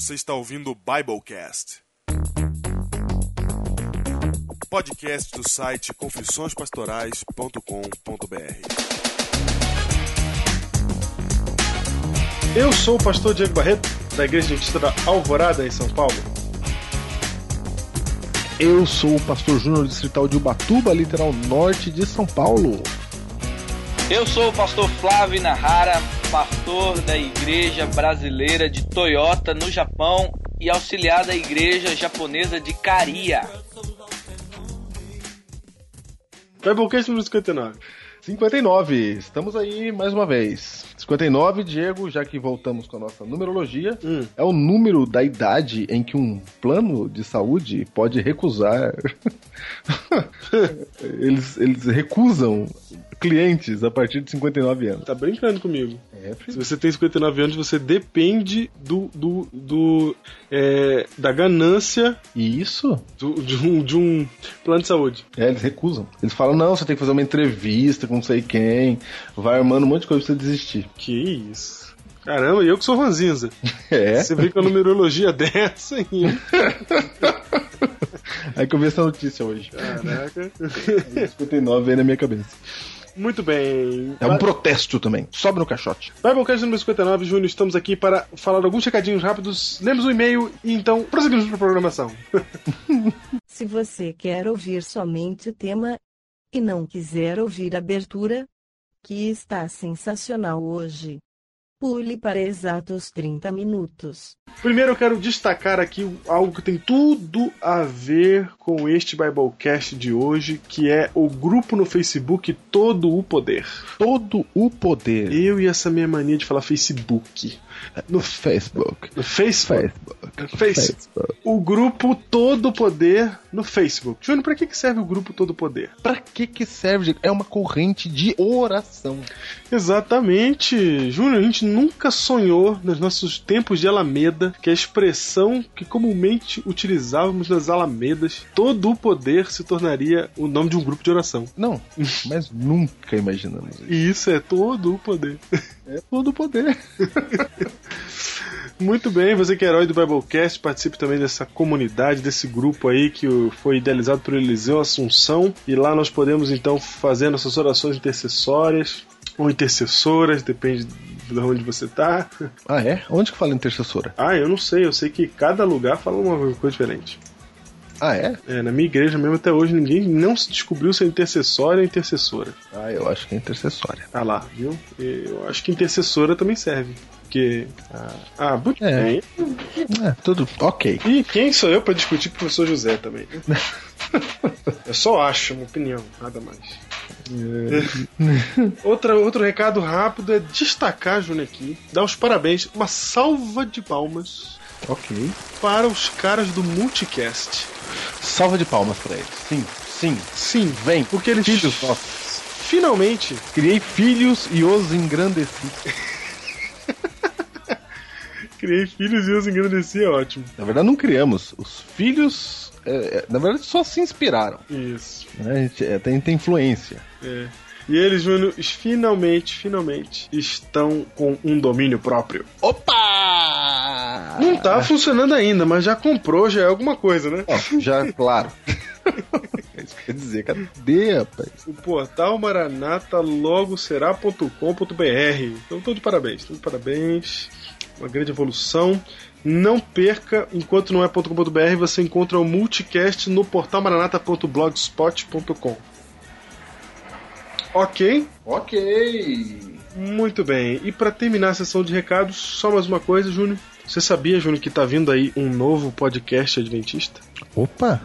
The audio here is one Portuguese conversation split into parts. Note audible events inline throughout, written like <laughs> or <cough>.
Você está ouvindo o Biblecast. Podcast do site confissõespastorais.com.br. Eu sou o pastor Diego Barreto, da Igreja Adventista da Alvorada, em São Paulo. Eu sou o pastor Júnior Distrital de Ubatuba, literal norte de São Paulo. Eu sou o pastor Flávio Nahara, pastor da Igreja Brasileira de Toyota, no Japão, e auxiliar da Igreja Japonesa de Caria. Biblecast número 59. 59, estamos aí mais uma vez. 59, Diego, já que voltamos com a nossa numerologia, Hum. é o número da idade em que um plano de saúde pode recusar. <laughs> eles, eles recusam clientes a partir de 59 anos. Tá brincando comigo. É, Se você tem 59 anos, você depende do, do, do é, da ganância isso? do- de, um, de um plano de saúde. É, eles recusam. Eles falam, não, você tem que fazer uma entrevista com não sei quem, vai armando um monte de coisa pra você desistir. Que isso. Caramba, e eu que sou ranzinza. <laughs> É. Você vem com a numerologia <laughs> dessa aí. Aí que eu vi essa notícia hoje. Caraca. <laughs> 59 aí na minha cabeça. Muito bem. É um protesto também. Sobe no caixote. Biblecast número 59, Júnior, estamos aqui para falar alguns recadinhos rápidos. Lemos o e-mail e então prosseguimos para a programação. <laughs> Se você quer ouvir somente o tema e não quiser ouvir a abertura, que está sensacional hoje, pule para exatos 30 minutos. Primeiro eu quero destacar aqui algo que tem tudo a ver com este Biblecast de hoje, que é o grupo no Facebook Todo o Poder. Todo o poder. Eu e essa minha mania de falar Facebook. No Facebook. No Facebook. Facebook. Facebook. O grupo Todo Poder no Facebook. Júnior, pra que que serve o grupo Todo Poder? Pra que que serve? É uma corrente de oração. Exatamente. Júnior, a gente nunca sonhou nos nossos tempos de Alameda que a expressão que comumente utilizávamos nas Alamedas, todo o poder se tornaria o nome de um grupo de oração. Não, mas nunca imaginamos isso. E isso é todo o poder. <laughs> É todo o poder. <laughs> Muito bem, você que é herói do Biblecast, participe também dessa comunidade, desse grupo aí que foi idealizado por Eliseu Assunção. E lá nós podemos então fazer nossas orações intercessórias ou intercessoras, depende de onde você tá. Ah, é? Onde que fala intercessora? Ah, eu não sei, eu sei que cada lugar fala uma coisa diferente. Ah, é? É, na minha igreja mesmo até hoje ninguém não se descobriu se é intercessória ou intercessora. Ah, eu acho que é intercessória. Ah lá, viu? Eu acho que intercessora também serve. Porque. Ah, ah muito É. bem. É, tudo ok. E quem sou eu pra discutir com o professor José também? <laughs> eu só acho uma opinião, nada mais. <laughs> Outra, outro recado rápido é destacar, Júnior, aqui, dar os parabéns, uma salva de palmas Ok. para os caras do Multicast. Salva de palmas pra eles. Sim, sim. Sim, Vem, porque eles filhos nossos. finalmente Criei filhos e os engrandeci. <laughs> criei filhos e os engrandeci, é ótimo. Na verdade, não criamos. Os filhos, é, é, na verdade, só se inspiraram. Isso. né? A gente, é, tem, tem influência. É. E eles, Júnior, finalmente, finalmente estão com um domínio próprio. Opa! Não tá funcionando ainda, mas já comprou, já é alguma coisa, né? Ó, já, claro. <laughs> É Isso quer dizer, cadê, rapaz? O portal maranata logo será.com.br. Então, tô de parabéns, tô de parabéns. Uma grande evolução. Não perca, enquanto não é .com.br, você encontra o multicast no portalmaranata.blogspot.com. Ok? Ok. Muito bem. E para terminar a sessão de recados, só mais uma coisa, Júnior. Você sabia, Júnior, que tá vindo aí um novo podcast adventista? Opa!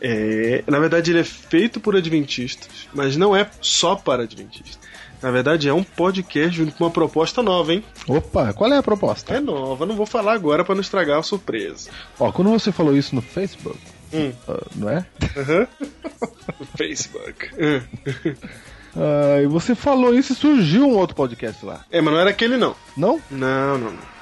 É, na verdade, ele é feito por adventistas, mas não é só para adventistas. Na verdade, é um podcast Júnior, com uma proposta nova, hein? Opa, qual é a proposta? É nova, não vou falar agora para não estragar a surpresa. Ó, quando você falou isso no Facebook, Hum. ah, não é? Aham. No <laughs> <laughs> Facebook. Hum. <laughs> Ah, e você falou isso e surgiu um outro podcast lá. É, mas não era aquele não. Não? Não, não, não.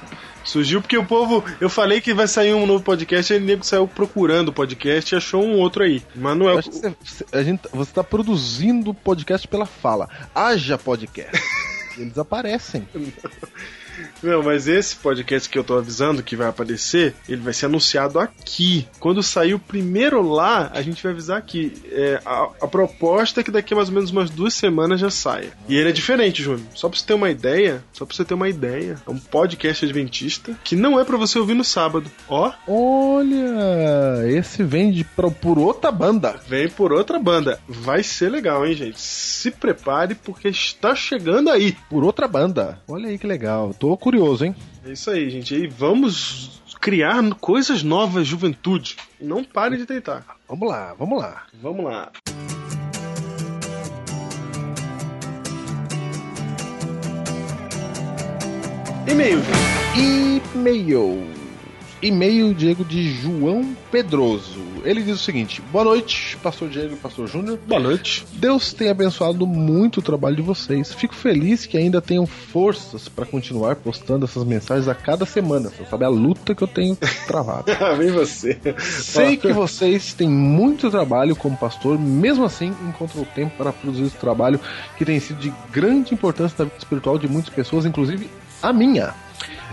Surgiu porque o povo. Eu falei que vai sair um novo podcast, o nego saiu procurando o podcast e achou um outro aí. Mas não é o. você- a gente, você tá produzindo podcast pela fala. Haja podcast. <laughs> Eles aparecem. <laughs> Não, mas esse podcast que eu tô avisando que vai aparecer, ele vai ser anunciado aqui. Quando sair o primeiro lá, a gente vai avisar aqui. É, a, a proposta é que daqui a mais ou menos umas duas semanas já saia. E ele é diferente, Júnior. Só pra você ter uma ideia, só pra você ter uma ideia, é um podcast adventista que não é pra você ouvir no sábado. Ó, Olha, esse vem de, pro- por outra banda. vem por outra banda. Vai ser legal, hein, gente? Se prepare porque está chegando aí. Por outra banda. Olha aí que legal. Tô curioso, hein? É isso aí, gente. E vamos criar coisas novas, juventude. E não pare de tentar. Vamos lá, vamos lá. Vamos lá. E-mail. E-mail. E-mail, Diego, de João Pedroso. Ele diz o seguinte: Boa noite, Pastor Diego e Pastor Júnior. Boa noite. Deus tem abençoado muito o trabalho de vocês. Fico feliz que ainda tenham forças para continuar postando essas mensagens a cada semana. Você sabe a luta que eu tenho <laughs> travado. Vem você. Sei que vocês têm muito trabalho como pastor, mesmo assim encontram tempo para produzir esse trabalho que tem sido de grande importância na vida espiritual de muitas pessoas, inclusive a minha.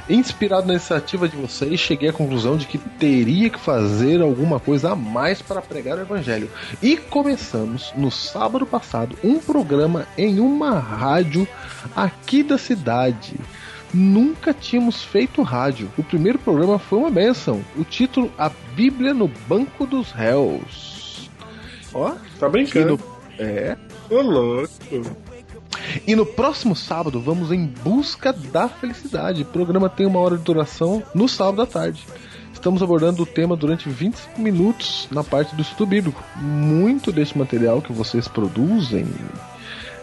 Inspirado na iniciativa de vocês, cheguei à conclusão de que teria que fazer alguma coisa a mais para pregar o evangelho. E começamos no sábado passado um programa em uma rádio aqui da cidade. Nunca tínhamos feito rádio. O primeiro programa foi uma benção. O título A Bíblia no Banco dos Réus. Ó, Tá brincando. no, é, Ô, louco. E no próximo sábado vamos em busca da felicidade. O programa tem uma hora de duração no sábado à tarde. Estamos abordando o tema durante 25 minutos na parte do estudo bíblico. Muito deste material que vocês produzem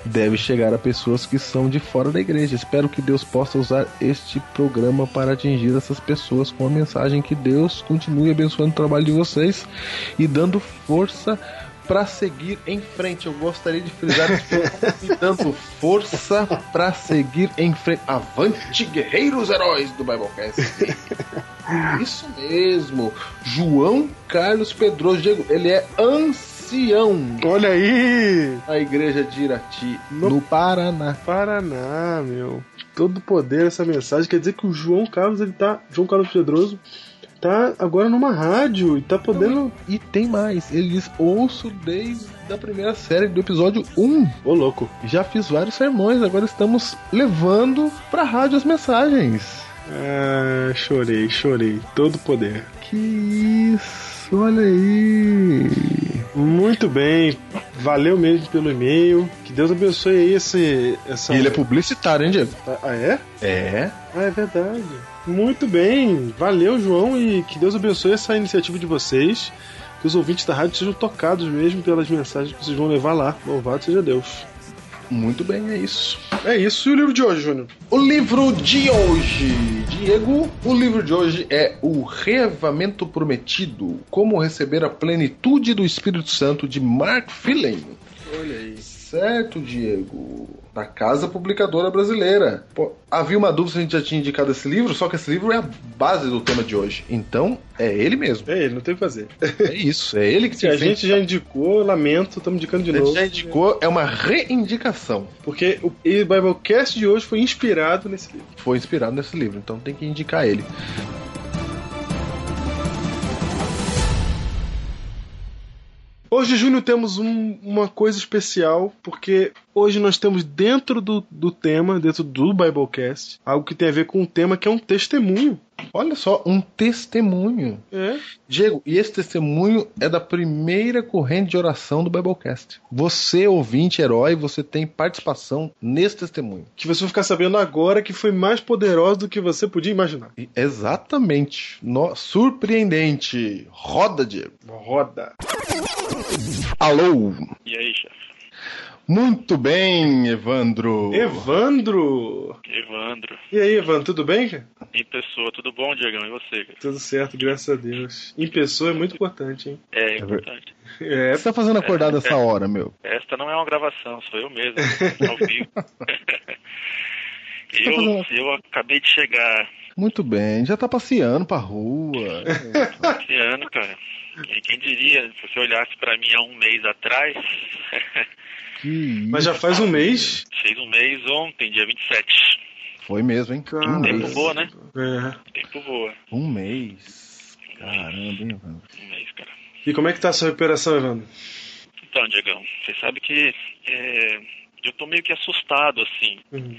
deve chegar a pessoas que são de fora da igreja. Espero que Deus possa usar este programa para atingir essas pessoas com a mensagem que Deus continue abençoando o trabalho de vocês e dando força para seguir em frente. Eu gostaria de frisar isso, e <laughs> dando força para seguir em frente. Avante, guerreiros heróis do Biblecast. Isso mesmo. João Carlos Pedroso Diego, ele é ancião Olha aí. na igreja de Irati, no Paraná. Paraná, meu. Todo poder essa mensagem. Quer dizer que o João Carlos, ele tá. João Carlos Pedroso tá agora numa rádio e tá podendo. E tem mais, ele diz: ouço desde a primeira série do episódio 1. Ô, louco. Já fiz vários sermões, agora estamos levando pra rádio as mensagens. Ah, chorei, chorei. Todo poder. Que isso, olha aí. Muito bem. Valeu mesmo pelo e-mail. Que Deus abençoe aí esse. Essa... E ele é publicitário, hein, Diego? Ah, é? É. Ah, é verdade. Muito bem. Valeu, João, e que Deus abençoe essa iniciativa de vocês. Que os ouvintes da rádio sejam tocados mesmo pelas mensagens que vocês vão levar lá. Louvado seja Deus. Muito bem, é isso. É isso. E o livro de hoje, Júnior? O livro de hoje, Diego, o livro de hoje é O Reavamento Prometido: Como Receber a Plenitude do Espírito Santo, de Mark Phelan. Olha aí. Certo, Diego. Da Casa Publicadora Brasileira. Pô, havia uma dúvida se a gente já tinha indicado esse livro, só que esse livro é a base do tema de hoje. Então, é ele mesmo. É ele, não tem o que fazer. É isso, é ele que Se a gente já indicou, lamento, estamos indicando de A gente novo. já indicou, é uma reindicação. Porque o Biblecast de hoje foi inspirado nesse livro. Foi inspirado nesse livro, então tem que indicar ele. Hoje, Júnior, temos um- uma coisa especial, porque hoje nós temos dentro do, do tema, dentro do Biblecast, algo que tem a ver com um tema que é um testemunho. Olha só, um testemunho. É. Diego, e esse testemunho é da primeira corrente de oração do Biblecast. Você, ouvinte, herói, você tem participação nesse testemunho. Que você vai ficar sabendo agora que foi mais poderosa do que você podia imaginar. E- Exatamente. No- surpreendente. Roda, Diego. Roda. Alô. E aí, chefe? Muito bem, Evandro. Evandro! Evandro. E aí, Evandro, tudo bem, cara? Em pessoa, tudo bom, Diegão? E você, cara? Tudo certo, graças a Deus. Em pessoa é muito importante, hein? É importante. O É, você tá fazendo acordado essa hora, meu? Esta não é uma gravação, sou eu mesmo, ao vivo. <laughs> tá eu, fazendo? eu acabei de chegar Muito bem, já tá passeando pra rua. esse ano, cara. E quem diria, se você olhasse pra mim há um mês atrás, <laughs> Que mas já faz um mês. fez um mês ontem, dia 27. Foi mesmo, hein? Um Tempo mês. boa, né? É. Tempo voa. Um mês. Caramba, hein, Evandro? Um mês, cara. E como é que tá a sua recuperação, Evandro? Então, Diegão, você sabe que é, eu tô meio que assustado, assim. Uhum.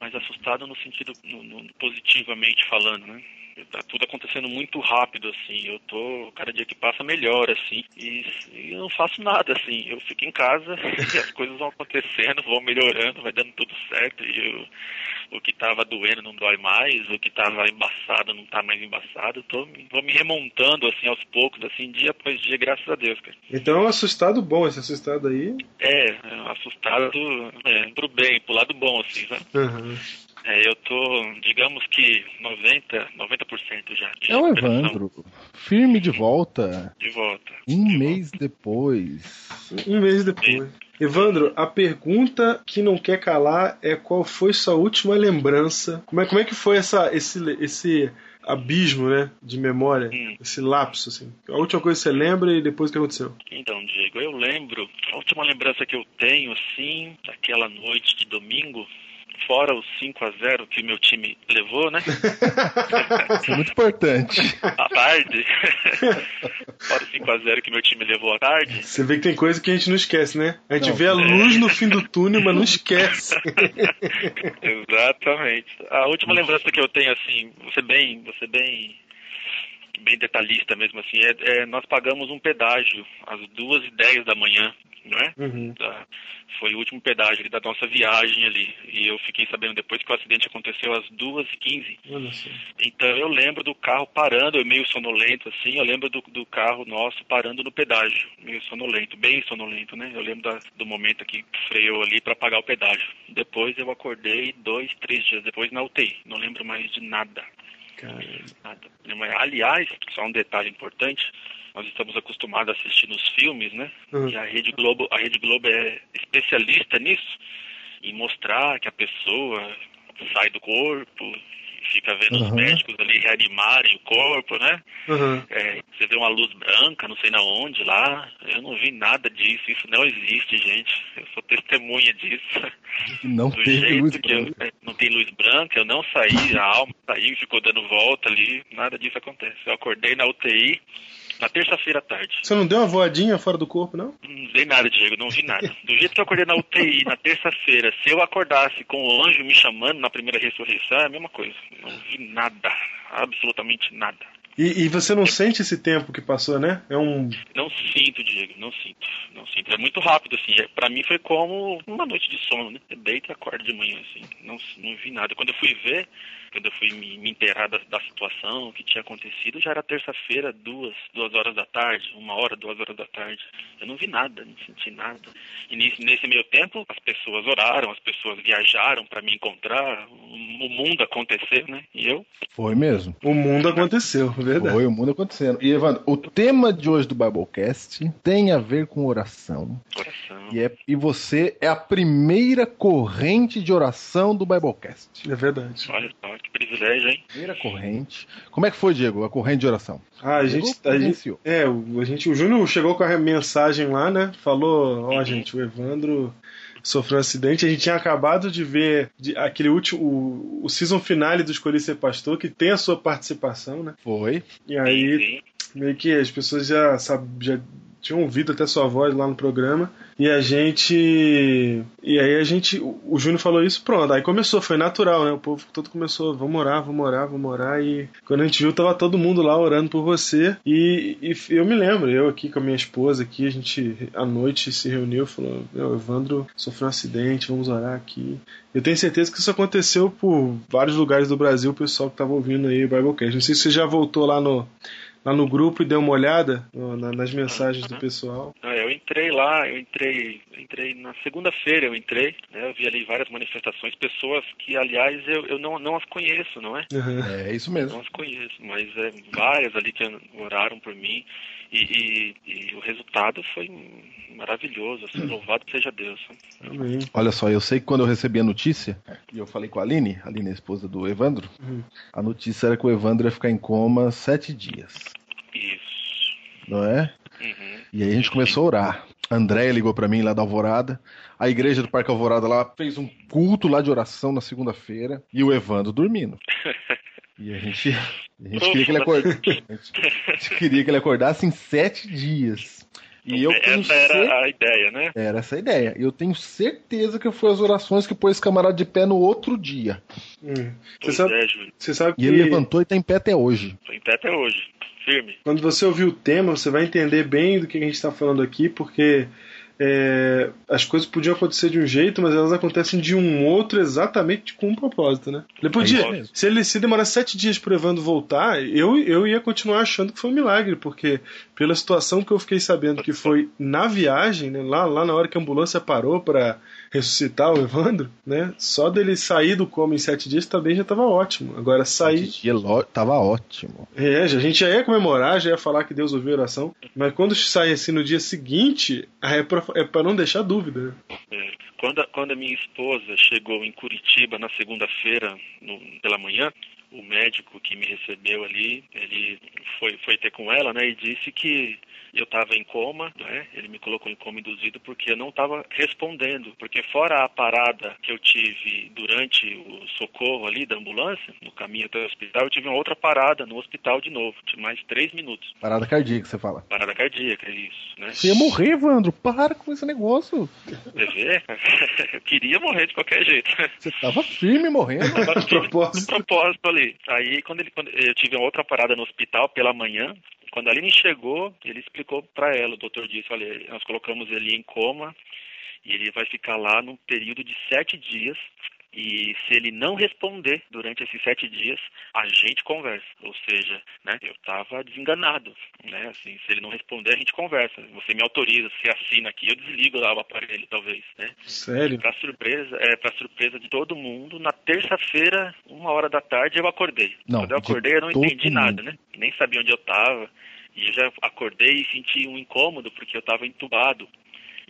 Mas assustado no sentido, no- no- positivamente falando, né? Tá tudo acontecendo muito rápido, assim. Eu tô, cada dia que passa, melhor, assim. E, e eu não faço nada, assim. Eu fico em casa <laughs> e as coisas vão acontecendo, vão melhorando, vai dando tudo certo. E eu, o que tava doendo não dói mais, o que tava embaçado não tá mais embaçado. Eu tô, me- vou me remontando, assim, aos poucos, assim, dia após dia, graças a Deus, cara. Então é um assustado bom, esse assustado aí. É, é, assustado é, pro bem, pro lado bom, assim, sabe? Uhum. É, eu tô, digamos que 90, 90% já. de É o Evandro. Firme de volta. De volta. Um De mês depois. Um mês depois. Evandro, a pergunta que não quer calar é qual foi sua última lembrança? Como é, como é que foi essa, esse, esse abismo, né, de memória? Hum. Esse lapso, assim. A última coisa que você lembra e depois o que aconteceu? Então, Diego, eu lembro, a última lembrança que eu tenho, assim, daquela noite de domingo, fora os 5 a 0 que meu time levou, né? <laughs> Isso é muito importante. À tarde. <laughs> fora os 5 a 0 que meu time levou à tarde. Você vê que tem coisa que a gente não esquece, né? A gente Não. vê a luz no fim do túnel, mas não esquece. <laughs> Exatamente. A última lembrança que eu tenho, assim, você bem, você bem, bem detalhista mesmo, assim, é, é nós pagamos um pedágio às duas e dez da manhã, não é? Uhum. Foi o último pedágio da nossa viagem ali. E eu fiquei sabendo depois que o acidente aconteceu às duas e quinze. Olha só. Então eu lembro do carro parando, eu meio sonolento assim, eu lembro do, do carro nosso parando no pedágio, meio sonolento, bem sonolento, né? Eu lembro da- do momento que freou ali para pagar o pedágio. Depois eu acordei dois, três dias depois na UTI, não lembro mais de nada, Caramba. nada. Aliás, só um detalhe importante, nós estamos acostumados a assistir nos filmes, né? Uhum. E a Rede Globo, a Rede Globo é especialista nisso, em mostrar que a pessoa sai do corpo, e fica vendo os Uhum. médicos ali reanimarem o corpo, né? Uhum. É, você vê uma luz branca, não sei na onde lá. Eu não vi nada disso, isso não existe, gente. Eu sou testemunha disso. <laughs> Não Do jeito luz que eu, é, não tem luz branca, eu não saí, a alma saiu e ficou dando volta ali, nada disso acontece. Eu acordei na UTI na terça-feira à tarde. Você não deu uma voadinha fora do corpo, não? Não vi nada, Diego, não vi nada. Do jeito que eu acordei na UTI na terça-feira, se eu acordasse com o anjo me chamando na primeira ressurreição, é a mesma coisa. Não vi nada, absolutamente nada. E, e você não sente esse tempo que passou, né? É um. Não sinto, Diego, não sinto, não sinto. É muito rápido, assim. É, pra mim foi como uma noite de sono, né? Eu deito e acordo de manhã, assim. Não, não vi nada. Quando eu fui ver, quando eu fui me, me inteirar da, da situação, o que tinha acontecido, já era terça-feira, duas, duas horas da tarde, uma hora, duas horas da tarde. Eu não vi nada, não senti nada. E nesse, nesse meio tempo, as pessoas oraram, as pessoas viajaram pra me encontrar, o, o mundo aconteceu, né? E eu Foi mesmo. O mundo aconteceu, verdade. Foi o mundo acontecendo. E, Evandro, o tema de hoje do Biblecast tem a ver com oração. coração. E, é, e você é a primeira corrente de oração do Biblecast. É verdade. Olha só, que privilégio, hein? Primeira corrente. Como é que foi, Diego, a corrente de oração? Ah, a gente, a gente, é, o, a gente, o Júnior chegou com a mensagem lá, né? Falou, ó, gente, o Evandro sofreu um acidente. A gente tinha acabado de ver de- aquele último, o, o season finale do Escolhi Ser Pastor, que tem a sua participação, né? Foi. E aí, meio que as pessoas já, sabe, já tinham ouvido até sua voz lá no programa. E a gente. E aí a gente. O Júnior falou isso, pronto. Aí começou, foi natural, né? O povo todo começou, vamos orar, vamos orar, vamos orar. E quando a gente viu, tava todo mundo lá orando por você. E, e eu me lembro, eu aqui com a minha esposa aqui, a gente à noite se reuniu, falou: Meu, Evandro sofreu um acidente, vamos orar aqui. Eu tenho certeza que isso aconteceu por vários lugares do Brasil, o pessoal que tava ouvindo aí o Biblecast. Não sei se você já voltou lá no, lá no grupo e deu uma olhada nas mensagens do pessoal. Eu entrei lá, eu entrei, entrei na segunda-feira, eu entrei, né, eu vi ali várias manifestações, pessoas que, aliás, eu, eu não, não as conheço, não é? Uhum. É isso Não mesmo. as conheço, mas é, várias ali que oraram por mim e, e- e o resultado foi maravilhoso, assim, louvado seja Deus. Amém. Olha só, eu sei que quando eu recebi a notícia, e eu falei com a Aline, a Aline é a esposa do Evandro, Uhum. a notícia era que o Evandro ia ficar em coma sete dias, Isso. não é? Uhum. E aí a gente começou a orar. A Andréia ligou pra mim lá da Alvorada. A igreja do Parque Alvorada lá fez um culto lá de oração na segunda-feira. E o Evandro dormindo. <laughs> E a gente, a gente queria que ele acordasse. A gente queria que ele acordasse em sete dias. E eu tenho Essa era cer- a ideia, né? era essa a ideia. Eu tenho certeza que foi as orações que pôs esse camarada de pé no outro dia. Hum. Você sabe, é, você sabe que E ele levantou e tá em pé até hoje. Tô em pé até hoje. Firme. quando você ouvir o tema, você vai entender bem do que a gente está falando aqui, porque é, as coisas podiam acontecer de um jeito, mas elas acontecem de um outro exatamente com um propósito, né? Ele podia, isso mesmo. se ele se demorar sete dias pro Evandro voltar, eu, eu ia continuar achando que foi um milagre, porque pela situação que eu fiquei sabendo que foi na viagem, né, lá, lá na hora que a ambulância parou para ressuscitar o Evandro, né? Só dele sair do coma em sete dias também já estava ótimo. Agora sair dia tava ótimo. é, já- a gente já ia comemorar, já ia falar que Deus ouviu a oração, mas quando sai assim no dia seguinte, aí é pra, é pra não deixar dúvida. É, Quando, a, quando a minha esposa chegou em Curitiba na segunda-feira no- pela manhã, o médico que me recebeu ali, ele foi, foi ter com ela, né, e disse que eu estava em coma, né, ele me colocou em coma induzido porque eu não estava respondendo, porque fora a parada que eu tive durante o socorro ali da ambulância, no caminho até o hospital, eu tive uma outra parada no hospital de novo, de mais três minutos. Parada cardíaca, você fala. Parada cardíaca, isso, né? Você ia morrer, Evandro. Para com esse negócio. Você? <laughs> Eu queria morrer de qualquer jeito. Você tava firme morrendo. Tava De propósito. de propósito ali. Aí quando ele quando eu tive uma outra parada no hospital pela manhã, quando a Aline chegou, ele explicou pra ela, o doutor disse, olha, nós colocamos ele em coma e ele vai ficar lá num período de sete dias. E se ele não responder durante esses sete dias, a gente conversa. Ou seja, né, eu estava desenganado. Né, assim, se ele não responder, a gente conversa. Você me autoriza, você assina aqui, eu desligo lá o aparelho, talvez. Né? Sério? Pra surpresa, é, pra surpresa de todo mundo, na terça-feira, uma hora da tarde, eu acordei. Não, Quando eu de acordei, eu não entendi nada, né? Nem sabia onde eu tava. E eu já acordei e senti um incômodo, porque eu tava entubado.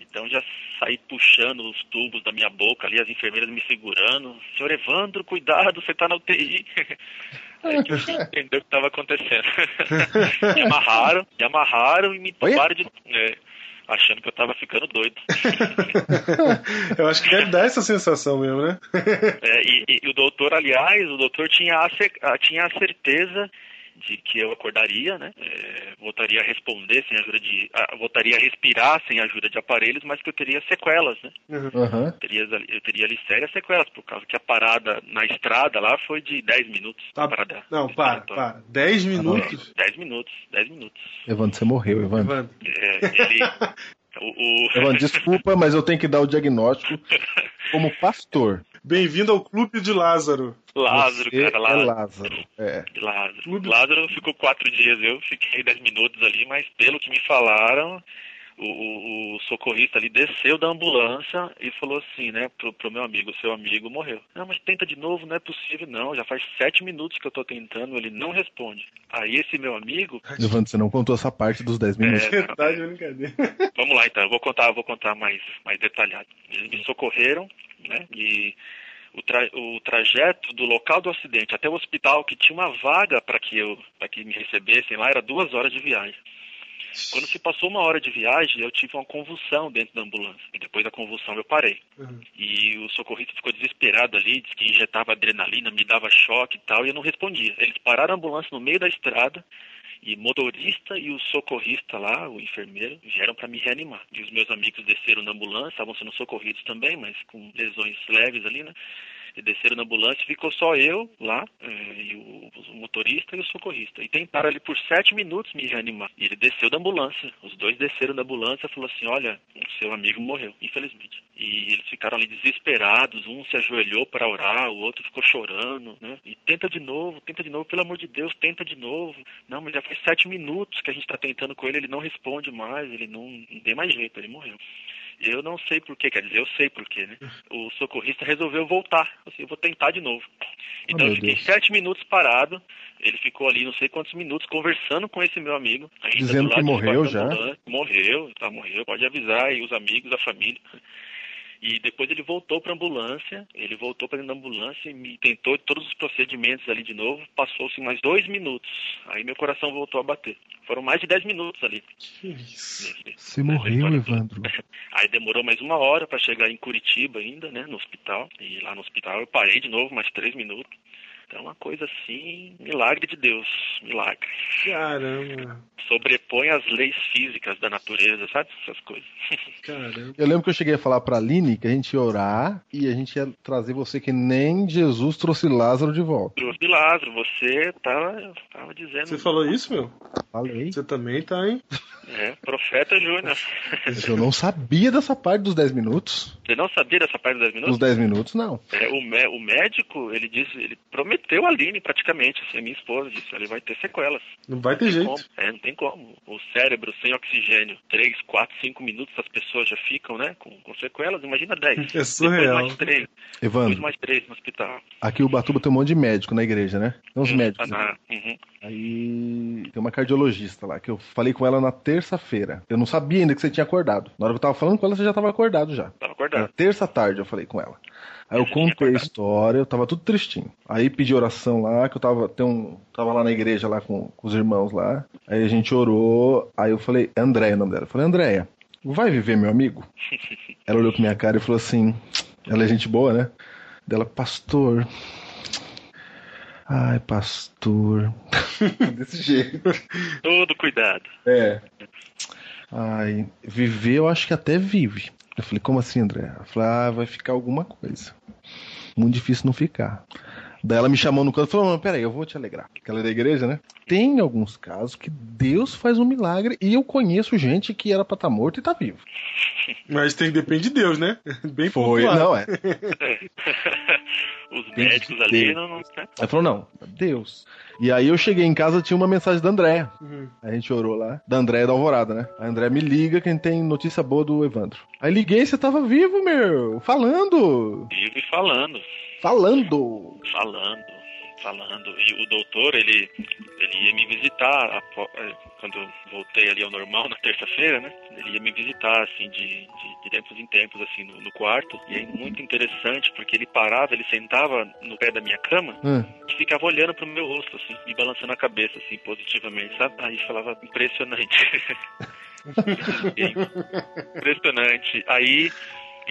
Então já saí puxando os tubos da minha boca ali, as enfermeiras me segurando. Senhor Evandro, cuidado, você tá na UTI. <laughs> Aí que eu fui entender o que estava acontecendo. <laughs> me amarraram, me amarraram e me entubaram de. é, achando que eu tava ficando doido. <laughs> Eu acho que deve dar essa sensação mesmo, né? É, e, e o doutor, aliás, o doutor tinha a- tinha a certeza de que eu acordaria, né? É, voltaria a responder sem ajuda de. a- voltaria a respirar sem ajuda de aparelhos, mas que eu teria sequelas, né? Aham. Eu teria, eu teria ali sérias sequelas, por causa que a parada na estrada lá foi de 10 minutos. Tá- parada Não, para, para. 10 minutos. 10 minutos, 10 minutos. Evandro, você morreu, Evandro. Evandro. É, ele. <laughs> o, o- Evandro, desculpa, mas eu tenho que dar o diagnóstico <laughs> como pastor. Bem-vindo ao Clube de Lázaro. Lázaro, Você cara, é Lázaro. Lázaro. É. Lázaro. Clube- Lázaro ficou quatro dias, eu fiquei dez minutos ali, mas pelo que me falaram, o, o- o socorrista ali desceu da ambulância e falou assim, né, pro, pro meu amigo, seu amigo morreu. Não, mas tenta de novo, não é possível, não. Já faz sete minutos que eu tô tentando, ele não responde. Aí esse meu amigo, Evandro, você não contou essa parte dos 10 minutos. É, Verdade, brincadeira. <laughs> Vamos lá então, eu vou contar, eu vou contar mais, mais detalhado. Eles me socorreram, né? E o, tra o trajeto do local do acidente até o hospital, que tinha uma vaga para que eu, para que me recebessem lá, era duas horas de viagem. Quando se passou uma hora de viagem, eu tive uma convulsão dentro da ambulância. E depois da convulsão eu parei. Uhum. E o socorrista ficou desesperado ali, disse que injetava adrenalina, me dava choque e tal, e eu não respondia. Eles pararam a ambulância no meio da estrada, e motorista e o socorrista lá, o enfermeiro, vieram para me reanimar. E os meus amigos desceram na ambulância, estavam sendo socorridos também, mas com lesões leves ali, né? Desceram na ambulância, ficou só eu lá, eh, e o, o motorista e o socorrista. E tentaram ali por sete minutos me reanimar. E ele desceu da ambulância. Os dois desceram da ambulância e falou assim, olha, o seu amigo morreu, infelizmente. E eles ficaram ali desesperados, um se ajoelhou para orar, o outro ficou chorando, né? E tenta de novo, tenta de novo, pelo amor de Deus, tenta de novo. Não, mas já faz sete minutos que a gente está tentando com ele, ele não responde mais, ele não, não tem mais jeito, ele morreu. Eu não sei porquê, quer dizer, eu sei porquê, né? O socorrista resolveu voltar. Assim, eu vou tentar de novo. Então Oh, eu fiquei Deus. sete minutos parado. Ele ficou ali não sei quantos minutos conversando com esse meu amigo. Dizendo do que morreu já? Morreu, tá, morreu. Pode avisar aí os amigos, a família. E depois ele voltou para ambulância, ele voltou para dentro da ambulância e me tentou todos os procedimentos ali de novo. Passou-se mais dois minutos. Aí meu coração voltou a bater. Foram mais de dez minutos ali. Que isso? nesse- Você morreu, Evandro. toda. <laughs> Aí demorou mais uma hora para chegar em Curitiba ainda, né, no hospital. E lá no hospital eu parei de novo mais três minutos. Então uma coisa assim, milagre de Deus, milagre. Caramba, Sobrepõe as leis físicas da natureza, sabe? Essas coisas. <laughs> caramba. Eu lembro que eu cheguei a falar pra Aline que a gente ia orar e a gente ia trazer você que nem Jesus trouxe Lázaro de volta. Trouxe Lázaro, você tava, tava dizendo. Você falou isso, meu? Falei. Você também tá, hein? É, profeta Júnior. Eu não sabia dessa parte dos 10 minutos. Você não sabia dessa parte dos 10 minutos? Dos 10 minutos, não. É, o, mé- o médico, ele disse, ele prometeu a Aline praticamente, assim, a minha esposa disse, ele vai ter sequelas. Não vai ter Não tem jeito. como. É, não tem como. O cérebro sem oxigênio, 3, 4, 5 minutos as pessoas já ficam, né, com, com sequelas, imagina 10. <laughs> É surreal. Depois mais 3, depois Evandro, mais 3 no hospital. aqui o Batuba tem um monte de médico na igreja, né? Tem uns Hum, médicos. tá né? na- uhum. Aí tem uma cardiologista lá, que eu falei com ela na terça-feira. Eu não sabia ainda que você tinha acordado. Na hora que eu tava falando com ela, você já tava acordado já. Tava Na acordado. terça tarde eu falei com ela. Aí eu contei a história, eu tava tudo tristinho. Aí pedi oração lá, que eu tava, tem um, tava lá na igreja lá com, com os irmãos lá. Aí a gente orou, aí eu falei, é Andréia o nome dela. Eu falei, Andréia, vai viver meu amigo? <laughs> Ela olhou com minha cara e falou assim, ela é gente boa, né? Dela, pastor. Ai, pastor. <laughs> Desse jeito. Todo cuidado. É. Ai, viver eu acho que até vive. Eu falei, como assim, André? Ela falou, ah, vai ficar alguma coisa. Muito difícil não ficar. Daí ela me chamou no canto e falou, não, peraí, eu vou te alegrar. Porque ela é da igreja, né? Tem alguns casos que Deus faz um milagre e eu conheço gente que era pra estar morto e tá vivo. <laughs> Mas tem depende de Deus, né? <laughs> Bem Foi, pontuado. não é. <laughs> Os Tem médicos ali não. não né? Ela falou, não, Deus. E aí eu cheguei em casa, tinha uma mensagem da Andréia. Uhum. A gente orou lá. Da Andréia da Alvorada, né? A Andréia me liga que a gente tem notícia boa do Evandro. Aí liguei, você tava vivo, meu. Falando. Vive falando. Falando. falando, falando. E o doutor, ele, ele ia me visitar apo- eh, quando eu voltei ali ao normal na terça-feira, né? Ele ia me visitar, assim, de, de, de tempos em tempos, assim, no, no quarto. E é muito interessante, porque ele parava, ele sentava no pé da minha cama Hã? e ficava olhando pro meu rosto, assim, e balançando a cabeça, assim, positivamente, sabe? Aí falava, impressionante. <laughs> <laughs> impressionante. Aí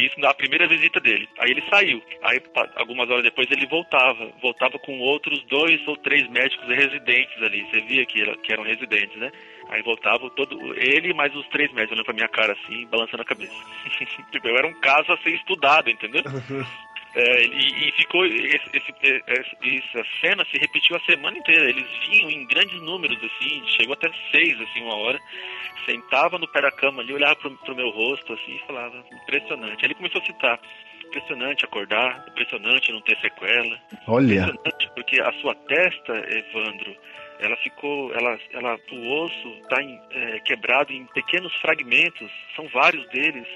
isso na primeira visita dele. Aí ele saiu. Aí algumas horas depois ele voltava. Voltava com outros dois ou três médicos residentes ali. Você via que, era- que eram residentes, né? Aí voltava todo ele mais os três médicos olhando pra minha cara assim, balançando a cabeça. <laughs> tipo, eu era um caso a ser estudado, entendeu? <laughs> É, e, e ficou esse, esse, essa cena se repetiu a semana inteira. Eles vinham em grandes números, assim, chegou até seis, assim, uma hora. Sentava no pé da cama ali, olhava pro, pro meu rosto, assim, e falava, impressionante. Aí ele começou a citar, impressionante acordar, impressionante não ter sequela, Olha. impressionante porque a sua testa, Evandro, ela ficou, ela, ela, o osso está quebrado em pequenos fragmentos, são vários deles,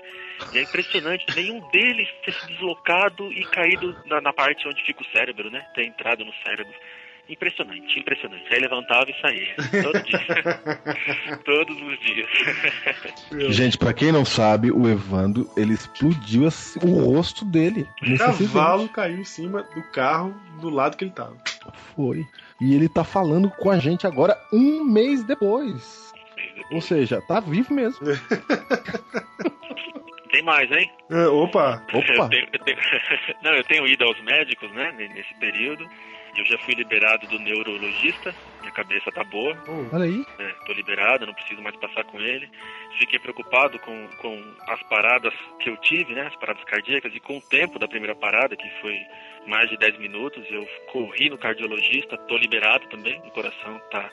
e é impressionante, nenhum deles ter se deslocado e caído na, na parte onde fica o cérebro, né? Ter entrado no cérebro. Impressionante, impressionante. Aí levantava e saía, todo dia, <laughs> todos os dias. Gente, pra quem não sabe, o Evandro, ele explodiu o rosto dele. nesse Cavalo caiu em cima do carro do lado que ele tava. Foi. E ele tá falando com a gente agora um mês depois. Ou seja, tá vivo mesmo. <laughs> Tem mais, hein? É, opa! Eu Opa! tenho- eu tenho- <laughs> Não, eu tenho ido aos médicos, né, nesse período. Eu já fui liberado do neurologista, minha cabeça tá boa, Olha aí. né, tô liberado, não preciso mais passar com ele. Fiquei preocupado com, com as paradas que eu tive, né, as paradas cardíacas, e com o tempo da primeira parada, que foi mais de 10 minutos, eu corri no cardiologista, tô liberado também, o coração tá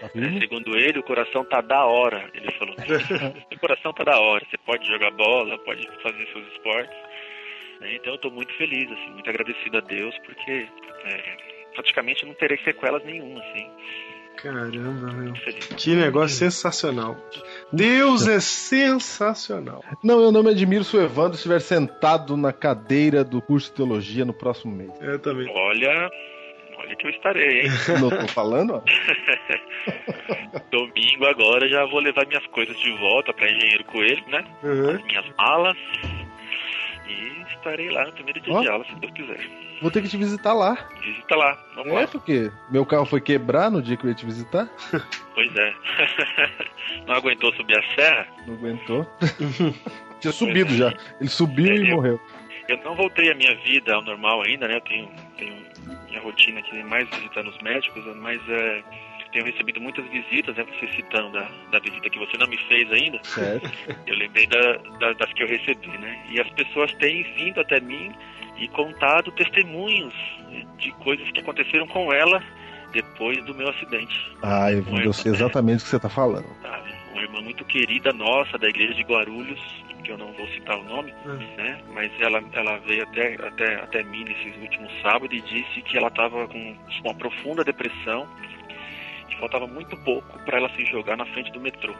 Tá é, segundo ele, o coração tá da hora, ele falou. <laughs> o coração tá da hora, você pode jogar bola, pode fazer seus esportes. né? Então eu tô muito feliz, assim, muito agradecido a Deus, porque é, praticamente não terei sequelas nenhuma, assim. Caramba, meu. Que negócio sensacional. Deus é sensacional. Não, eu não me admiro se o Evandro estiver sentado na cadeira do curso de teologia no próximo mês. Eu também. Olha, olha que eu estarei, hein? <laughs> Não tô falando, ó. <laughs> Domingo agora já vou levar minhas coisas de volta para Engenheiro Coelho, né? Uhum. minhas malas E estarei lá no primeiro dia Ó. de aula, se Deus quiser. Vou ter que te visitar lá. Visita lá, vamos É, lá. porque meu carro foi quebrar no dia que eu ia te visitar. <laughs> Pois é. <laughs> Não aguentou subir a serra? Não aguentou. <laughs> Tinha subido já. Ele subiu e É, eu- morreu. Eu não voltei à minha vida ao normal ainda, né? Eu tenho, tenho minha rotina aqui, mais visitando os médicos, mas é, tenho recebido muitas visitas, né? Você citando da, da visita que você não me fez ainda. Certo. <laughs> Eu lembrei da, da- das que eu recebi, né? E as pessoas têm vindo até mim e contado testemunhos de coisas que aconteceram com ela depois do meu acidente. Ah, eu, eu sei exatamente o que você tá falando. sabe? Uma irmã muito querida nossa da igreja de Guarulhos, que eu não vou citar o nome, né? Mas ela, ela veio até, até, até mim nesses últimos sábados e disse que ela estava com uma profunda depressão e faltava muito pouco para ela se jogar na frente do metrô.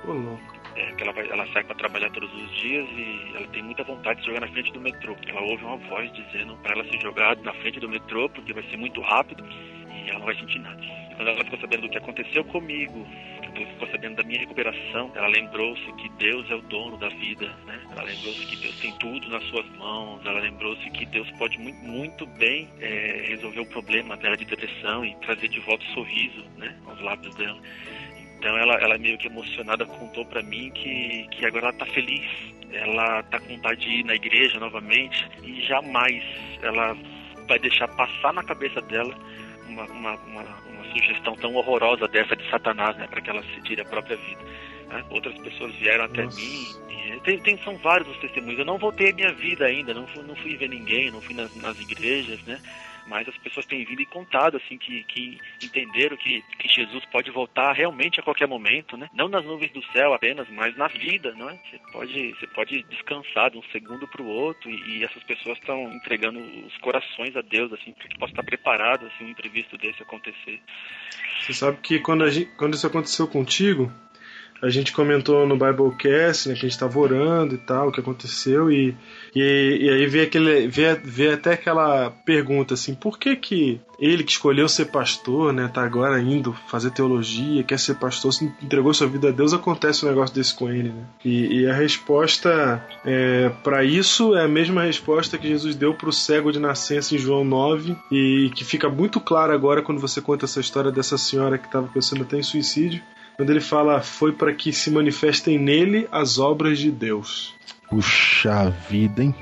É, que ela, vai, ela sai para trabalhar todos os dias e ela tem muita vontade de jogar na frente do metrô. Ela ouve uma voz dizendo para ela se jogar na frente do metrô porque vai ser muito rápido e ela não vai sentir nada. Ela ficou sabendo do que aconteceu comigo, ficou sabendo da minha recuperação, ela lembrou-se que Deus é o dono da vida, né? Ela lembrou-se que Deus tem tudo nas suas mãos. Ela lembrou-se que Deus pode muito, muito bem é, resolver o problema dela de depressão e trazer de volta o sorriso, né? Aos lábios dela. Então ela, ela meio que emocionada contou pra mim que, que agora ela tá feliz. Ela tá com vontade de ir na igreja novamente e jamais ela vai deixar passar na cabeça dela uma, uma, uma, uma sugestão tão horrorosa dessa de Satanás, né? Para que ela se tire a própria vida. né? Outras pessoas vieram até Nossa. mim e tem, tem- são vários os testemunhos. Eu não voltei a minha vida ainda, não fui, não fui ver ninguém, não fui nas, nas igrejas, né? Mas as pessoas têm vindo e contado, assim, que, que entenderam que, que Jesus pode voltar realmente a qualquer momento, né? Não nas nuvens do céu apenas, mas na vida, não é? Você pode, você pode descansar de um segundo para o outro e, e essas pessoas estão entregando os corações a Deus, assim, para que possa estar preparado, assim, um imprevisto desse acontecer. Você sabe que quando, gente- quando isso aconteceu contigo, a gente comentou no Biblecast, né, que a gente estava orando e tal, o que aconteceu, e, e, e aí veio, aquele, veio, veio até aquela pergunta assim, por que que ele que escolheu ser pastor, né, tá agora indo fazer teologia, quer ser pastor, se entregou sua vida a Deus, acontece um negócio desse com ele, né? E, e a resposta é, para isso é a mesma resposta que Jesus deu para o cego de nascença em João 9 e que fica muito clara agora quando você conta essa história dessa senhora que estava pensando até em suicídio, quando ele fala foi para que se manifestem nele as obras de Deus. Puxa vida, hein?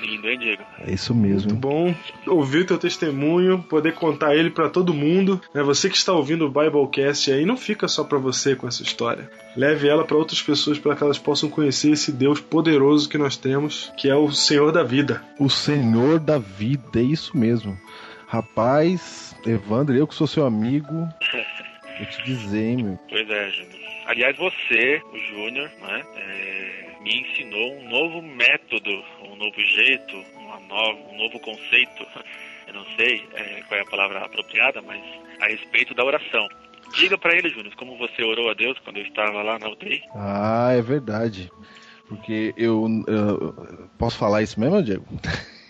Lindo, hein, Diego? É isso mesmo. Muito bom ouvir teu testemunho, poder contar ele para todo mundo. Né? Você que está ouvindo o Biblecast aí, não fica só para você com essa história. Leve ela para outras pessoas para que elas possam conhecer esse Deus poderoso que nós temos, que é o Senhor da vida. O Senhor da vida, é isso mesmo. Rapaz, Evandro, eu que sou seu amigo, <laughs> vou te dizer, hein, meu. Pois é, Júnior. Aliás, você, o Júnior, né, é, me ensinou um novo método, um novo jeito, uma nova, um novo conceito. Eu não sei é, qual é a palavra apropriada, mas a respeito da oração. Diga pra ele, Júnior, como você orou a Deus quando eu estava lá na UTI. Ah, é verdade. Porque eu, eu- Posso falar isso mesmo, Diego?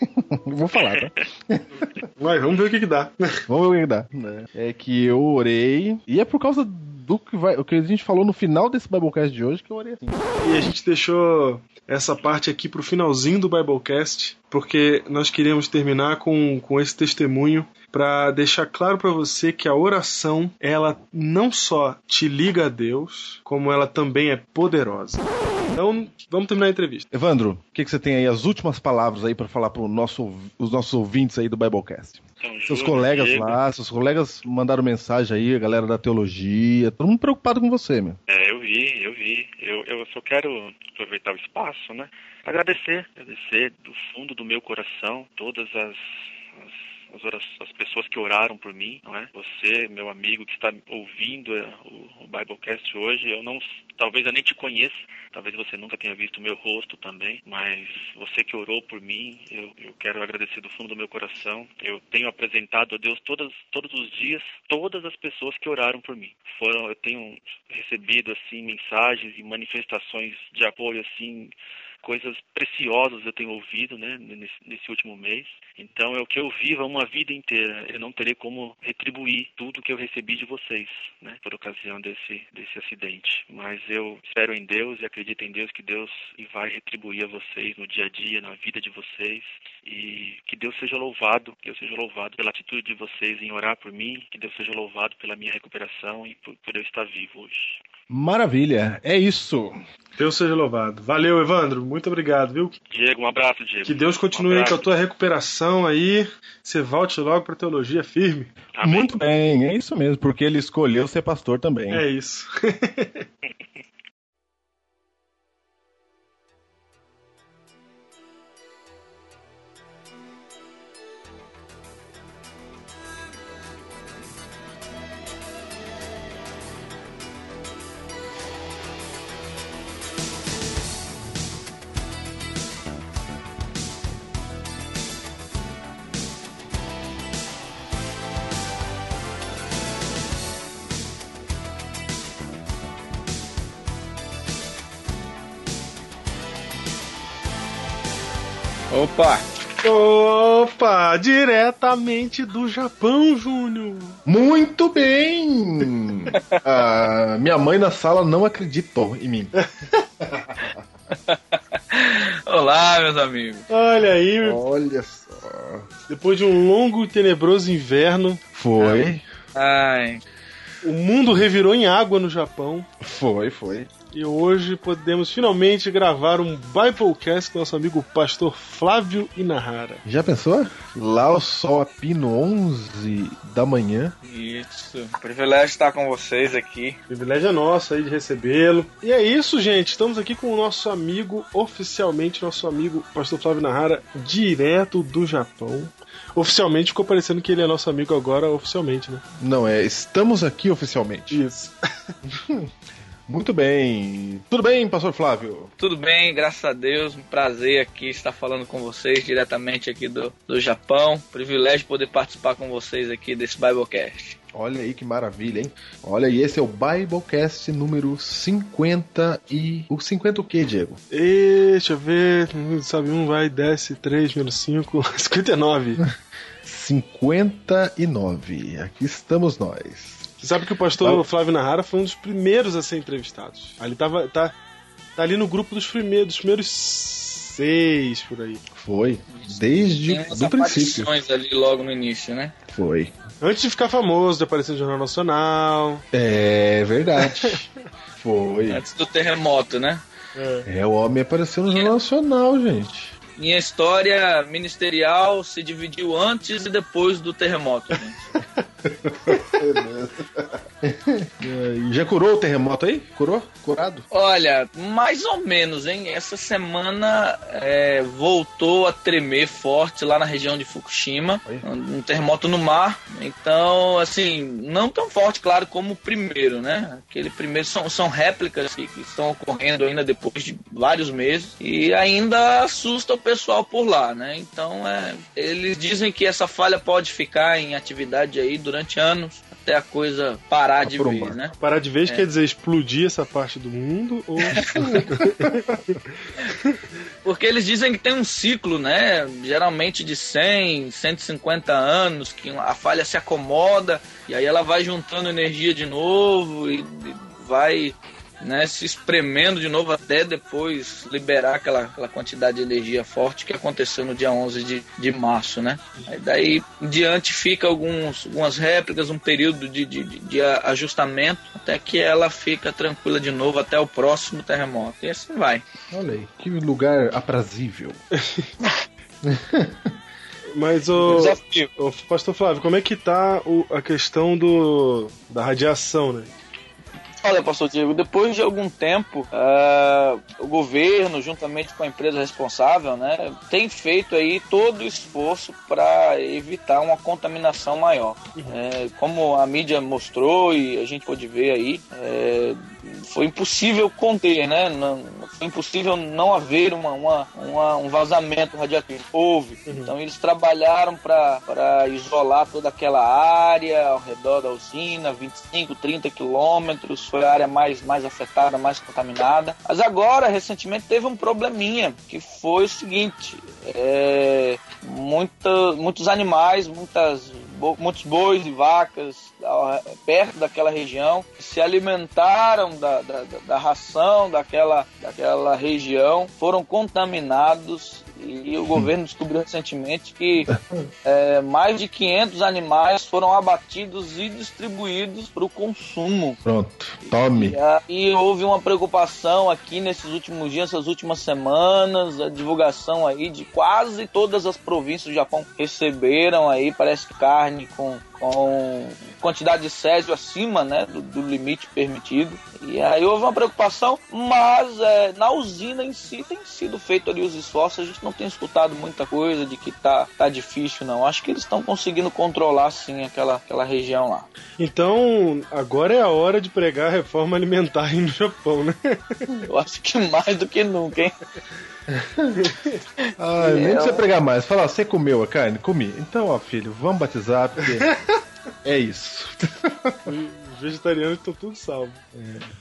<laughs> Vou falar, tá? <laughs> Vai, vamos ver o que, que dá. Vamos ver o que dá. É que eu orei. E é por causa do que, vai, o que a gente falou no final desse Biblecast de hoje que eu orei assim. E a gente deixou essa parte aqui pro finalzinho do Biblecast, porque nós queríamos terminar com, com esse testemunho para deixar claro para você que a oração, ela não só te liga a Deus, como ela também é poderosa. Então, vamos terminar a entrevista. Evandro, o que, que você tem aí, as últimas palavras aí pra falar para nosso, os nossos ouvintes aí do Biblecast? Então, Seus colegas Diego, lá, seus colegas mandaram mensagem aí, a galera da teologia, todo mundo preocupado com você, meu. É, eu vi, eu vi. Eu, eu só quero aproveitar o espaço, né? Agradecer, agradecer do fundo do meu coração todas as, as, as, pessoas que oraram por mim, não é? Você, meu amigo que está ouvindo é, o, o Biblecast hoje, eu não, talvez eu nem te conheça, talvez você nunca tenha visto o meu rosto também, mas você que orou por mim, eu, eu quero agradecer do fundo do meu coração. Eu tenho apresentado a Deus todas, todos os dias, todas as pessoas que oraram por mim. Foram, eu tenho recebido assim mensagens e manifestações de apoio assim coisas preciosas eu tenho ouvido, né, nesse, nesse último mês. Então é o que eu vivo uma vida inteira. Eu não terei como retribuir tudo que eu recebi de vocês, né, por ocasião desse desse acidente. Mas eu espero em Deus e acredito em Deus que Deus vai retribuir a vocês no dia a dia, na vida de vocês e que Deus seja louvado, que Deus seja louvado pela atitude de vocês em orar por mim, que Deus seja louvado pela minha recuperação e por, por eu estar vivo hoje. Maravilha, é isso. Deus seja louvado. Valeu, Evandro. Muito obrigado, viu? Diego, um abraço, Diego. Que Deus continue um aí com a tua recuperação aí. Você volte logo pra teologia firme. Amém. Muito bem, é isso mesmo, porque ele escolheu ser pastor também. É isso. <laughs> Opa! Opa, diretamente do Japão, Júnior. Muito bem! <laughs> Ah, minha mãe na sala não acreditou em mim. <laughs> Olá, meus amigos. Olha aí, Olha só. depois de um longo e tenebroso inverno, Foi, Ai, o mundo revirou em água no Japão. foi, foi. E hoje podemos finalmente gravar um Biblecast com nosso amigo pastor Flávio Inahara. Já pensou? Lá o sol a pino 11 da manhã. isso. Privilégio estar com vocês aqui. Privilégio é nosso aí de recebê-lo. E é isso, gente. Estamos aqui com o nosso amigo, oficialmente nosso amigo pastor Flávio Nahara, direto do Japão. Oficialmente ficou parecendo que ele é nosso amigo agora, oficialmente, né? Não, é, estamos aqui oficialmente. Isso. <laughs> Muito bem. Tudo bem, pastor Flávio? Tudo bem, graças a Deus. Um prazer aqui estar falando com vocês diretamente aqui do, do Japão. Privilégio poder participar com vocês aqui desse Biblecast. Olha aí que maravilha, hein? Olha aí, esse é o Biblecast número 50 e... O 50 o quê, Diego? E, deixa eu ver. Sabe, um vai, desce, 3 menos 5, 59. 59. Aqui estamos nós. Você sabe que o pastor Vai. Flávio Nahara foi um dos primeiros a ser entrevistados. Ali tava, tá, tá ali no grupo dos primeiros, dos primeiros seis por aí. Foi. Desde o princípio. aparições ali logo no início, né? Foi. Antes de ficar famoso, de aparecer no Jornal Nacional. É verdade. <laughs> Foi. Antes do terremoto, né? É, o homem apareceu no Jornal Nacional, gente. Minha história ministerial se dividiu antes e depois do terremoto. <laughs> Já curou o terremoto aí? Curou? Curado? Olha, mais ou menos, hein? Essa semana é, voltou a tremer forte lá na região de Fukushima, Oi. um, um terremoto no mar. Então, assim, não tão forte, claro, como o primeiro, né? Aquele primeiro são, são réplicas que, que estão ocorrendo ainda depois de vários meses e ainda assusta o pessoal por lá, né? Então, é, eles dizem que essa falha pode ficar em atividade aí durante anos até a coisa parar de vez, né? Parar de vez É. quer dizer explodir essa parte do mundo ou. <laughs> Porque eles dizem que tem um ciclo, né? Geralmente de 100, 150 anos, que a falha se acomoda e aí ela vai juntando energia de novo e e vai né, se espremendo de novo até depois liberar aquela, aquela quantidade de energia forte que aconteceu no dia 11 de, de março, né? Aí daí em diante fica alguns, algumas réplicas, um período de, de, de- ajustamento até que ela fica tranquila de novo até o próximo terremoto. E assim vai. Olha aí. Que lugar aprazível. <laughs> Mas o. Ô, Pastor Flávio, como é que tá o- a questão do da radiação, né? Olha, pastor Diego, depois de algum tempo, ah, o governo, juntamente com a empresa responsável, né, tem feito aí todo o esforço para evitar uma contaminação maior. É, como a mídia mostrou e a gente pôde ver aí, é, foi impossível conter, né? Não, foi impossível não haver uma, uma, uma um vazamento radioativo. Houve. Uhum. Então eles trabalharam para isolar toda aquela área ao redor da usina, 25, 30 quilômetros, foi a área mais, mais afetada, mais contaminada. Mas agora, recentemente, teve um probleminha, que foi o seguinte, é, muita, muitos animais, muitas muitos bois e vacas perto daquela região se alimentaram da, da, da ração daquela, daquela região, foram contaminados e o governo descobriu recentemente que é, mais de 500 animais foram abatidos e distribuídos para o consumo. Pronto, tome. E, e, houve uma preocupação aqui nesses últimos dias, essas últimas semanas, a divulgação aí de quase todas as províncias do Japão receberam aí, parece que carne com com quantidade de césio acima né, do, do, limite permitido. E aí houve uma preocupação, mas é, na usina em si tem sido feito ali os esforços. A gente não tem escutado muita coisa de que tá, tá difícil, não. Acho que eles estão conseguindo controlar sim aquela, aquela região lá. Então, agora é a hora de pregar a reforma alimentar no Japão, né? Eu acho que mais do que nunca, hein? <laughs> <laughs> ah, nem precisa pregar mais. Fala, você comeu a carne? Comi. Então, ó, filho, vamos batizar, porque <laughs> é isso. Os vegetarianos estão tudo salvos.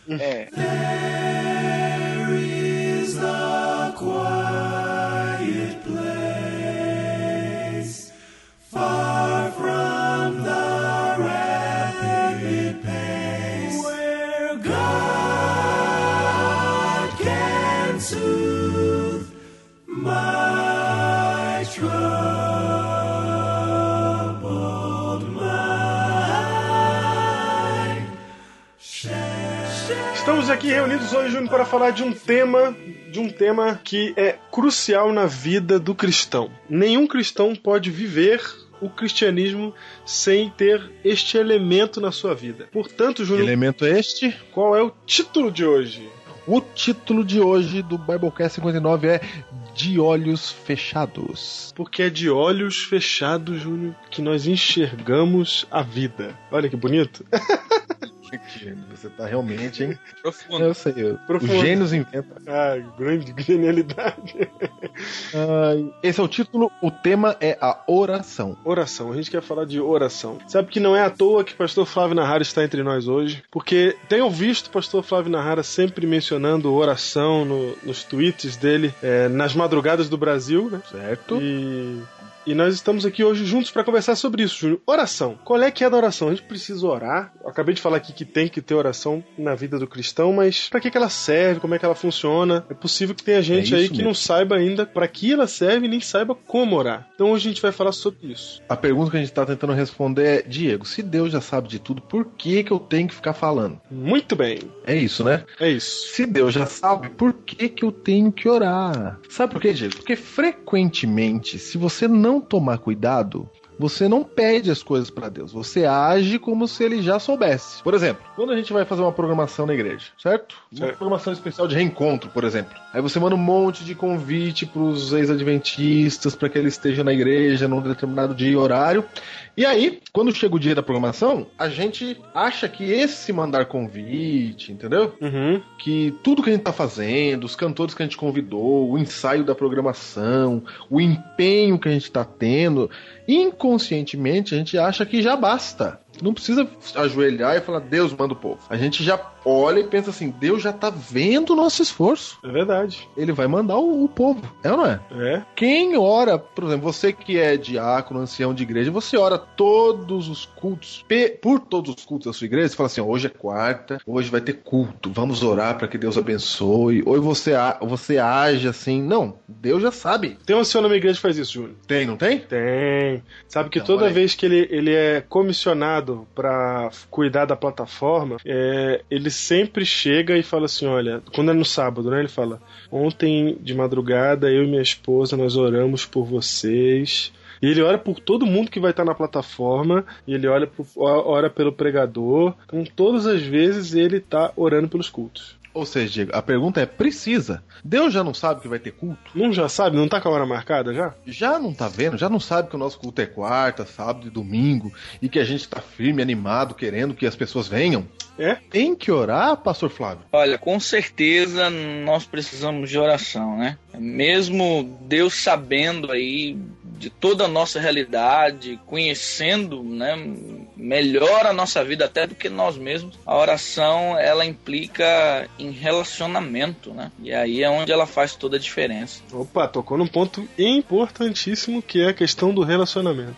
É. é. There is a quiet place far from the rapid pace where God can Estamos aqui reunidos hoje, Júnior, para falar de um tema, de um tema que é crucial na vida do cristão. Nenhum cristão pode viver o cristianismo sem ter este elemento na sua vida. Portanto, Júnior. Elemento este? Qual é o título de hoje? O título de hoje do Biblecast 59 é De Olhos Fechados. Porque é de olhos fechados, Júnior, que nós enxergamos a vida. Olha que bonito. <laughs> Você tá realmente, hein? <laughs> Profundo. Eu sei. Eu. Profundo. Os gênios inventam. Ah, grande genialidade. Ah, esse é o título. O tema é a oração. Oração. A gente quer falar de oração. Sabe que não é à toa que o pastor Flávio Nahara está entre nós hoje, porque tenho visto o pastor Flávio Nahara sempre mencionando oração no, nos tweets dele é, nas madrugadas do Brasil, né? Certo. E e nós estamos aqui hoje juntos para conversar sobre isso, Júnior. Oração. Qual é que é a oração? A gente precisa orar. Eu acabei de falar aqui que tem que ter oração na vida do cristão, mas para que, que ela serve? Como é que ela funciona? É possível que tenha gente é aí que mesmo. não saiba ainda para que ela serve nem saiba como orar. Então hoje a gente vai falar sobre isso. A pergunta que a gente está tentando responder é: Diego, se Deus já sabe de tudo, por que, que eu tenho que ficar falando? Muito bem. É isso, né? É isso. Se Deus já sabe, por que, que eu tenho que orar? Sabe por quê, Diego? Porque frequentemente, se você não não tomar cuidado, você não pede as coisas para Deus, você age como se ele já soubesse. Por exemplo, quando a gente vai fazer uma programação na igreja, certo? Uma certo. programação especial de reencontro, por exemplo. Aí você manda um monte de convite para os ex-adventistas para que eles estejam na igreja num determinado dia e horário. E aí, quando chega o dia da programação, a gente acha que esse mandar convite, entendeu? Uhum. Que tudo que a gente tá fazendo, os cantores que a gente convidou, o ensaio da programação, o empenho que a gente tá tendo, inconscientemente a gente acha que já basta. Não precisa ajoelhar e falar, Deus manda o povo. A gente já olha e pensa assim: Deus já tá vendo o nosso esforço. É verdade. Ele vai mandar o, o, povo. É ou não é? É. Quem ora, por exemplo, você que é diácono, ancião de igreja, você ora todos os cultos, por todos os cultos da sua igreja, você fala assim: hoje é quarta, hoje vai ter culto, vamos orar para que Deus abençoe. Ou você, você age assim. Não, Deus já sabe. Tem um ancião na minha igreja que faz isso, Júlio. Tem, não tem? Tem. Sabe que então, toda vez que ele, ele é comissionado para cuidar da plataforma, é, ele sempre chega e fala assim: olha, quando é no sábado, né? Ele fala: ontem de madrugada eu e minha esposa nós oramos por vocês. E ele ora por todo mundo que vai estar na plataforma, e ele olha por, ora pelo pregador. Então, todas as vezes ele está orando pelos cultos. Ou seja, Diego, a pergunta é: precisa? Deus já não sabe que vai ter culto? Não já sabe? Não tá com a hora marcada já? Já não tá vendo? Já não sabe que o nosso culto é quarta, sábado e domingo e que a gente tá firme, animado, querendo que as pessoas venham? É? Tem que orar, Pastor Flávio? Olha, com certeza nós precisamos de oração, né? Mesmo Deus sabendo aí de toda a nossa realidade, conhecendo né, melhor a nossa vida até do que nós mesmos, a oração ela implica em relacionamento, né? E aí é onde ela faz toda a diferença. Opa, tocou num ponto importantíssimo que é a questão do relacionamento.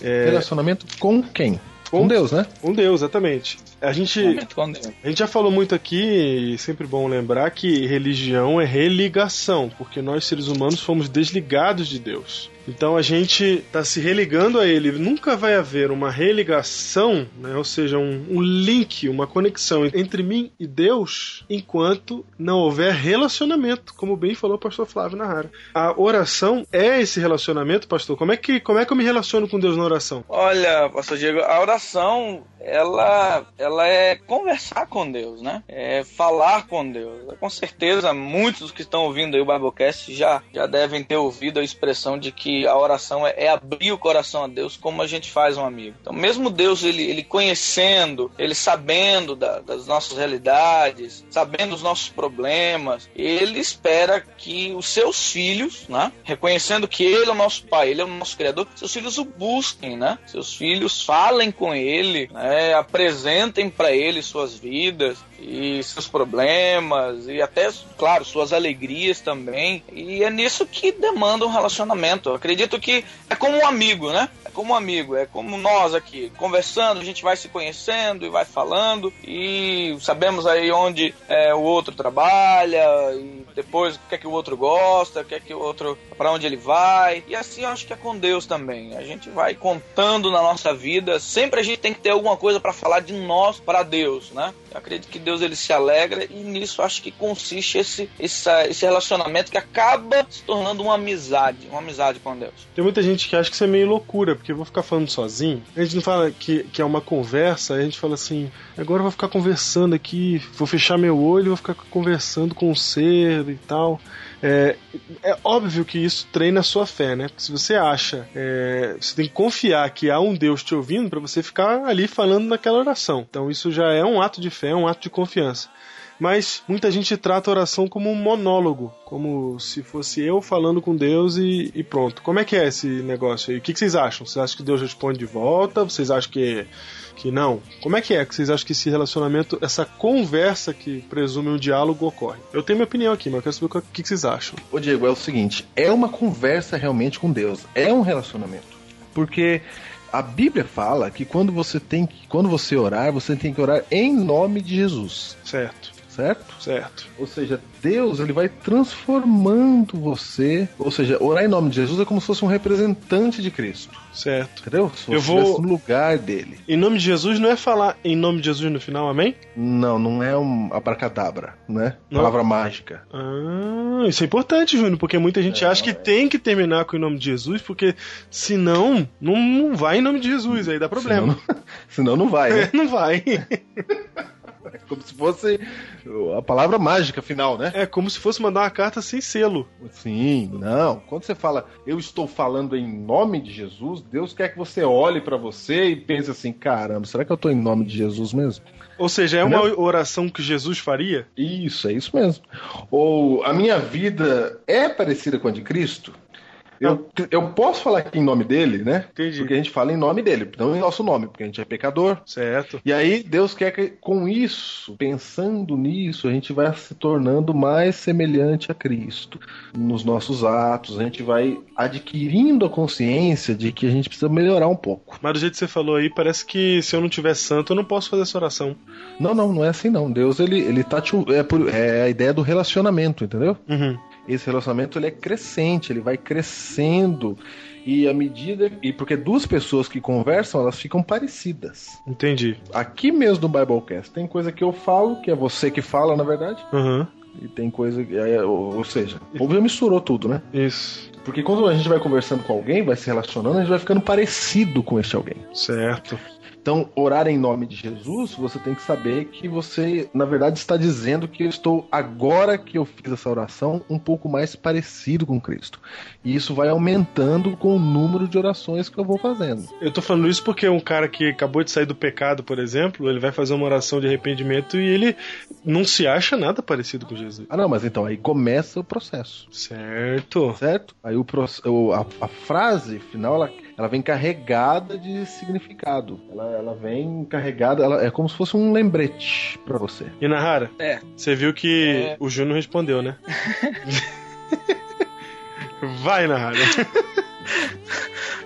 É, Relacionamento com quem? Com Com- Deus, né? um Deus, exatamente. A gente, com a gente já falou muito aqui, e sempre bom lembrar que religião é religação, porque nós seres humanos fomos desligados de Deus. Então a gente está se religando a Ele. Nunca vai haver uma religação, né? ou seja, um, um link, uma conexão entre mim e Deus, enquanto não houver relacionamento, como bem falou o pastor Flávio Nahara. A oração é esse relacionamento, pastor. Como é que, como é que eu me relaciono com Deus na oração? Olha, pastor Diego, a oração, ela, ela é conversar com Deus, né? É falar com Deus. Com certeza, muitos que estão ouvindo aí o Biblecast já, já devem ter ouvido a expressão de que a oração é, é abrir o coração a Deus como a gente faz um amigo. Então, mesmo Deus, ele, ele conhecendo, ele sabendo da- das nossas realidades, sabendo os nossos problemas, ele espera que os seus filhos, né? Reconhecendo que ele é o nosso pai, ele é o nosso criador, seus filhos o busquem, né? Seus filhos falem com ele, né? apresentem para ele suas vidas e seus problemas e até, claro, suas alegrias também. E é nisso que demanda um relacionamento. Acredito que é como um amigo, né? Como amigo, é como nós aqui, conversando, a gente vai se conhecendo e vai falando e sabemos aí onde é, o outro trabalha e depois o que é que o outro gosta, o que é que o outro para onde ele vai. E assim eu acho que é com Deus também. A gente vai contando na nossa vida, sempre a gente tem que ter alguma coisa para falar de nós para Deus, né? Eu acredito que Deus ele se alegra e nisso acho que consiste esse, essa- esse relacionamento que acaba se tornando uma amizade, uma amizade com Deus. Tem muita gente que acha que isso é meio loucura, porque eu vou ficar falando sozinho. A gente não fala que, que é uma conversa, a gente fala assim, agora eu vou ficar conversando aqui, vou fechar meu olho vou ficar conversando com o ser e tal. É, é óbvio que isso treina a sua fé, né? Porque se você acha, é, você tem que confiar que há um Deus te ouvindo para você ficar ali falando naquela oração. Então isso já é um ato de fé, é um ato de confiança. Mas muita gente trata a oração como um monólogo, como se fosse eu falando com Deus e, e pronto. Como é que é esse negócio aí? O que, que vocês acham? Vocês acham que Deus responde de volta? Vocês acham que, que não? Como é que é que vocês acham que esse relacionamento, essa conversa que presume um diálogo ocorre? Eu tenho minha opinião aqui, mas eu quero saber o que, que vocês acham. Ô Diego, é o seguinte, é uma conversa realmente com Deus, é um relacionamento. Porque a Bíblia fala que quando você tem que, quando você orar, você tem que orar em nome de Jesus, Certo, certo? certo. Ou seja, Deus ele vai transformando você, ou seja, orar em nome de Jesus é como se fosse um representante de Cristo, Certo. entendeu? Se Eu vou- no lugar dele. Em nome de Jesus não é falar em nome de Jesus no final, amém? Não, não é um abracadabra, né? Não. Palavra mágica. Ah, isso é importante, Júnior, porque muita gente acha que tem que terminar com o nome de Jesus, porque senão não, não vai em nome de Jesus, aí dá problema. Senão, <laughs> senão não vai, né? <laughs> não vai. <laughs> É como se fosse a palavra mágica final, né? É como se fosse mandar uma carta sem selo. Sim, não. Quando você fala, eu estou falando em nome de Jesus, Deus quer que você olhe pra você e pense assim: caramba, será que eu estou em nome de Jesus mesmo? Ou seja, é uma oração que Jesus faria? Isso, é isso mesmo. Ou a minha vida é parecida com a de Cristo? Eu, eu posso falar aqui em nome dele, né? Entendi. Porque a gente fala em nome dele, não em nosso nome, porque a gente é pecador. Certo. E aí Deus quer que com isso, pensando nisso, a gente vai se tornando mais semelhante a Cristo nos nossos atos, a gente vai adquirindo a consciência de que a gente precisa melhorar um pouco. Mas do jeito que você falou aí, parece que se eu não tiver santo, eu não posso fazer essa oração. Não, não, não é assim não. Deus ele ele tá é, por, é a ideia do relacionamento, entendeu? Uhum. Esse relacionamento ele é crescente, ele vai crescendo e à medida e porque duas pessoas que conversam, elas ficam parecidas. Entendi. Aqui mesmo no Biblecast tem coisa que eu falo, que é você que fala, na verdade, Uhum. e tem coisa que é, ou, ou seja, o povo já misturou tudo, né? Isso. Porque quando a gente vai conversando com alguém, vai se relacionando, a gente vai ficando parecido com este alguém. Certo. Então, orar em nome de Jesus, você tem que saber que você, na verdade, está dizendo que eu estou, agora que eu fiz essa oração, um pouco mais parecido com Cristo. E isso vai aumentando com o número de orações que eu vou fazendo. Eu tô falando isso porque um cara que acabou de sair do pecado, por exemplo, ele vai fazer uma oração de arrependimento e ele não se acha nada parecido com Jesus. Ah, não, mas então aí começa o processo. Certo. Certo? Aí o a, a frase final, ela ela vem carregada de significado. Ela, ela vem carregada, ela é como se fosse um lembrete para você. E Nahara? É. Você viu que é. o Júnior respondeu, né? <laughs> Vai, Nahara.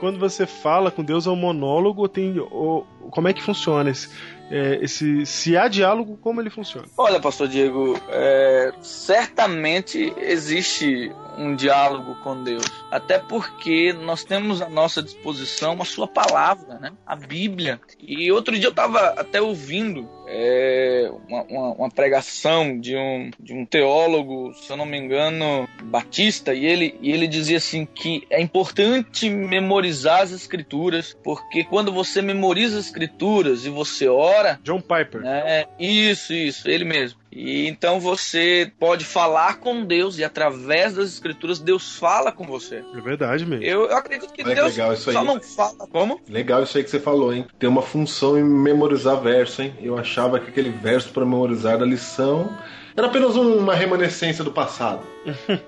Quando você fala com Deus é um monólogo, tem ou, como é que funciona esse é, esse se há diálogo, como ele funciona? Olha, Pastor Diego, é, certamente existe um diálogo com Deus, até porque nós temos à nossa disposição a Sua palavra, né? A Bíblia. E outro dia eu estava até ouvindo é, uma, uma, uma, pregação de um, de um teólogo, se eu não me engano, batista, e ele, e ele dizia assim que é importante memorizar as escrituras, porque quando você memoriza as escrituras e você ora. John Piper. Né, isso, isso, ele mesmo. E então você pode falar com Deus e através das escrituras Deus fala com você. É verdade mesmo. Eu, eu acredito que Deus legal isso só não fala. Como? Legal isso aí que você falou, hein? Tem uma função em memorizar verso, hein? Eu achava que aquele verso para memorizar da lição era apenas uma remanescência do passado.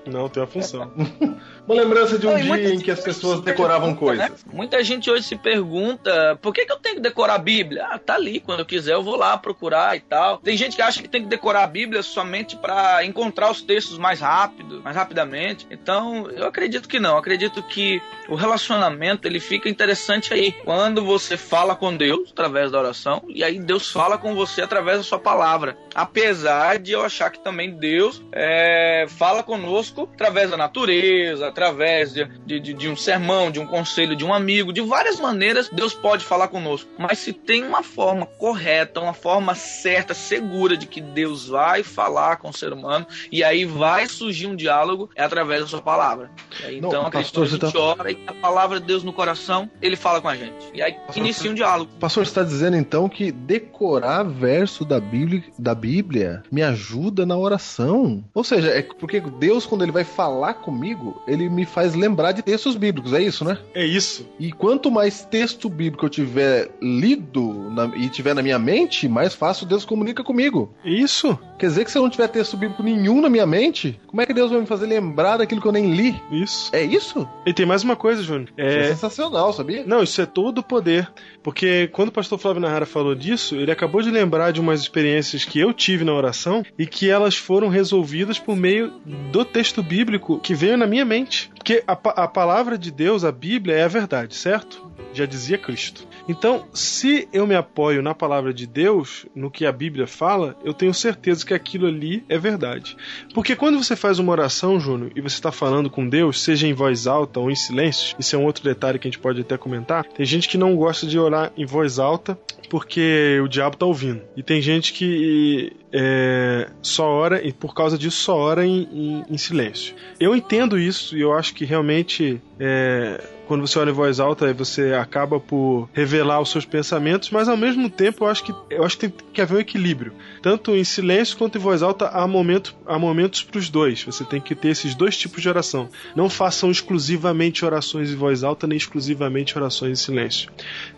Não, tem uma função. <laughs> uma lembrança de um Não, dia em que as pessoas decoravam coisas. Né? Muita gente hoje se pergunta por que, que eu tenho que decorar a Bíblia? Ah, tá ali, quando eu quiser eu vou lá procurar e tal. Tem gente que acha que tem que decorar a Bíblia somente para encontrar os textos mais rápido, mais rapidamente. Então, eu acredito que não. Eu acredito que o relacionamento ele fica interessante aí quando você fala com Deus através da oração e aí Deus fala com você através da sua palavra. Apesar de eu achar que também Deus é, fala conosco através da natureza, através de, de, de, um sermão, de um conselho de um amigo, de várias maneiras Deus pode falar conosco. Mas se tem uma forma correta, uma forma certa, segura de que Deus vai falar com o ser humano e aí vai surgir um diálogo, é através da sua palavra. Aí, Não, então, pastor, a gente tá... ora e a palavra de Deus no coração, ele fala com a gente. E aí pastor, inicia um diálogo. Pastor, você está dizendo então que decorar verso da Bíblia, da Bíblia me ajuda ajuda na oração. Ou seja, é porque Deus, quando ele vai falar comigo, ele me faz lembrar de textos bíblicos, é isso, né? É isso. E quanto mais texto bíblico eu tiver lido na, e tiver na minha mente, mais fácil Deus comunica comigo. Isso. Quer dizer que se eu não tiver texto bíblico nenhum na minha mente, como é que Deus vai me fazer lembrar daquilo que eu nem li? Isso. É isso? E tem mais uma coisa, Júnior. É... é sensacional, sabia? Não, isso é todo o poder. Porque quando o pastor Flávio Nahara falou disso, ele acabou de lembrar de umas experiências que eu tive na oração e que elas foram resolvidas por meio do texto bíblico que veio na minha mente. Porque a, a palavra de Deus, a Bíblia, é a verdade, certo? Já dizia Cristo. Então, se eu me apoio na palavra de Deus, no que a Bíblia fala, eu tenho certeza que aquilo ali é verdade. Porque quando você faz uma oração, Júnior, e você está falando com Deus, seja em voz alta ou em silêncio, isso é um outro detalhe que a gente pode até comentar. Tem gente que não gosta de orar em voz alta porque o diabo está ouvindo. E tem gente que é, só ora, e por causa disso só ora em, em, em, silêncio. Eu entendo isso e eu acho que realmente é, quando você ora em voz alta você acaba por revelar os seus pensamentos, mas ao mesmo tempo eu acho que eu acho que tem que haver um equilíbrio. Tanto em silêncio quanto em voz alta há, momento, há momentos para os dois. Você tem que ter esses dois tipos de oração. Não façam exclusivamente orações em voz alta, nem exclusivamente orações em silêncio.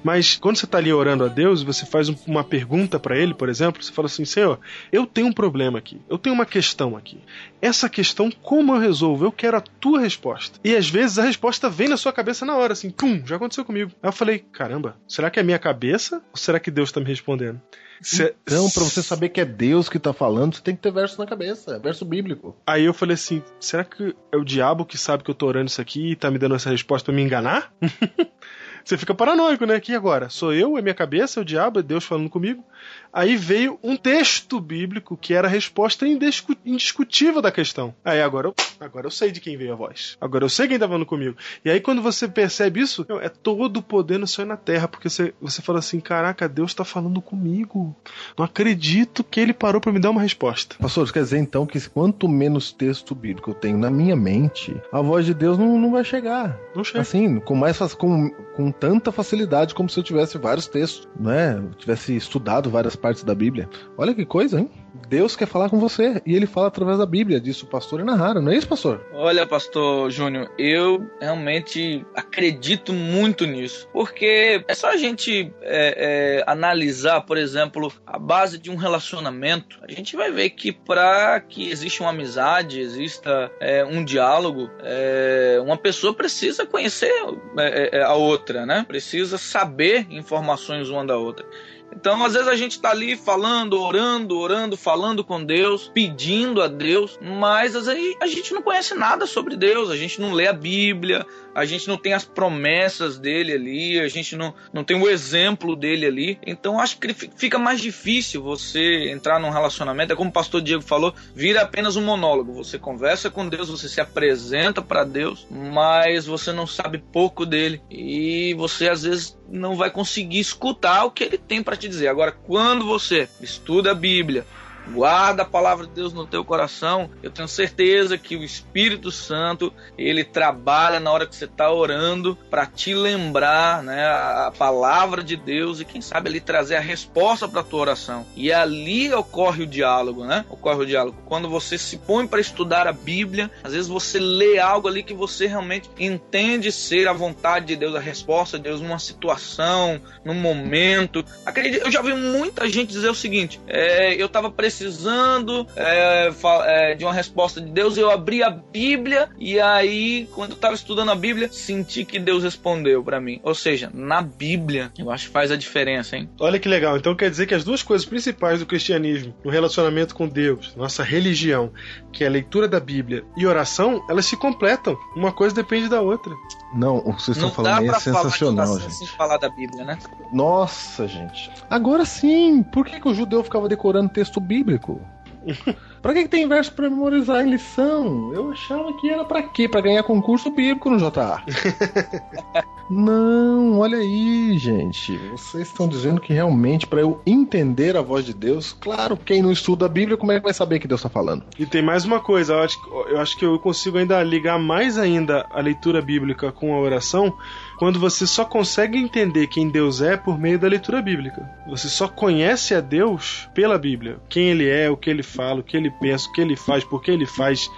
Mas quando você está ali orando a Deus, você faz uma pergunta para Ele, por exemplo, você fala assim: Senhor, eu tenho um problema aqui, eu tenho uma questão aqui. Essa questão, como eu resolvo? Eu quero a tua resposta. E às vezes a resposta vem na sua cabeça na hora, assim, pum, já aconteceu comigo. Aí eu falei: caramba, será que é minha cabeça ou será que Deus está me respondendo? Então, para você saber que é Deus que tá falando, você tem que ter verso na cabeça, verso bíblico. Aí eu falei assim: será que é o diabo que sabe que eu tô orando isso aqui e tá me dando essa resposta para me enganar? <laughs> você fica paranoico, né? Aqui agora, sou eu, é minha cabeça, é o diabo, é Deus falando comigo. Aí veio um texto bíblico que era a resposta indiscutível da questão. Aí agora eu, agora eu sei de quem veio a voz. Agora eu sei quem tá falando comigo. E aí quando você percebe isso, é todo o poder no céu e na terra, porque você, você fala assim: caraca, Deus tá falando comigo. Não acredito que ele parou para me dar uma resposta. Pastor, quer dizer então que quanto menos texto bíblico eu tenho na minha mente, a voz de Deus não, não vai chegar. Não chega. Assim, com mais com, com tanta facilidade como se eu tivesse vários textos, né? Eu tivesse estudado várias partes da Bíblia. Olha que coisa, hein? Deus quer falar com você e ele fala através da Bíblia, disse o pastor Inahara, não é isso, pastor? Olha, pastor Júnior, eu realmente acredito muito nisso, porque é só a gente é, é, analisar, por exemplo, a base de um relacionamento, a gente vai ver que para que exista uma amizade, exista é, um diálogo, é, uma pessoa precisa conhecer é, é, a outra, né? Precisa saber informações uma da outra. Então, às vezes a gente está ali falando, orando, orando, falando com Deus, pedindo a Deus, mas às vezes a gente não conhece nada sobre Deus, a gente não lê a Bíblia, a gente não tem as promessas dele ali, a gente não, não tem o exemplo dele ali. Então acho que fica mais difícil você entrar num relacionamento. É como o pastor Diego falou, vira apenas um monólogo. Você conversa com Deus, você se apresenta para Deus, mas você não sabe pouco dele e você às vezes não vai conseguir escutar o que ele tem para te dizer. Agora, quando você estuda a Bíblia, guarda a palavra de Deus no teu coração, eu tenho certeza que o Espírito Santo, ele trabalha na hora que você está orando para te lembrar, né, a palavra de Deus e quem sabe ali trazer a resposta para tua oração. E ali ocorre o diálogo, né? Ocorre o diálogo. Quando você se põe para estudar a Bíblia, às vezes você lê algo ali que você realmente entende ser a vontade de Deus, a resposta de Deus numa situação, num momento. Acredito, eu já vi muita gente dizer o seguinte: é, eu estava precisando precisando é, é, de uma resposta de Deus, eu abri a Bíblia e aí, quando eu estava estudando a Bíblia, senti que Deus respondeu para mim. Ou seja, na Bíblia, eu acho que faz a diferença, hein? Olha que legal. Então quer dizer que as duas coisas principais do cristianismo, no relacionamento com Deus, nossa religião, que é a leitura da Bíblia e oração, elas se completam. Uma coisa depende da outra. Não, o que vocês estão falando aí é sensacional, falar gente. Sem falar da Bíblia, né? Nossa, gente. Agora sim, por que, que o judeu ficava decorando texto bíblico? Bíblico. pra que, que tem verso pra memorizar em lição? Eu achava que era pra quê? Pra ganhar concurso bíblico no JA. <laughs> Não, olha aí, gente. Vocês estão dizendo que realmente para eu entender a voz de Deus, claro, quem não estuda a Bíblia, como é que vai saber que Deus está falando? E tem mais uma coisa, eu acho, eu acho que eu consigo ainda ligar mais ainda a leitura bíblica com a oração, quando você só consegue entender quem Deus é por meio da leitura bíblica. Você só conhece a Deus pela Bíblia. Quem ele é, o que ele fala, o que ele pensa, o que ele faz, por que ele faz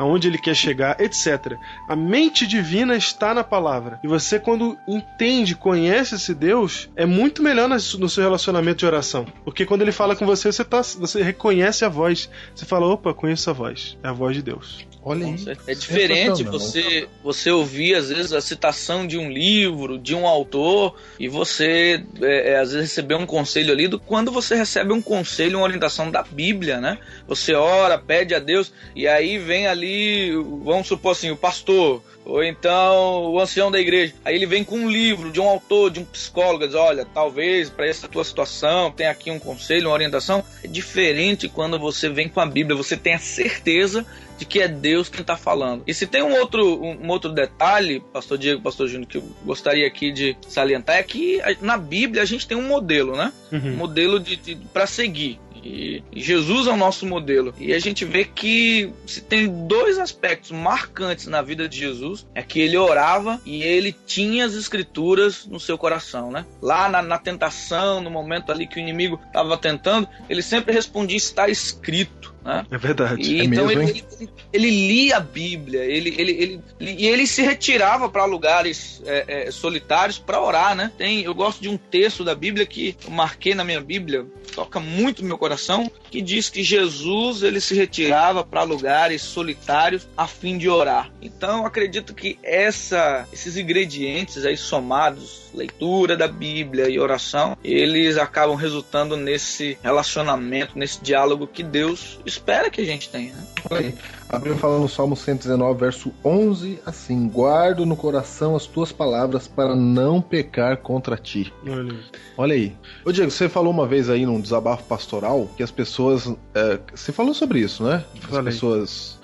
aonde ele quer chegar, etc. A mente divina está na palavra. E você, quando entende, conhece esse Deus, é muito melhor no seu relacionamento de oração. Porque quando ele fala com você, você, tá, você reconhece a voz. Você fala, opa, conheço a voz. É a voz de Deus. Olha aí. É diferente você, você ouvir, às vezes, a citação de um livro, de um autor, e você, é, é, às vezes, receber um conselho ali, do quando você recebe um conselho, uma orientação da Bíblia, né? Você ora, pede a Deus, e aí vem ali, vamos supor assim, o pastor, ou então o ancião da igreja. Aí ele vem com um livro de um autor, de um psicólogo, diz: olha, talvez para essa tua situação tem aqui um conselho, uma orientação. É diferente quando você vem com a Bíblia, você tem a certeza de que é Deus quem está falando. E se tem um outro, um, outro detalhe, Pastor Diego, Pastor Júnior, que eu gostaria aqui de salientar, é que na Bíblia a gente tem um modelo, né? Uhum. Um modelo de, de para seguir. E Jesus é o nosso modelo. E a gente vê que se tem dois aspectos marcantes na vida de Jesus, é que ele orava e ele tinha as escrituras no seu coração, né? Lá na, na tentação, no momento ali que o inimigo estava tentando, ele sempre respondia: está escrito. Né? É verdade. E, é então mesmo, ele, ele, ele, lia a Bíblia, ele, ele, ele, e ele se retirava para lugares é, é, solitários para orar, né? Tem, eu gosto de um texto da Bíblia que eu marquei na minha Bíblia, toca muito no meu coração, que diz que Jesus ele se retirava para lugares solitários a fim de orar. Então eu acredito que essa, esses ingredientes aí somados, leitura da Bíblia e oração, eles acabam resultando nesse relacionamento, nesse diálogo que Deus espera que a gente tenha. Né? Olha aí. A Bíblia fala no Salmo 119, verso 11, assim: Guardo no coração as tuas palavras para não pecar contra ti. Olha aí. Olha aí. Ô Diego, você falou uma vez aí num desabafo pastoral que as pessoas. É, você falou sobre isso, né? As Falei. pessoas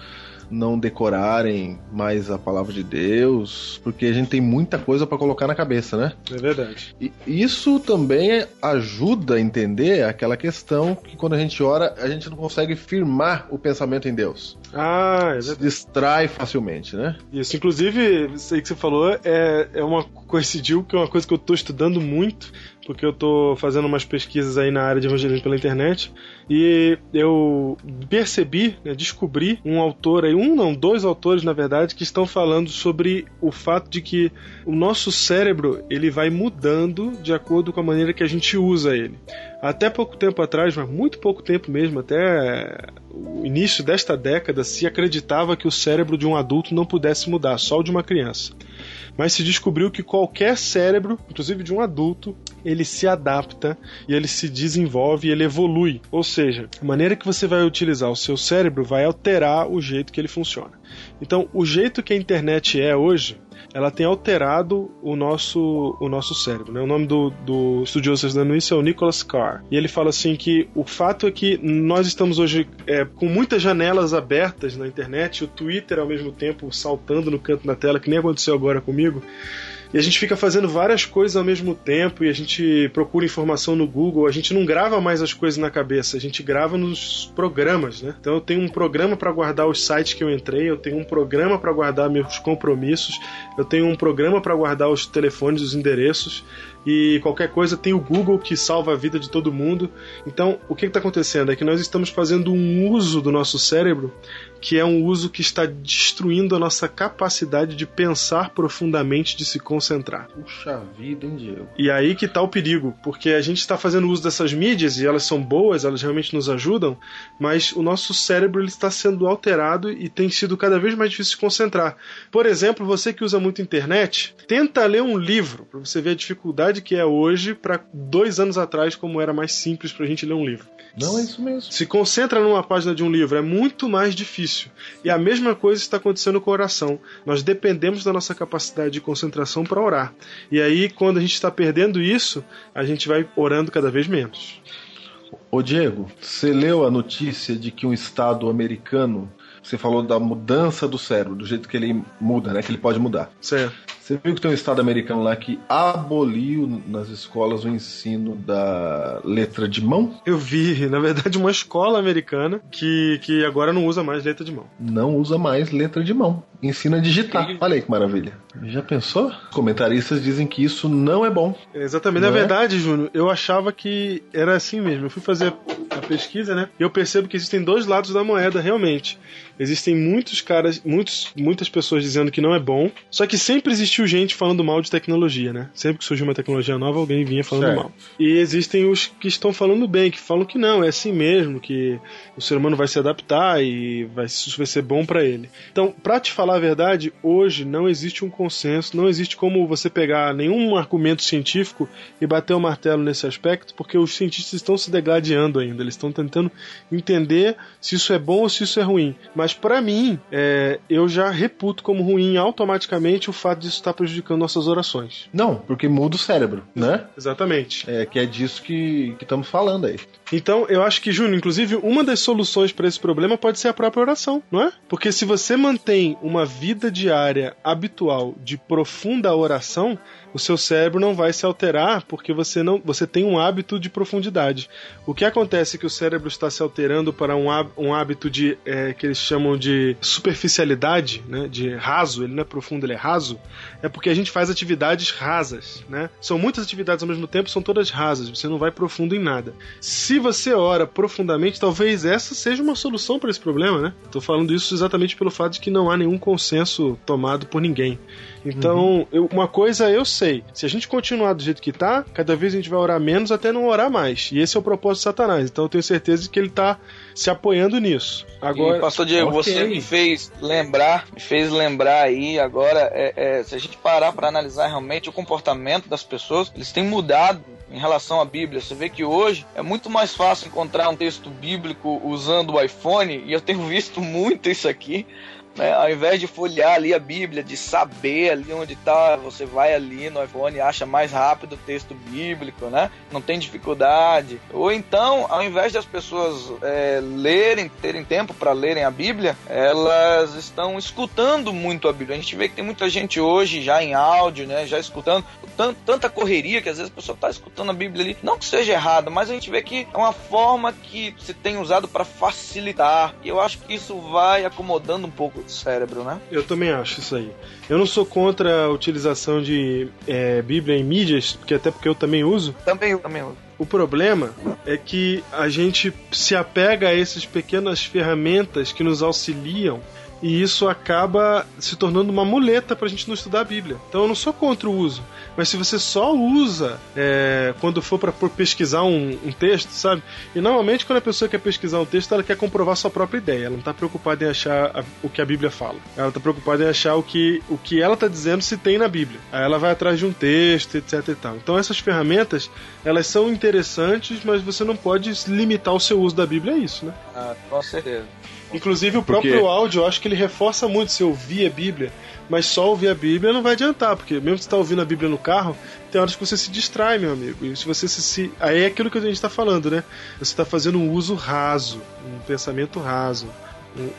não decorarem mais a palavra de Deus, porque a gente tem muita coisa para colocar na cabeça, né? É verdade. E isso também ajuda a entender aquela questão que quando a gente ora, a gente não consegue firmar o pensamento em Deus. Ah, é Se verdade. distrai facilmente, né? Isso, inclusive, isso aí que você falou é, é uma coincidiu que é uma coisa que eu tô estudando muito, porque eu tô fazendo umas pesquisas aí na área de evangelismo pela internet, e eu percebi, né, descobri um autor aí, um não, dois autores na verdade, que estão falando sobre o fato de que o nosso cérebro ele vai mudando de acordo com a maneira que a gente usa ele. Até pouco tempo atrás, mas muito pouco tempo mesmo, até o início desta década, se acreditava que o cérebro de um adulto não pudesse mudar, só o de uma criança. Mas se descobriu que qualquer cérebro, inclusive de um adulto, ele se adapta e ele se desenvolve e ele evolui. Ou seja, a maneira que você vai utilizar o seu cérebro vai alterar o jeito que ele funciona. Então, o jeito que a internet é hoje, ela tem alterado o nosso, o nosso cérebro. Né? O nome do, do estudioso dando isso é o Nicholas Carr. E ele fala assim que o fato é que nós estamos hoje é, com muitas janelas abertas na internet, o Twitter ao mesmo tempo saltando no canto da tela, que nem aconteceu agora comigo. E a gente fica fazendo várias coisas ao mesmo tempo e a gente procura informação no Google. A gente não grava mais as coisas na cabeça, a gente grava nos programas, né? Então eu tenho um programa para guardar os sites que eu entrei, eu tenho um programa para guardar meus compromissos, eu tenho um programa para guardar os telefones, os endereços e qualquer coisa tem o Google que salva a vida de todo mundo. Então, o que está acontecendo é que nós estamos fazendo um uso do nosso cérebro que é um uso que está destruindo a nossa capacidade de pensar profundamente, de se concentrar. Puxa vida, hein, Diego? E aí que está o perigo, porque a gente está fazendo uso dessas mídias e elas são boas, elas realmente nos ajudam, mas o nosso cérebro está sendo alterado e tem sido cada vez mais difícil se concentrar. Por exemplo, você que usa muito internet, tenta ler um livro para você ver a dificuldade que é hoje para dois anos atrás, como era mais simples para a gente ler um livro. Não é isso mesmo. Se concentra numa página de um livro, é muito mais difícil. E a mesma coisa está acontecendo com oração. Nós dependemos da nossa capacidade de concentração para orar. E aí, quando a gente está perdendo isso, a gente vai orando cada vez menos. Ô Diego, você leu a notícia de que um estado americano, você falou da mudança do cérebro, do jeito que ele muda, né? Que ele pode mudar. Certo. Você viu que tem um estado americano lá que aboliu nas escolas o ensino da letra de mão? Eu vi, na verdade, uma escola americana que, que agora não usa mais letra de mão. Não usa mais letra de mão. Ensina a digitar. Olha aí que maravilha. Já pensou? Comentaristas dizem que isso não é bom. Exatamente. Não Na é? verdade, Júnior, eu achava que era assim mesmo. Eu fui fazer a pesquisa, né? E eu percebo que existem dois lados da moeda, realmente. Existem muitos caras, muitos, muitas pessoas dizendo que não é bom. Só que sempre existiu gente falando mal de tecnologia, né? Sempre que surgiu uma tecnologia nova, alguém vinha falando Certo. mal. E existem os que estão falando bem, que falam que não, é assim mesmo, que o ser humano vai se adaptar e vai, isso vai ser bom pra ele. Então, pra te falar a verdade, hoje não existe um consenso, não existe como você pegar nenhum argumento científico e bater o martelo nesse aspecto, porque os cientistas estão se degladiando ainda, eles estão tentando entender se isso é bom ou se isso é ruim. Mas pra mim, é, eu já reputo como ruim automaticamente o fato de isso estar prejudicando nossas orações. Não, porque muda o cérebro, né? Exatamente. É que é disso que que estamos falando aí. Então, eu acho que, Júnior, inclusive, uma das soluções para esse problema pode ser a própria oração, não é? Porque se você mantém uma vida diária habitual de profunda oração, o seu cérebro não vai se alterar porque você não você tem um hábito de profundidade. O que acontece é que o cérebro está se alterando para um, um hábito de é, que eles chamam de superficialidade, né, de raso, ele não é profundo, ele é raso, é porque a gente faz atividades rasas, né? São muitas atividades ao mesmo tempo, são todas rasas, você não vai profundo em nada. Se você ora profundamente, talvez essa seja uma solução para esse problema, né? Tô falando isso exatamente pelo fato de que não há nenhum consenso tomado por ninguém. Então, eu- uma coisa eu sei: se a gente continuar do jeito que tá, cada vez a gente vai orar menos até não orar mais. E esse é o propósito de Satanás. Então, eu tenho certeza de que ele tá se apoiando nisso. Agora, e, pastor Diego, ok. você me fez lembrar, me fez lembrar aí agora, é, é, se a gente parar para analisar realmente o comportamento das pessoas, eles têm mudado em relação à Bíblia. Você vê que hoje é muito mais fácil encontrar um texto bíblico usando o iPhone, e eu tenho <laughs> visto muito isso aqui, Né? Ao invés de folhear ali a Bíblia, de saber ali onde está, você vai ali no iPhone e acha mais rápido o texto bíblico, né? Não tem dificuldade. Ou então, ao invés das pessoas é, lerem, terem tempo para lerem a Bíblia, elas estão escutando muito a Bíblia. A gente vê que tem muita gente hoje já em áudio, né? Já escutando tanta correria que às vezes a pessoa está escutando a Bíblia ali. Não que seja errado, mas a gente vê que é uma forma que se tem usado para facilitar. E eu acho que isso vai acomodando um pouco cérebro, né? Eu também acho isso aí. Eu não sou contra a utilização de é, Bíblia em mídias, porque até porque eu também uso. Também eu também uso. O problema é que a gente se apega a essas pequenas ferramentas que nos auxiliam e isso acaba se tornando uma muleta para a gente não estudar a Bíblia. Então eu não sou contra o uso, mas se você só usa é, quando for para pesquisar um, um, texto, sabe? E normalmente quando a pessoa quer pesquisar um texto, ela quer comprovar sua própria ideia. Ela não está preocupada em achar a, o que a Bíblia fala. Ela está preocupada em achar o que, o que ela está dizendo se tem na Bíblia. Aí ela vai atrás de um texto, etc. E tal. Então essas ferramentas elas são interessantes, mas você não pode limitar o seu uso da Bíblia a isso, né? Ah, com certeza. Inclusive o próprio porque... áudio, eu acho que ele reforça muito se ouvir a Bíblia, mas só ouvir a Bíblia não vai adiantar, porque mesmo que você está ouvindo a Bíblia no carro, tem horas que você se distrai, meu amigo. E se você se. se... Aí é aquilo que a gente está falando, né? Você está fazendo um uso raso, um pensamento raso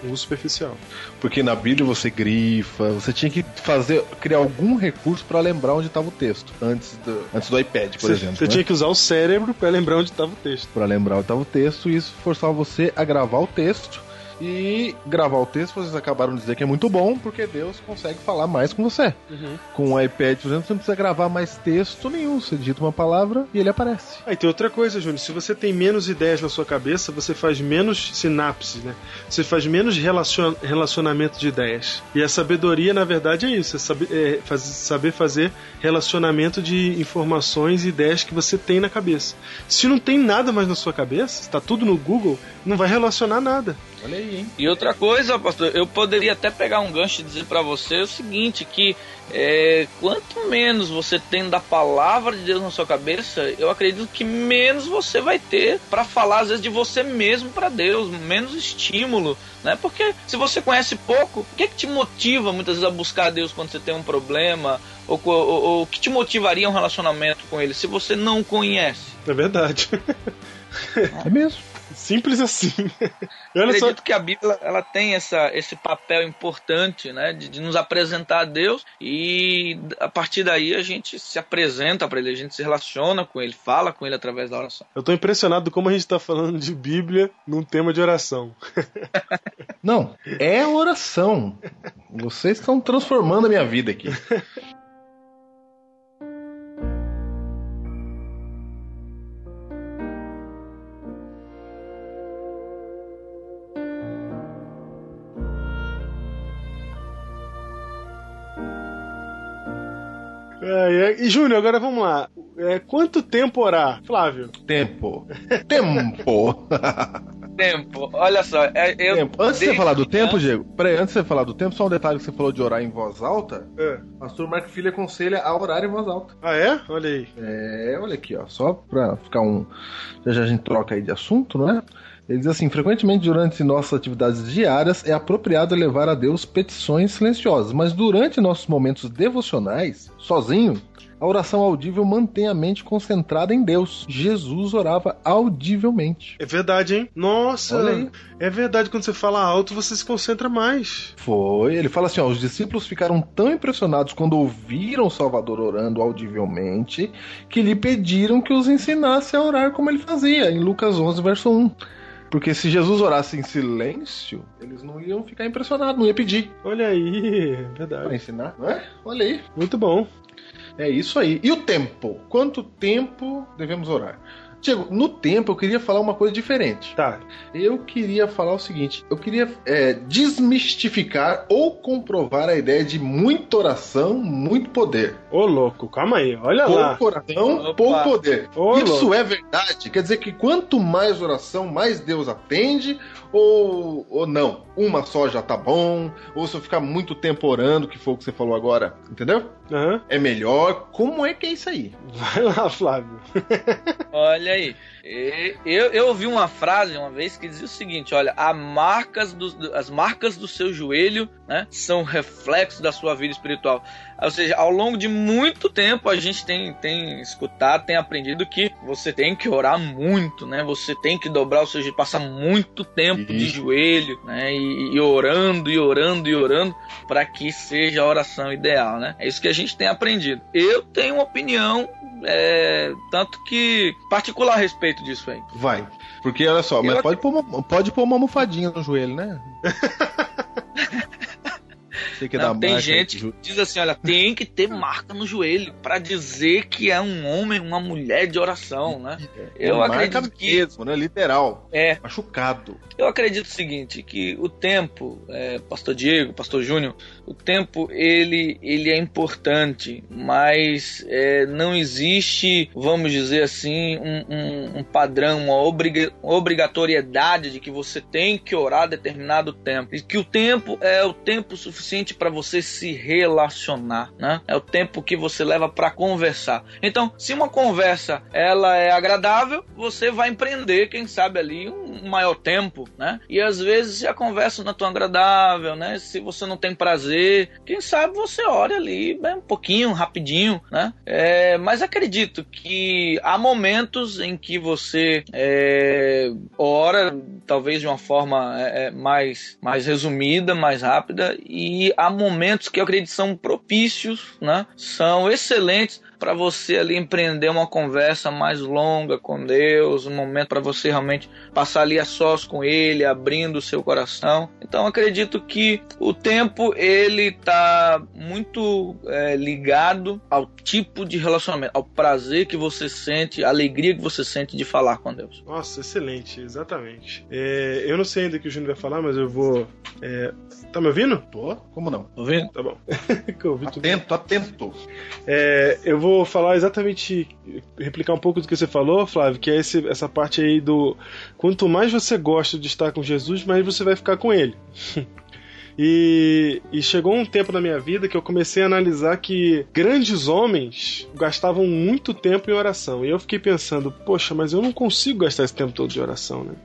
um, uso superficial. Porque na Bíblia você grifa, você tinha que fazer, criar algum recurso para lembrar onde estava o texto antes do, antes do iPad, por você, exemplo. Você né? tinha que usar o cérebro para lembrar onde estava o texto. Para lembrar onde estava o texto, e isso forçava você a gravar o texto e gravar o texto, vocês acabaram de dizer que é muito bom, porque Deus consegue falar mais com você. Uhum. Com o iPad, por exemplo, você não precisa gravar mais texto nenhum. Você digita uma palavra e ele aparece. Aí tem outra coisa, Júnior. Se você tem menos ideias na sua cabeça, você faz menos sinapses, né? Você faz menos relacion... relacionamento de ideias. E a sabedoria, na verdade, é isso: é saber, é saber fazer relacionamento de informações e ideias que você tem na cabeça. Se não tem nada mais na sua cabeça, está tudo no Google, não vai relacionar nada. Olha aí, hein? E outra coisa, pastor, eu poderia até pegar um gancho e dizer para você o seguinte, que é, quanto menos você tem da palavra de Deus na sua cabeça, eu acredito que menos você vai ter para falar às vezes de você mesmo para Deus, menos estímulo, né? Porque se você conhece pouco, o que, é que te motiva muitas vezes a buscar Deus quando você tem um problema ou, ou, o que te motivaria um relacionamento com Ele se você não conhece? É verdade. é mesmo. Simples assim. <laughs> Eu acredito só... que a Bíblia ela tem essa, esse papel importante, né, de, de, nos apresentar a Deus e a partir daí a gente se apresenta para Ele, a gente se relaciona com Ele, fala com Ele através da oração. Eu estou impressionado do como a gente está falando de Bíblia num tema de oração. Não, é oração. Vocês estão transformando a minha vida aqui. <laughs> e Júnior, agora vamos lá. É, quanto tempo orar, Flávio? Tempo. Tempo. tempo. Olha só. É, eu tempo. Antes de você falar do tempo, Diego, peraí, antes de você falar do tempo, só um detalhe que você falou de orar em voz alta. É. O pastor Marco Filho aconselha a orar em voz alta. Ah, é? Olha aí. É, olha aqui, ó. Só pra ficar um. Já já a gente troca aí de assunto, não é? Ele diz assim: frequentemente durante nossas atividades diárias é apropriado levar a Deus petições silenciosas, mas durante nossos momentos devocionais, sozinho, a oração audível mantém a mente concentrada em Deus. Jesus orava audivelmente. É verdade, hein? Nossa! É verdade, quando você fala alto, você se concentra mais. Foi. Ele fala assim: ó, os discípulos ficaram tão impressionados quando ouviram o Salvador orando audivelmente que lhe pediram que os ensinasse a orar como ele fazia, em Lucas 11, verso 1. Porque se Jesus orasse em silêncio, eles não iam ficar impressionados, não ia pedir. Olha aí, verdade. Pra ensinar, não é? Olha aí. Muito bom. É isso aí. E o tempo? Quanto tempo devemos orar? Diego, no tempo eu queria falar uma coisa diferente. Tá. Eu queria falar o seguinte: eu queria é, desmistificar ou comprovar a ideia de muita oração, muito poder. Ô, louco, calma aí, olha pouco lá. Pouco oração, pouco poder. Ô, Isso louco. é verdade? Quer dizer que quanto mais oração, mais Deus atende, ou, ou não? Uma só já tá bom? Ou se eu ficar muito tempo orando, que foi o que você falou agora, entendeu? Uhum. É melhor. Como é que é isso aí? Vai lá, Flávio. Olha Olha aí. Eu, eu ouvi uma frase uma vez que dizia o seguinte: olha, as marcas do, as marcas do seu joelho né, são reflexos da sua vida espiritual. Ou seja, ao longo de muito tempo a gente tem, tem escutado, tem aprendido que você tem que orar muito, né? Você tem que dobrar o seu joelho, passar muito tempo de joelho, né? E, e orando, e orando, e orando, para que seja a oração ideal, né? É isso que a gente tem aprendido. Eu tenho uma opinião é, tanto que particular a respeito disso aí. Vai. Porque olha só, mas pode pôr, uma, pode pôr uma almofadinha no joelho, né? <laughs> que não, tem gente que diz assim, olha, tem que ter marca no joelho para dizer que é um homem, uma mulher de oração, né? É, eu acredito que mesmo, né? Literal. É. Machucado. Eu acredito o seguinte, que o tempo, é, Pastor Diego, Pastor Júnior, o tempo ele ele é importante, mas é, não existe, vamos dizer assim, um, um, um padrão, uma obriga obrigatoriedade de que você tem que orar determinado tempo e que o tempo é o tempo suficiente para você se relacionar, né? É o tempo que você leva para conversar. Então, se uma conversa ela é agradável, você vai empreender, quem sabe ali um maior tempo, né? E às vezes a conversa não é tão agradável, né? Se você não tem prazer, quem sabe você olha ali um pouquinho, rapidinho, né? É, mas acredito que há momentos em que você é, ora, talvez de uma forma é, é mais, mais resumida, mais rápida, e há momentos que eu acredito são propícios, né? São excelentes para você ali empreender uma conversa mais longa com Deus, um momento para você realmente passar ali a sós com Ele, abrindo o seu coração. Então acredito que o tempo ele tá muito é, ligado ao tipo de relacionamento, ao prazer que você sente, a alegria que você sente de falar com Deus. Nossa, excelente, exatamente. É, eu não sei ainda o que o Júnior vai falar, mas eu vou. É... Tá me ouvindo? Tô. Como não? Ouvindo? Tá bom. <laughs> atento, atento. É, eu vou vou falar exatamente, replicar um pouco do que você falou, Flávio, que é esse, essa parte aí do. Quanto mais você gosta de estar com Jesus, mais você vai ficar com ele. <laughs> E, e, chegou um tempo na minha vida que eu comecei a analisar que grandes homens gastavam muito tempo em oração. E eu fiquei pensando, poxa, mas eu não consigo gastar esse tempo todo de oração, né?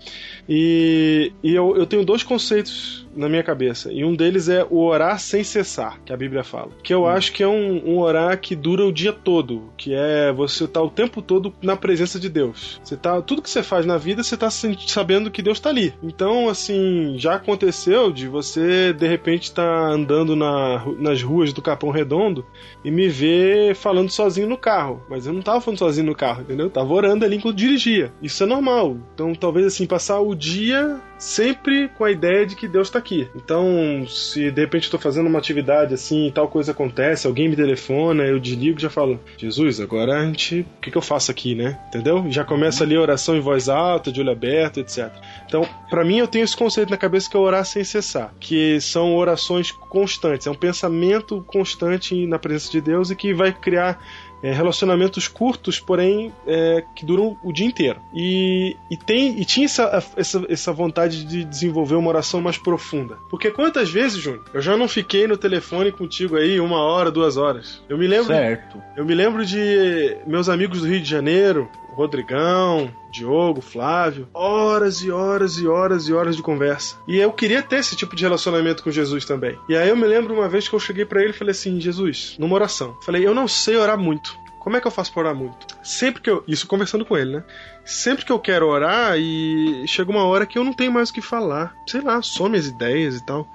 E, e eu, eu tenho dois conceitos na minha cabeça. E um deles é o orar sem cessar, que a Bíblia fala. Que eu hum. acho que é um, um, orar que dura o dia todo, que é você estar tá o tempo todo na presença de Deus. Você tá tudo que você faz na vida, você tá sabendo que Deus está ali. Então, assim, já aconteceu de você de repente estar tá andando na, nas ruas do Capão Redondo e me ver falando sozinho no carro, mas eu não tava falando sozinho no carro, entendeu? Eu tava orando ali enquanto dirigia. Isso é normal. Então, talvez assim passar o dia sempre com a ideia de que Deus está aqui. Então, se de repente estou fazendo uma atividade assim e tal coisa acontece, alguém me telefona, eu desligo e já falo: Jesus, agora a gente. O que, que eu faço aqui, né? Entendeu? Já começa ali a oração em voz alta, de olho aberto, etc. Então, para mim, eu tenho esse conceito na cabeça que é orar sem cessar, que são orações constantes, é um pensamento constante na presença de Deus e que vai criar é, relacionamentos curtos, porém é, que duram o dia inteiro. E, e, tem, e tinha essa, essa, essa vontade de desenvolver uma oração mais profunda. Porque quantas vezes, Júnior, eu já não fiquei no telefone contigo aí uma hora, duas horas. Eu me lembro. Certo. Eu me lembro de meus amigos do Rio de Janeiro, Rodrigão, Diogo, Flávio, horas e horas e horas e horas de conversa. E eu queria ter esse tipo de relacionamento com Jesus também. E aí eu me lembro uma vez que eu cheguei para ele e falei assim: Jesus, numa oração. Falei, eu não sei orar muito. Como é que eu faço para orar muito? Sempre que eu. Isso conversando com ele, né? Sempre que eu quero orar e chega uma hora que eu não tenho mais o que falar. Sei lá, some as ideias e tal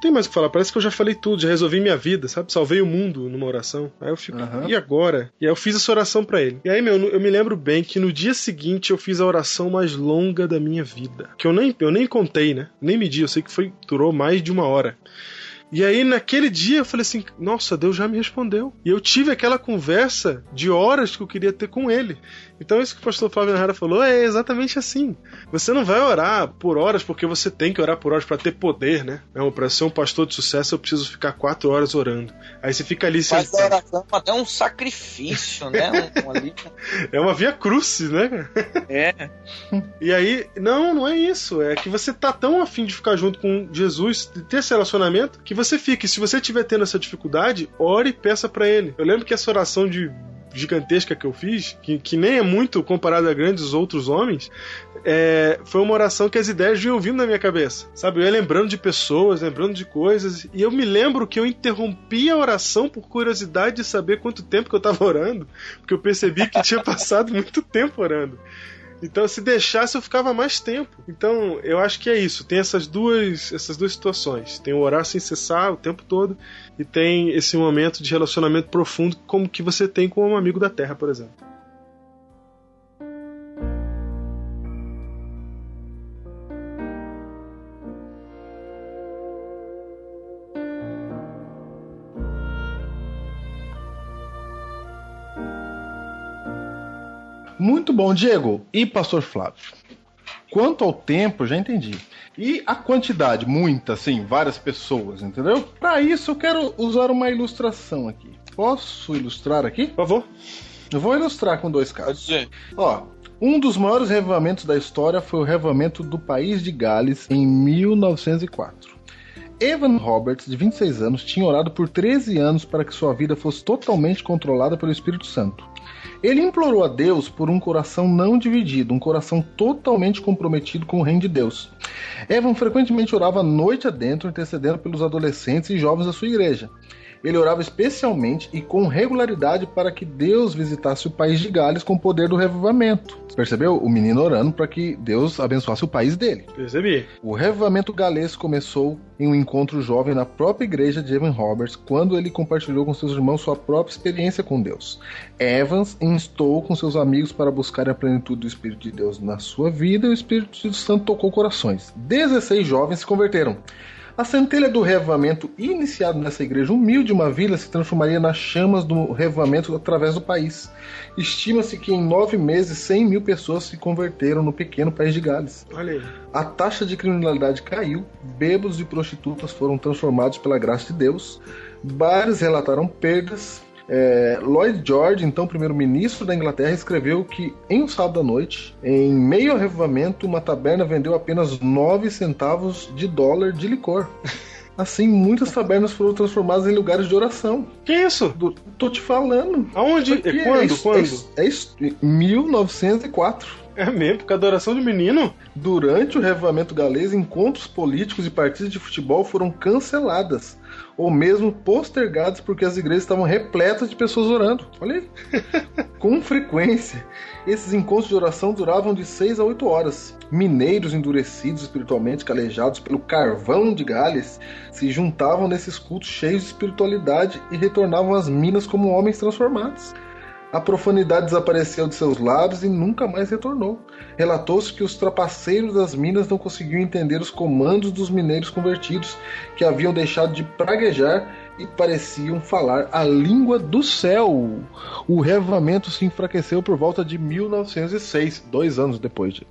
tem mais o que falar. Parece que eu já falei tudo, já resolvi minha vida, sabe? Salvei o mundo numa oração. Aí eu fico, uhum. e agora? E aí eu fiz essa oração para ele. E aí, meu, eu me lembro bem que no dia seguinte eu fiz a oração mais longa da minha vida. Que eu nem, eu nem contei, né? Nem medi, eu sei que foi durou mais de uma hora. E aí, naquele dia, eu falei assim: Nossa, Deus já me respondeu. E eu tive aquela conversa de horas que eu queria ter com ele. Então, isso que o pastor Flávio Narrara falou é exatamente assim. Você não vai orar por horas porque você tem que orar por horas para ter poder, né? Não, para ser um pastor de sucesso eu preciso ficar quatro horas orando. Aí você fica ali. Faz a oração até um sacrifício, né? Um. <laughs> É uma via crucis, né? É. <laughs> E aí, não, não é isso. É que você tá tão afim de ficar junto com Jesus, de ter esse relacionamento, que você fica. E se você estiver tendo essa dificuldade, ore e peça para ele. Eu lembro que essa oração de gigantesca que eu fiz, que, que nem é muito comparada a grandes outros homens, é, foi uma oração que as ideias vinham vindo na minha cabeça. Sabe? Eu ia lembrando de pessoas, lembrando de coisas, e eu me lembro que eu interrompi a oração por curiosidade de saber quanto tempo que eu estava orando, porque eu percebi que tinha <laughs> passado muito tempo orando. Então, se deixasse, eu ficava mais tempo. Então, eu acho que é isso. Tem essas duas, essas duas situações. Tem o orar sem cessar o tempo todo e tem esse momento de relacionamento profundo, como que você tem com um amigo da Terra, por exemplo. Muito bom, Diego. E Pastor Flávio? Quanto ao tempo, já entendi. E a quantidade, muita, sim, várias pessoas, entendeu? Para isso eu quero usar uma ilustração aqui. Posso ilustrar aqui? Por favor. Eu vou ilustrar com dois casos. Ó, um dos maiores revivamentos da história foi o revivamento do país de Gales em 1904. Evan Roberts, de 26 anos, tinha orado por 13 anos para que sua vida fosse totalmente controlada pelo Espírito Santo. Ele implorou a Deus por um coração não dividido, um coração totalmente comprometido com o reino de Deus. Evan frequentemente orava noite adentro, intercedendo pelos adolescentes e jovens da sua igreja. Ele orava especialmente e com regularidade para que Deus visitasse o país de Gales com o poder do revivamento. Percebeu? O menino orando para que Deus abençoasse o país dele. Percebi. O revivamento galês começou em um encontro jovem na própria igreja de Evan Roberts, quando ele compartilhou com seus irmãos sua própria experiência com Deus. Evans instou com seus amigos para buscar a plenitude do Espírito de Deus na sua vida e o Espírito Santo tocou corações. 16 jovens se converteram. A centelha do revivamento iniciado nessa igreja humilde de uma vila se transformaria nas chamas do revivamento através do país. Estima-se que em nove meses 100 mil pessoas se converteram no pequeno país de Gales. Olha aí. A taxa de criminalidade caiu, bêbados e prostitutas foram transformados pela graça de Deus, bares relataram perdas, é, Lloyd George, então primeiro-ministro da Inglaterra, escreveu que em um sábado à noite, em meio ao revivamento, uma taberna vendeu apenas 9 centavos de dólar de licor. <laughs> Assim, muitas tabernas foram transformadas em lugares de oração. Que isso? Do, tô te falando. Aonde? Porque quando? É, isso- quando? é isso- é isso, em 1904. É mesmo, por causa da oração do menino? Durante o revivamento galês, encontros políticos e partidas de futebol foram canceladas ou mesmo postergadas porque as igrejas estavam repletas de pessoas orando. Olha aí. <laughs> Com frequência, esses encontros de oração duravam de 6 a 8 horas. Mineiros endurecidos espiritualmente, calejados pelo carvão de Gales, se juntavam nesses cultos cheios de espiritualidade e retornavam às minas como homens transformados. A profanidade desapareceu de seus lábios e nunca mais retornou. Relatou-se que os trapaceiros das minas não conseguiam entender os comandos dos mineiros convertidos, que haviam deixado de praguejar e pareciam falar a língua do céu. O revivamento se enfraqueceu por volta de 1906, dois anos depois. de-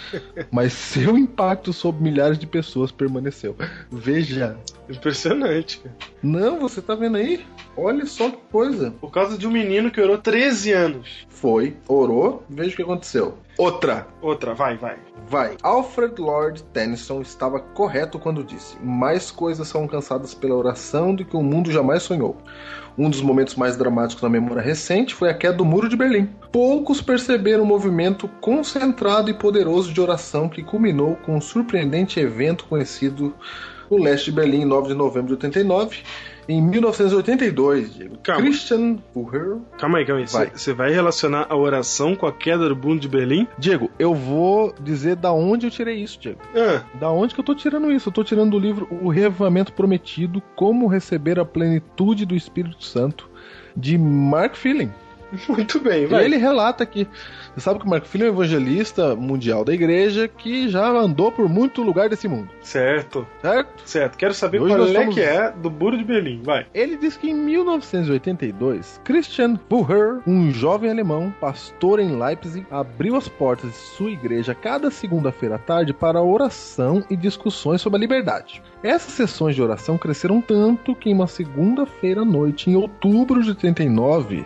<laughs> Mas seu impacto sobre milhares de pessoas permaneceu. Veja. Impressionante. Não, você tá vendo aí? Olha só que coisa. Por causa de um menino que orou 13 anos. Foi, orou, veja o que aconteceu. Outra. Outra, vai, vai. Vai. Alfred Lord Tennyson estava correto quando disse: Mais coisas são alcançadas pela oração do que o mundo jamais sonhou. Um dos momentos mais dramáticos na memória recente foi a queda do Muro de Berlim. Poucos perceberam o movimento concentrado e poderoso de oração que culminou com um surpreendente evento conhecido no leste de Berlim em 9 de novembro de 89. Em 1982, Diego, Calma. Christian Bucher Calma aí, calma aí. Vai. Você vai relacionar a oração com a queda do mundo de Berlim? Diego, eu vou dizer da onde eu tirei isso, Diego. Ah, Da onde que eu tô tirando isso? Eu tô tirando do livro O Revivamento Prometido, Como Receber a Plenitude do Espírito Santo, de Mark Feeling. <laughs> muito bem, vai. Ele relata que. Você sabe que o Mark Feeling é um evangelista mundial da igreja que já andou por muito lugar desse mundo, Certo, certo? certo. Quero saber Hoje qual é estamos- que é do muro de Berlim, vai. Ele diz que em 1982, Christian Bucher, um jovem alemão, pastor em Leipzig, abriu as portas de sua igreja cada segunda-feira à tarde para oração e discussões sobre a liberdade. Essas sessões de oração cresceram tanto que em uma segunda-feira à noite, em outubro de 89,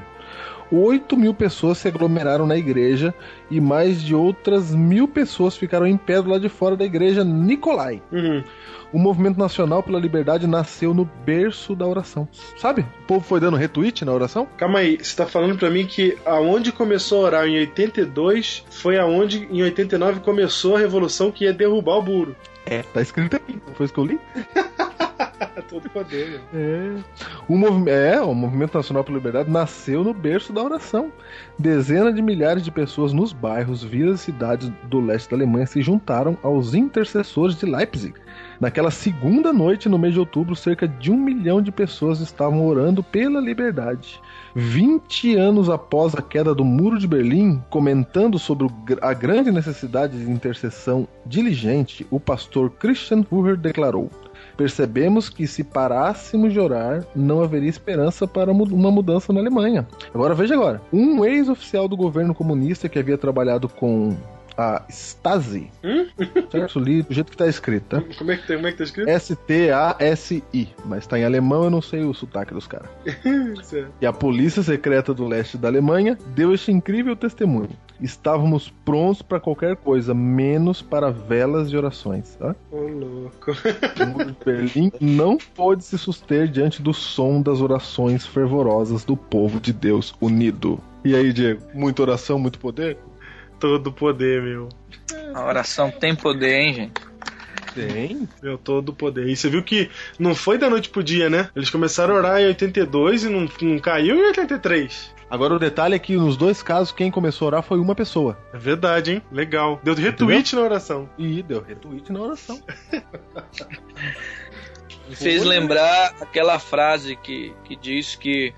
8 mil pessoas se aglomeraram na igreja e mais de outras mil pessoas ficaram em pé do lado de fora da igreja Nicolai. Uhum. O movimento nacional pela liberdade nasceu no berço da oração. Sabe? O povo foi dando retweet na oração? Calma aí, você tá falando pra mim que aonde começou a orar em 82 foi aonde em 89 começou a revolução que ia derrubar o muro. É. Tá escrito aqui. Não foi isso que eu li? <laughs> <laughs> Todo poder? É. O, é, o Movimento Nacional pela Liberdade nasceu no berço da oração. Dezenas de milhares de pessoas nos bairros, vilas e cidades do leste da Alemanha se juntaram aos intercessores de Leipzig. Naquela segunda noite, no mês de outubro, cerca de um milhão de pessoas estavam orando pela liberdade. 20 anos após a queda do Muro de Berlim, comentando sobre a grande necessidade de intercessão diligente, o pastor Christian Huber declarou: Percebemos que se parássemos de orar, não haveria esperança para uma mudança na Alemanha. Agora veja agora. Um ex-oficial do governo comunista que havia trabalhado com a Stasi, certo? Li do jeito que está escrito, tá? Como é que, como é que tá escrito? S-T-A-S-I, mas tá em alemão, eu não sei o sotaque dos caras. <laughs> E a polícia secreta do leste da Alemanha deu este incrível testemunho. Estávamos prontos para qualquer coisa, menos para velas e orações. Tá? Ô, louco. O muro de Berlim não pôde se suster diante do som das orações fervorosas do povo de Deus unido. E aí, Diego? Muita oração, muito poder? Todo poder, meu. A oração tem poder, hein, gente? Tem. Meu, todo poder. E você viu que não foi da noite pro dia, né? Eles começaram a orar em 82 e não, não caiu em 83. Agora o detalhe é que nos dois casos quem começou a orar foi uma pessoa. É verdade, hein? Legal. Deu retweet na oração. E deu retweet na oração. <laughs> Me fez lembrar aquela frase que, que diz que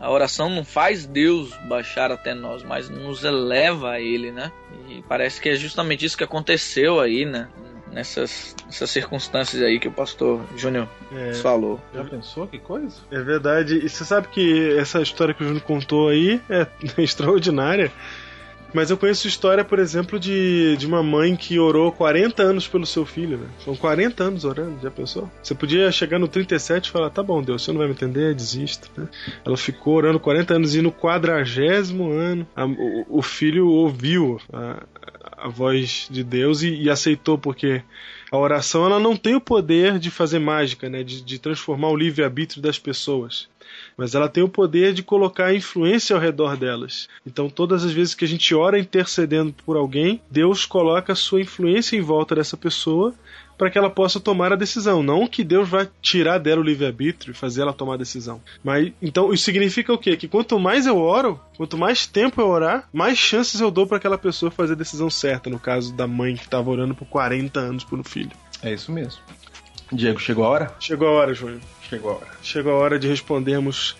a oração não faz Deus baixar até nós, mas nos eleva a Ele, né? E parece que é justamente isso que aconteceu aí, né? Nessas, nessas circunstâncias aí que o pastor Júnior É, falou. Já pensou que coisa? é verdade. E você sabe que essa história que o Júnior contou aí é <laughs> extraordinária. Mas eu conheço história, por exemplo, de, de uma mãe que orou 40 anos pelo seu filho, né? São 40 anos orando, já pensou? Você podia chegar no 37 e falar, tá bom, Deus, você não vai me entender, desista. Né? Ela ficou orando 40 anos e no quadragésimo ano a- o, o filho ouviu a, a voz de Deus e, e aceitou, porque a oração ela não tem o poder de fazer mágica, né? De, de transformar o livre-arbítrio das pessoas mas ela tem o poder de colocar influência ao redor delas. Então, todas as vezes que a gente ora intercedendo por alguém, Deus coloca a sua influência em volta dessa pessoa para que ela possa tomar a decisão. Não que Deus vai tirar dela o livre-arbítrio e fazer ela tomar a decisão. Mas então isso significa o quê? Que quanto mais eu oro, quanto mais tempo eu orar, mais chances eu dou para aquela pessoa fazer a decisão certa. No caso da mãe que estava orando por 40 anos pelo filho. É isso mesmo. Diego, chegou a hora? Chegou a hora, Júnior. Chegou a hora. Chegou a hora de respondermos.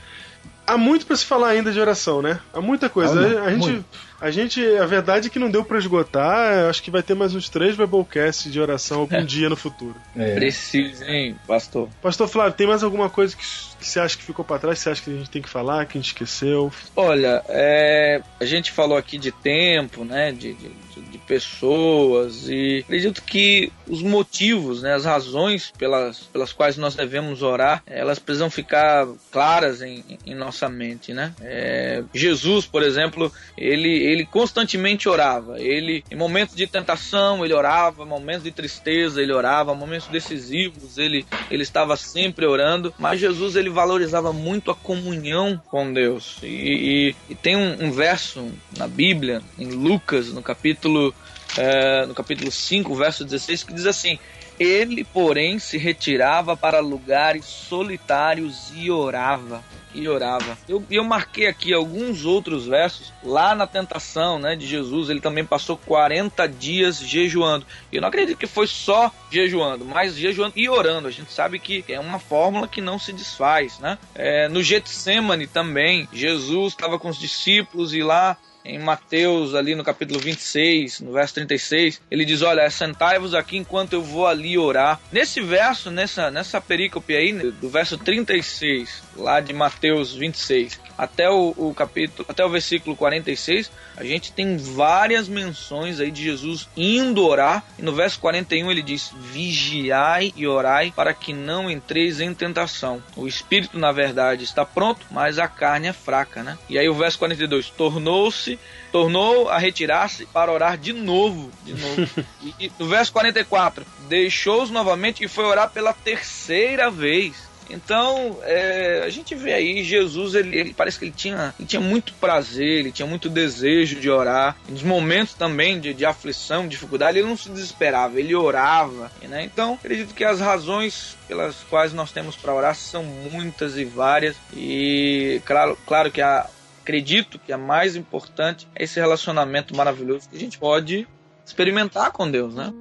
Há muito pra se falar ainda de oração, né? Há muita coisa. Ah, a, gente, Muito. a gente, a verdade é que não deu pra esgotar. Acho que vai ter mais uns três Biblecasts de oração algum dia no futuro. É. Preciso, hein, pastor? Pastor Flávio, tem mais alguma coisa que, que você acha que ficou pra trás? Que você acha que a gente tem que falar, que a gente esqueceu? Olha, é, a gente falou aqui de tempo, né, de, de- de pessoas e acredito que os motivos, né, as razões pelas, pelas quais nós devemos orar, elas precisam ficar claras em, em nossa mente, né? É, Jesus, por exemplo, ele, ele constantemente orava. Ele, em momentos de tentação, ele orava, em momentos de tristeza, ele orava, em momentos decisivos, ele, ele estava sempre orando. Mas Jesus, ele valorizava muito a comunhão com Deus. E, e- e tem um, um verso na Bíblia, em Lucas, no capítulo, eh, no capítulo 5, verso 16, que diz assim: Ele, porém, se retirava para lugares solitários e orava. E orava. Eu, eu marquei aqui alguns outros versos lá na tentação né, de Jesus. Ele também passou 40 dias jejuando. Eu não acredito que foi só jejuando, mas jejuando e orando. A gente sabe que é uma fórmula que não se desfaz. Né? É, no Getsemane também, Jesus estava com os discípulos e lá em Mateus, ali no capítulo 26, no verso 36, ele diz: Olha, sentai-vos aqui enquanto eu vou ali orar. Nesse verso, nessa, nessa perícope aí, do verso 36, lá de Mateus 26, até o, o capítulo, até o versículo 46, a gente tem várias menções aí de Jesus indo orar. E no verso 41 ele diz: Vigiai e orai para que não entreis em tentação. O espírito, na verdade, está pronto, mas a carne é fraca, né? E aí o verso 42: Tornou-se tornou a retirar-se para orar de novo, de novo. <laughs> e, e no verso 44, deixou-os novamente e foi orar pela terceira vez. Então, é, a gente vê aí Jesus, ele, ele, parece que ele tinha, ele tinha muito prazer, ele tinha muito desejo de orar. Nos momentos também de, de aflição, dificuldade, ele não se desesperava, ele orava. Né? Então, acredito que as razões pelas quais nós temos para orar são muitas e várias. E claro, claro que a, acredito que a mais importante é esse relacionamento maravilhoso que a gente pode experimentar com Deus, né?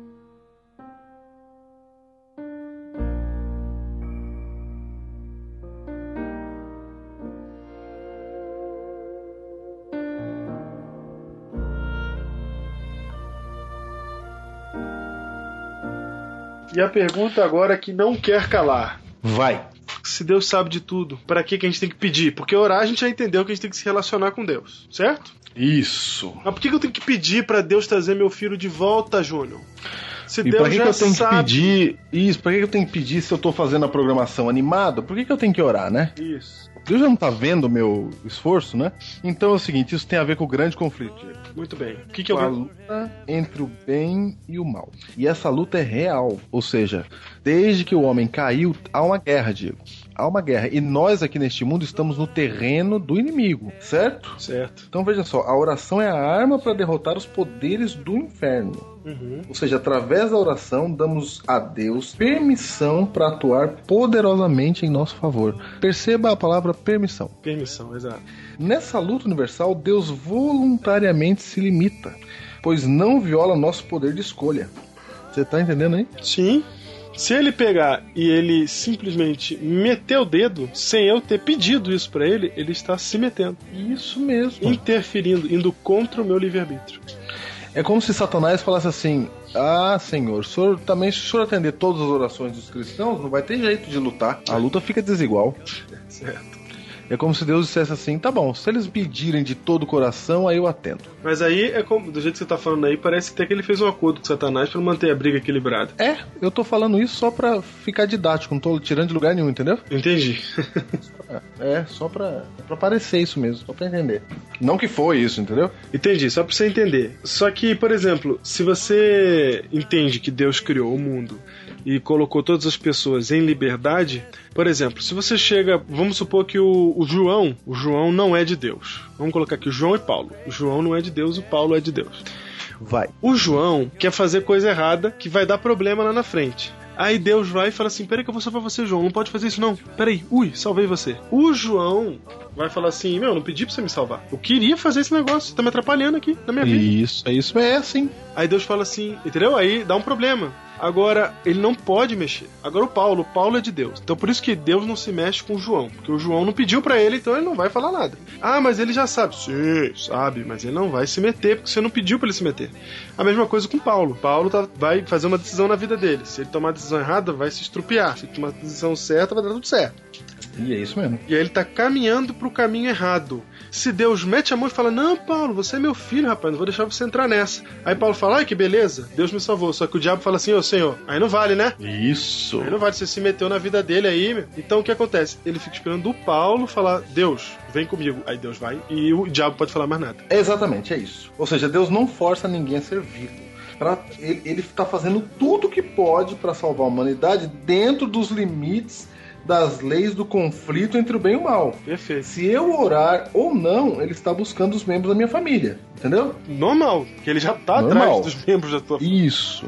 E a pergunta agora é que não quer calar. Vai. Se Deus sabe de tudo, para que, que a gente tem que pedir? Porque orar a gente já entendeu que a gente tem que se relacionar com Deus, certo? Isso. Mas por que, que eu tenho que pedir para Deus trazer meu filho de volta, Júnior? Se e Deus pra que, já que eu tenho sabe... que pedir. Isso, pra que, que eu tenho que pedir se eu tô fazendo a programação animada? Por que, que eu tenho que orar, né? Isso. Deus já não tá vendo o meu esforço, né? Então é o seguinte, isso tem a ver com o grande conflito. Muito bem. O que, que eu a luta entre o bem e o mal. E essa luta é real. Ou seja, desde que o homem caiu, há uma guerra, Diego há uma guerra. E nós aqui neste mundo estamos no terreno do inimigo, certo? Certo. Então veja só, a oração é a arma para derrotar os poderes do inferno. Uhum. Ou seja, através da oração damos a Deus permissão para atuar poderosamente em nosso favor. Perceba a palavra permissão. Permissão, exato. Nessa luta universal, Deus voluntariamente se limita, pois não viola nosso poder de escolha. Você tá entendendo aí? Sim. Se ele pegar e ele simplesmente meter o dedo, sem eu ter pedido isso para ele, ele está se metendo. Isso mesmo. Interferindo, indo contra o meu livre-arbítrio. É como se Satanás falasse assim: Ah, Senhor, o senhor também, se o senhor atender todas as orações dos cristãos, não vai ter jeito de lutar. A luta fica desigual. <laughs> Certo. É como se Deus dissesse assim: tá bom, se eles pedirem de todo o coração, aí eu atendo. Mas aí, é como, do jeito que você tá falando aí, parece até que ele fez um acordo com Satanás para manter a briga equilibrada. É, eu tô falando isso só pra ficar didático, não tô tirando de lugar nenhum, entendeu? Entendi. é, só pra, pra parecer isso mesmo, só pra entender. Não que foi isso, entendeu? Entendi, só pra você entender. Só que, por exemplo, se você entende que Deus criou o mundo e colocou todas as pessoas em liberdade, por exemplo, se você chega, vamos supor que o, o João, o João não é de Deus. Vamos colocar aqui o João e Paulo. O João não é de Deus, o Paulo é de Deus. Vai. O João quer fazer coisa errada que vai dar problema lá na frente. Aí Deus vai e fala assim: Peraí, que eu vou salvar você, João. Não pode fazer isso, não. Peraí, ui, salvei você. O João vai falar assim: Meu, não pedi pra você me salvar. Eu queria fazer esse negócio, você tá me atrapalhando aqui na minha vida. Isso, é isso é assim. Aí Deus fala assim: Entendeu? Aí dá um problema. Agora, ele não pode mexer. Agora o Paulo, o Paulo é de Deus. Então por isso que Deus não se mexe com o João, porque o João não pediu para ele, então ele não vai falar nada. Ah, mas ele já sabe. Sim, sabe, mas ele não vai se meter porque você não pediu para ele se meter. A mesma coisa com Paulo. Paulo tá, vai fazer uma decisão na vida dele. Se ele tomar a decisão errada, vai se estrupiar. Se ele tomar a decisão certa, vai dar tudo certo. E é isso mesmo. E aí ele tá caminhando pro caminho errado. Se Deus mete a mão e fala: Não, Paulo, você é meu filho, rapaz, não vou deixar você entrar nessa. Aí Paulo fala: Ai, que beleza, Deus me salvou. Só que o diabo fala assim: Ô Senhor, aí não vale, né? Isso. Aí não vale, você se meteu na vida dele aí, meu. Então o que acontece? Ele fica esperando o Paulo falar: Deus, vem comigo. Aí Deus vai e o diabo pode falar mais nada. Exatamente, é isso. Ou seja, Deus não força ninguém a ser vivo. Pra, ele está fazendo tudo o que pode para salvar a humanidade dentro dos limites das leis do conflito entre o bem e o mal. Perfeito. Se eu orar ou não, ele está buscando os membros da minha família. Entendeu? Normal, que ele já está atrás dos membros da tua família. Isso.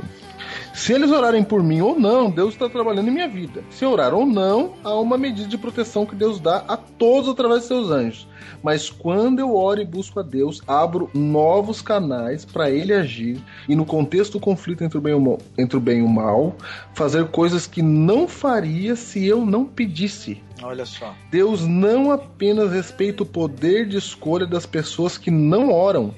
Se eles orarem por mim ou não, Deus está trabalhando em minha vida. Se orar ou não, há uma medida de proteção que Deus dá a todos através de seus anjos. Mas quando eu oro e busco a Deus, abro novos canais para Ele agir e, no contexto do conflito entre o, bem e o mal, entre o bem e o mal, fazer coisas que não faria se eu não pedisse. Olha só. Deus não apenas respeita o poder de escolha das pessoas que não oram,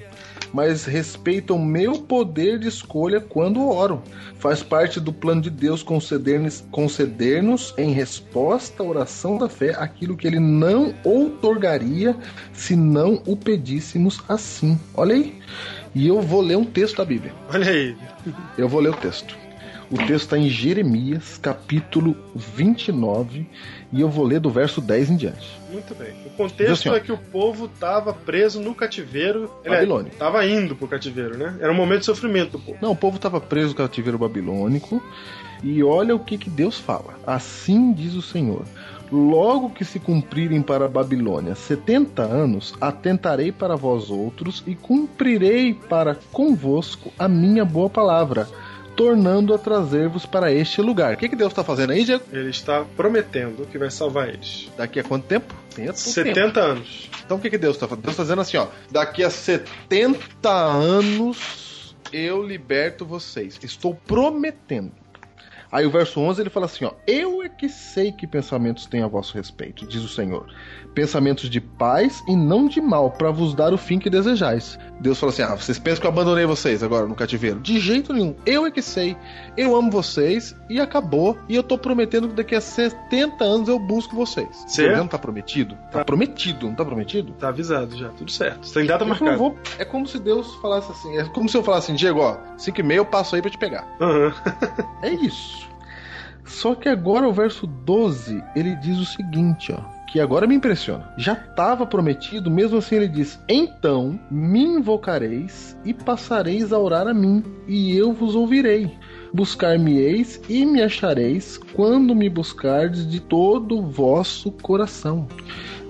mas respeita o meu poder de escolha quando oro. Faz parte do plano de Deus conceder-nos conceder em resposta à oração da fé aquilo que ele não outorgaria se não o pedíssemos assim. Olha aí. E eu vou ler um texto da Bíblia. Olha aí. Eu vou ler o texto. O texto está em Jeremias, capítulo 29, e eu vou ler do verso 10 em diante. Muito bem. O contexto assim, é que o povo estava preso no cativeiro. Babilônia. Estava indo pro cativeiro, né? Era um momento de sofrimento do povo. Não, o povo estava preso no cativeiro babilônico. E olha o que, que Deus fala. Assim diz o Senhor. Logo que se cumprirem para a Babilônia setenta anos, atentarei para vós outros e cumprirei para convosco a minha boa palavra, tornando a trazer-vos para este lugar. O que, que Deus está fazendo aí, Diego? Ele está prometendo que vai salvar eles. Daqui a quanto tempo? Tem tempo. 70 anos. Então o que, que Deus está fazendo? Deus está dizendo assim, ó. Daqui a 70 anos eu liberto vocês. Estou prometendo. Aí o verso 11 ele fala assim, ó: Eu é que sei que pensamentos têm a vosso respeito, diz o Senhor. Pensamentos de paz e não de mal, para vos dar o fim que desejais. Deus fala assim: Ah, vocês pensam que eu abandonei vocês agora no cativeiro? De jeito nenhum. Eu é que sei. Eu amo vocês e acabou. E eu tô prometendo que daqui a 70 anos eu busco vocês. Certo. Não tá prometido? Tá Tá. prometido, não tá prometido? Tá avisado já, tudo certo. Tem data marcada. "Vou-" É como se Deus falasse assim, é como se eu falasse assim, Diego, ó, 5 e meia eu passo aí pra te pegar. Aham. É isso. Só que agora o verso 12, ele diz o seguinte, ó, que agora me impressiona. Já estava prometido, mesmo assim ele diz: "Então me invocareis e passareis a orar a mim, e eu vos ouvirei. Buscar-me-eis e me achareis quando me buscardes de todo o vosso coração."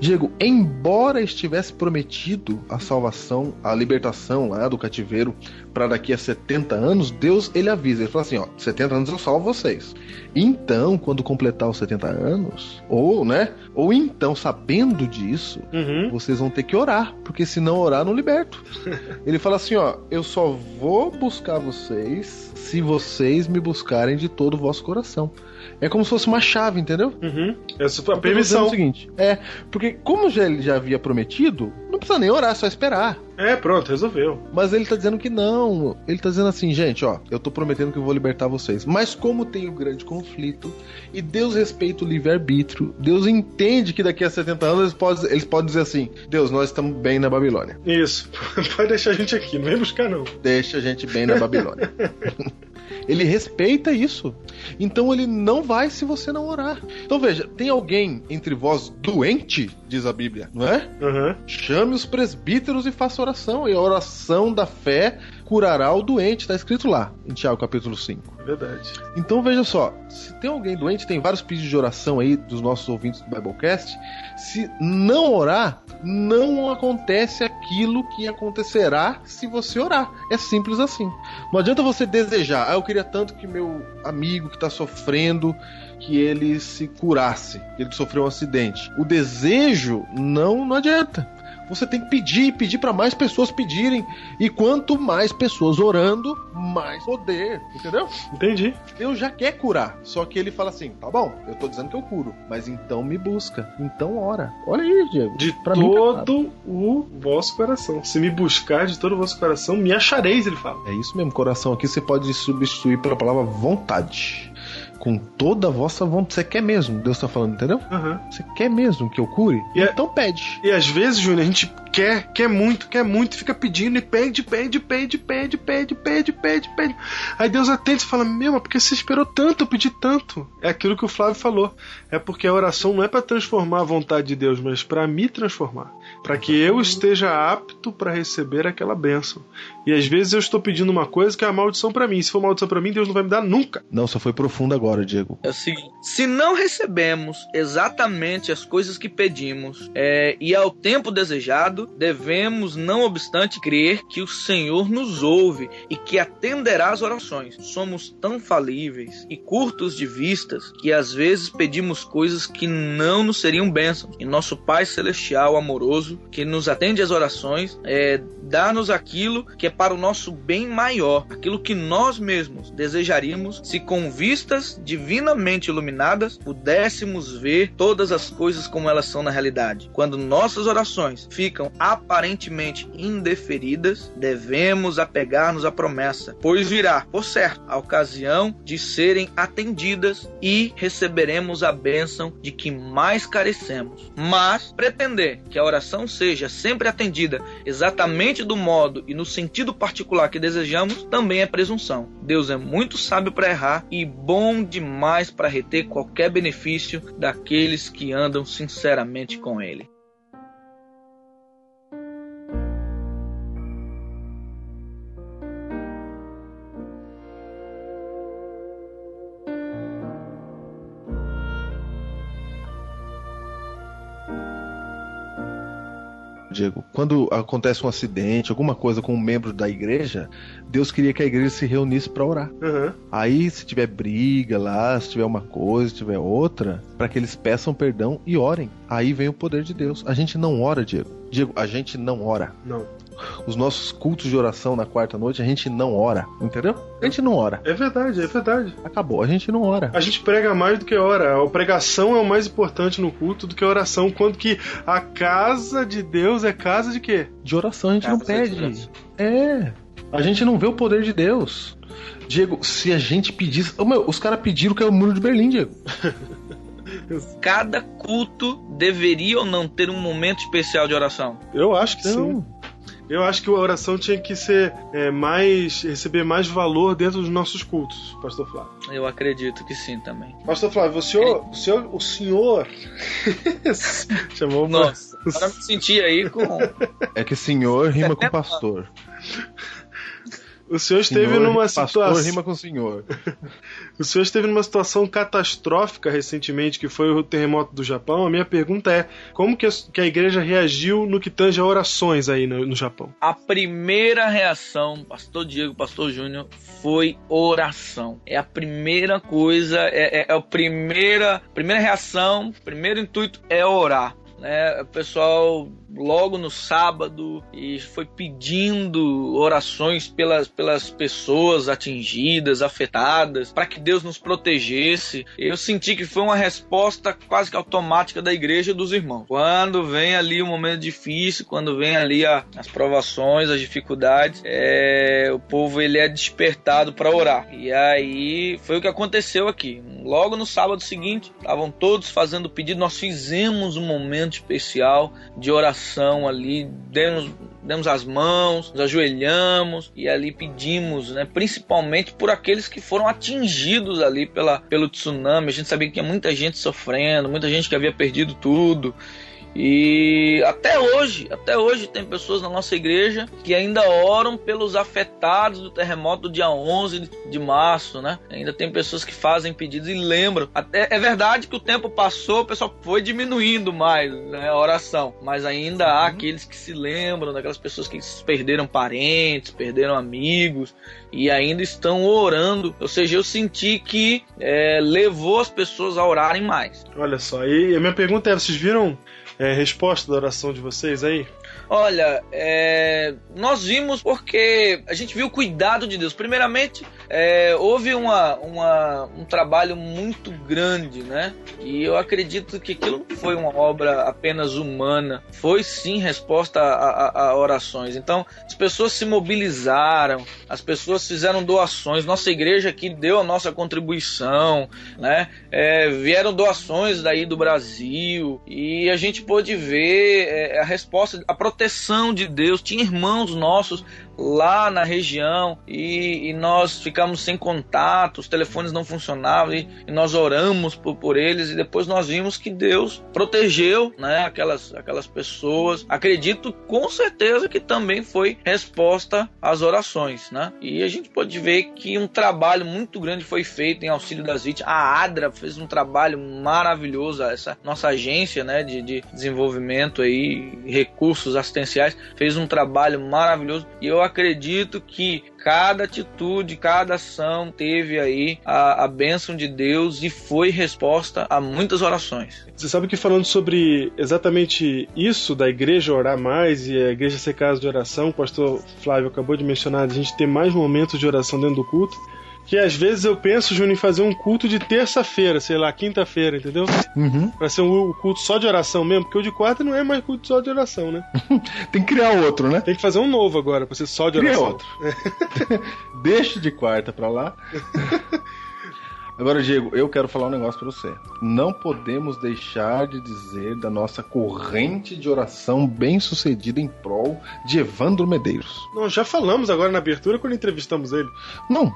Diego, embora estivesse prometido a salvação, a libertação lá do cativeiro para daqui a 70 anos, Deus ele avisa, ele fala assim, ó, 70 anos eu salvo vocês. Então, quando completar os 70 anos, ou, né, ou então sabendo disso, Uhum. vocês vão ter que orar, porque se não orar, não liberto. <laughs> Ele fala assim, ó, eu só vou buscar vocês se vocês me buscarem de todo o vosso coração. É como se fosse uma chave, entendeu? Uhum. Essa foi a permissão. o seguinte, é, porque como já ele já havia prometido, não precisa nem orar, é só esperar. É, pronto, resolveu. Mas ele tá dizendo que não. Ele tá dizendo assim, gente, ó, eu tô prometendo que eu vou libertar vocês. Mas como tem o grande conflito, e Deus respeita o livre-arbítrio, Deus entende que daqui a 70 anos eles podem, eles podem dizer assim: Deus, nós estamos bem na Babilônia. Isso. <laughs> Pode deixar a gente aqui, não vem buscar não. Deixa a gente bem na Babilônia. <laughs> ele respeita isso. Então ele não vai se você não orar. Então veja, tem alguém entre vós doente, diz a Bíblia, não é? Aham. Chame os presbíteros e faça oração, e a oração da fé curará o doente, está escrito lá, em Tiago capítulo 5. É verdade. Então veja só, se tem alguém doente, tem vários pedidos de oração aí dos nossos ouvintes do Biblecast. Se não orar, não acontece aquilo que acontecerá se você orar. É simples assim. Não adianta você desejar, ah, eu queria tanto que meu amigo que está sofrendo, que ele se curasse, que ele sofreu um acidente. O desejo não, não adianta. Você tem que pedir, pedir para mais pessoas pedirem. E quanto mais pessoas orando, mais poder. Entendeu? Entendi. Deus já quer curar. Só que ele fala assim: tá bom, eu tô dizendo que eu curo, mas então me busca. Então ora. Olha aí, Diego. De Pra mim tá todo o vosso coração. Se me buscar de todo o vosso coração, me achareis, ele fala. É isso mesmo, coração aqui você pode substituir pela palavra vontade. Com toda a vossa vontade. Você quer mesmo, Deus tá falando, entendeu? Aham. Você quer mesmo que eu cure? E é- Então pede. E às vezes, Júnior, a gente quer, quer muito, quer muito, fica pedindo e pede, pede, pede, pede, pede, pede, pede, pede. Aí Deus atende e fala: Meu, mas por que você esperou tanto? Eu pedi tanto. É aquilo que o Flávio falou. É porque a oração não é para transformar a vontade de Deus, mas para me transformar. para que eu esteja apto para receber aquela bênção. E às vezes eu estou pedindo uma coisa que é a maldição para mim. Se for maldição para mim, Deus não vai me dar nunca. Não, só foi profundo agora, Diego. É o seguinte: se não recebemos exatamente as coisas que pedimos é, e ao tempo desejado, devemos, não obstante, crer que o Senhor nos ouve e que atenderá às orações. Somos tão falíveis e curtos de vistas que às vezes pedimos coisas que não nos seriam bênçãos. E nosso Pai Celestial amoroso, que nos atende às orações, é, dá-nos aquilo que é para o nosso bem maior, aquilo que nós mesmos desejaríamos se com vistas divinamente iluminadas pudéssemos ver todas as coisas como elas são na realidade. Quando nossas orações ficam aparentemente indeferidas, devemos apegar-nos à promessa, pois virá, por certo, a ocasião de serem atendidas e receberemos a bênção de que mais carecemos. Mas pretender que a oração seja sempre atendida exatamente do modo e no sentido particular que desejamos também é presunção. Deus é muito sábio para errar e bom demais para reter qualquer benefício daqueles que andam sinceramente com Ele. Diego, quando acontece um acidente, alguma coisa com um membro da igreja, Deus queria que a igreja se reunisse para orar. Uhum. Aí, se tiver briga lá, se tiver uma coisa, se tiver outra, para que eles peçam perdão e orem. Aí vem o poder de Deus. A gente não ora, Diego. Diego, a gente não ora. Não. Os nossos cultos de oração na quarta noite, a gente não ora. Entendeu? A gente não ora. É verdade, é verdade. Acabou, a gente não ora. A gente prega mais do que ora. A pregação é o mais importante no culto do que a oração. Quando que a casa de Deus é casa de quê? De oração a gente não Casa de pede. É. A gente não vê o poder de Deus. Diego, se a gente pedisse. Ô, meu, os caras pediram que é o muro de Berlim, Diego. <laughs> Cada culto deveria ou não ter um momento especial de oração? Eu acho que sim. Então, Eu acho que a oração tinha que ser é, mais. receber mais valor dentro dos nossos cultos, Pastor Flávio. Eu acredito que sim também. Pastor Flávio, o senhor. O senhor. O senhor <laughs> chamou Nossa, agora me senti aí com. é que senhor rima com pastor. O senhor esteve Senhor, numa situação. rima com senhor. <laughs> O senhor esteve numa situação catastrófica recentemente, que foi o terremoto do Japão. A minha pergunta é: como que a, que a igreja reagiu no que tange a orações aí no, no Japão? A primeira reação, Pastor Diego, Pastor Júnior, foi oração. É a primeira coisa, é, é, é a primeira, primeira reação, primeiro intuito é orar. Né? O pessoal logo no sábado e foi pedindo orações pelas, pelas pessoas atingidas, afetadas, para que Deus nos protegesse. Eu senti que foi uma resposta quase que automática da igreja e dos irmãos. Quando vem ali um momento difícil, quando vem ali a- as provações, as dificuldades, é, o povo ele é despertado para orar. E aí foi o que aconteceu aqui. Logo no sábado seguinte, estavam todos fazendo pedido. Nós fizemos um momento especial de oração ali, demos, demos as mãos, nos ajoelhamos e ali pedimos, né, principalmente por aqueles que foram atingidos ali pela, pelo tsunami. A gente sabia que tinha muita gente sofrendo, muita gente que havia perdido tudo. E até hoje, até hoje tem pessoas na nossa igreja que ainda oram pelos afetados do terremoto do dia 11 de março, né? Ainda tem pessoas que fazem pedidos e lembram. Até, é verdade que o tempo passou, o pessoal foi diminuindo mais né, a oração, mas ainda há aqueles que se lembram daquelas pessoas que perderam parentes, perderam amigos e ainda estão orando. Ou seja, eu senti que é, levou as pessoas a orarem mais. Olha só, e a minha pergunta é: vocês viram é, resposta da oração de vocês aí? Olha, é, nós vimos porque a gente viu o cuidado de Deus. Primeiramente, é, houve uma, uma- um trabalho muito grande, né? E eu acredito que aquilo não foi uma obra apenas humana, foi sim resposta a, a- a orações. Então, as pessoas se mobilizaram, as pessoas fizeram doações. Nossa igreja aqui deu a nossa contribuição, né? É, vieram doações daí do Brasil e a gente pôde ver é, a resposta, a proteção de Deus. Tinha irmãos nossos lá na região e, e nós ficamos sem contato, os telefones não funcionavam e, e nós oramos por, por, eles e depois nós vimos que Deus protegeu né, aquelas, aquelas pessoas. Acredito com certeza que também foi resposta às orações. Né? E a gente pode ver que um trabalho muito grande foi feito em auxílio das vítimas. A ADRA fez um trabalho maravilhoso, essa nossa agência né, de, de desenvolvimento aí, recursos assistenciais, fez um trabalho maravilhoso e eu acredito que cada atitude, cada ação teve aí a, a bênção de Deus e foi resposta a muitas orações. Você sabe que falando sobre exatamente isso, da igreja orar mais e a igreja ser casa de oração, o pastor Flávio acabou de mencionar, a gente ter mais momentos de oração dentro do culto que às vezes eu penso, Júnior, em fazer um culto de terça-feira, sei lá, quinta-feira, entendeu? Uhum. Pra ser um culto só de oração mesmo, porque o de quarta não é mais culto só de oração, né? <laughs> Tem que criar outro, né? Tem que fazer um novo agora, pra ser só de Cria oração. outro. <laughs> Deixa de quarta pra lá. <laughs> Agora, Diego, eu quero falar um negócio pra você. Não podemos deixar de dizer da nossa corrente de oração bem sucedida em prol de Evandro Medeiros. Não, já falamos agora na abertura quando entrevistamos ele. Não,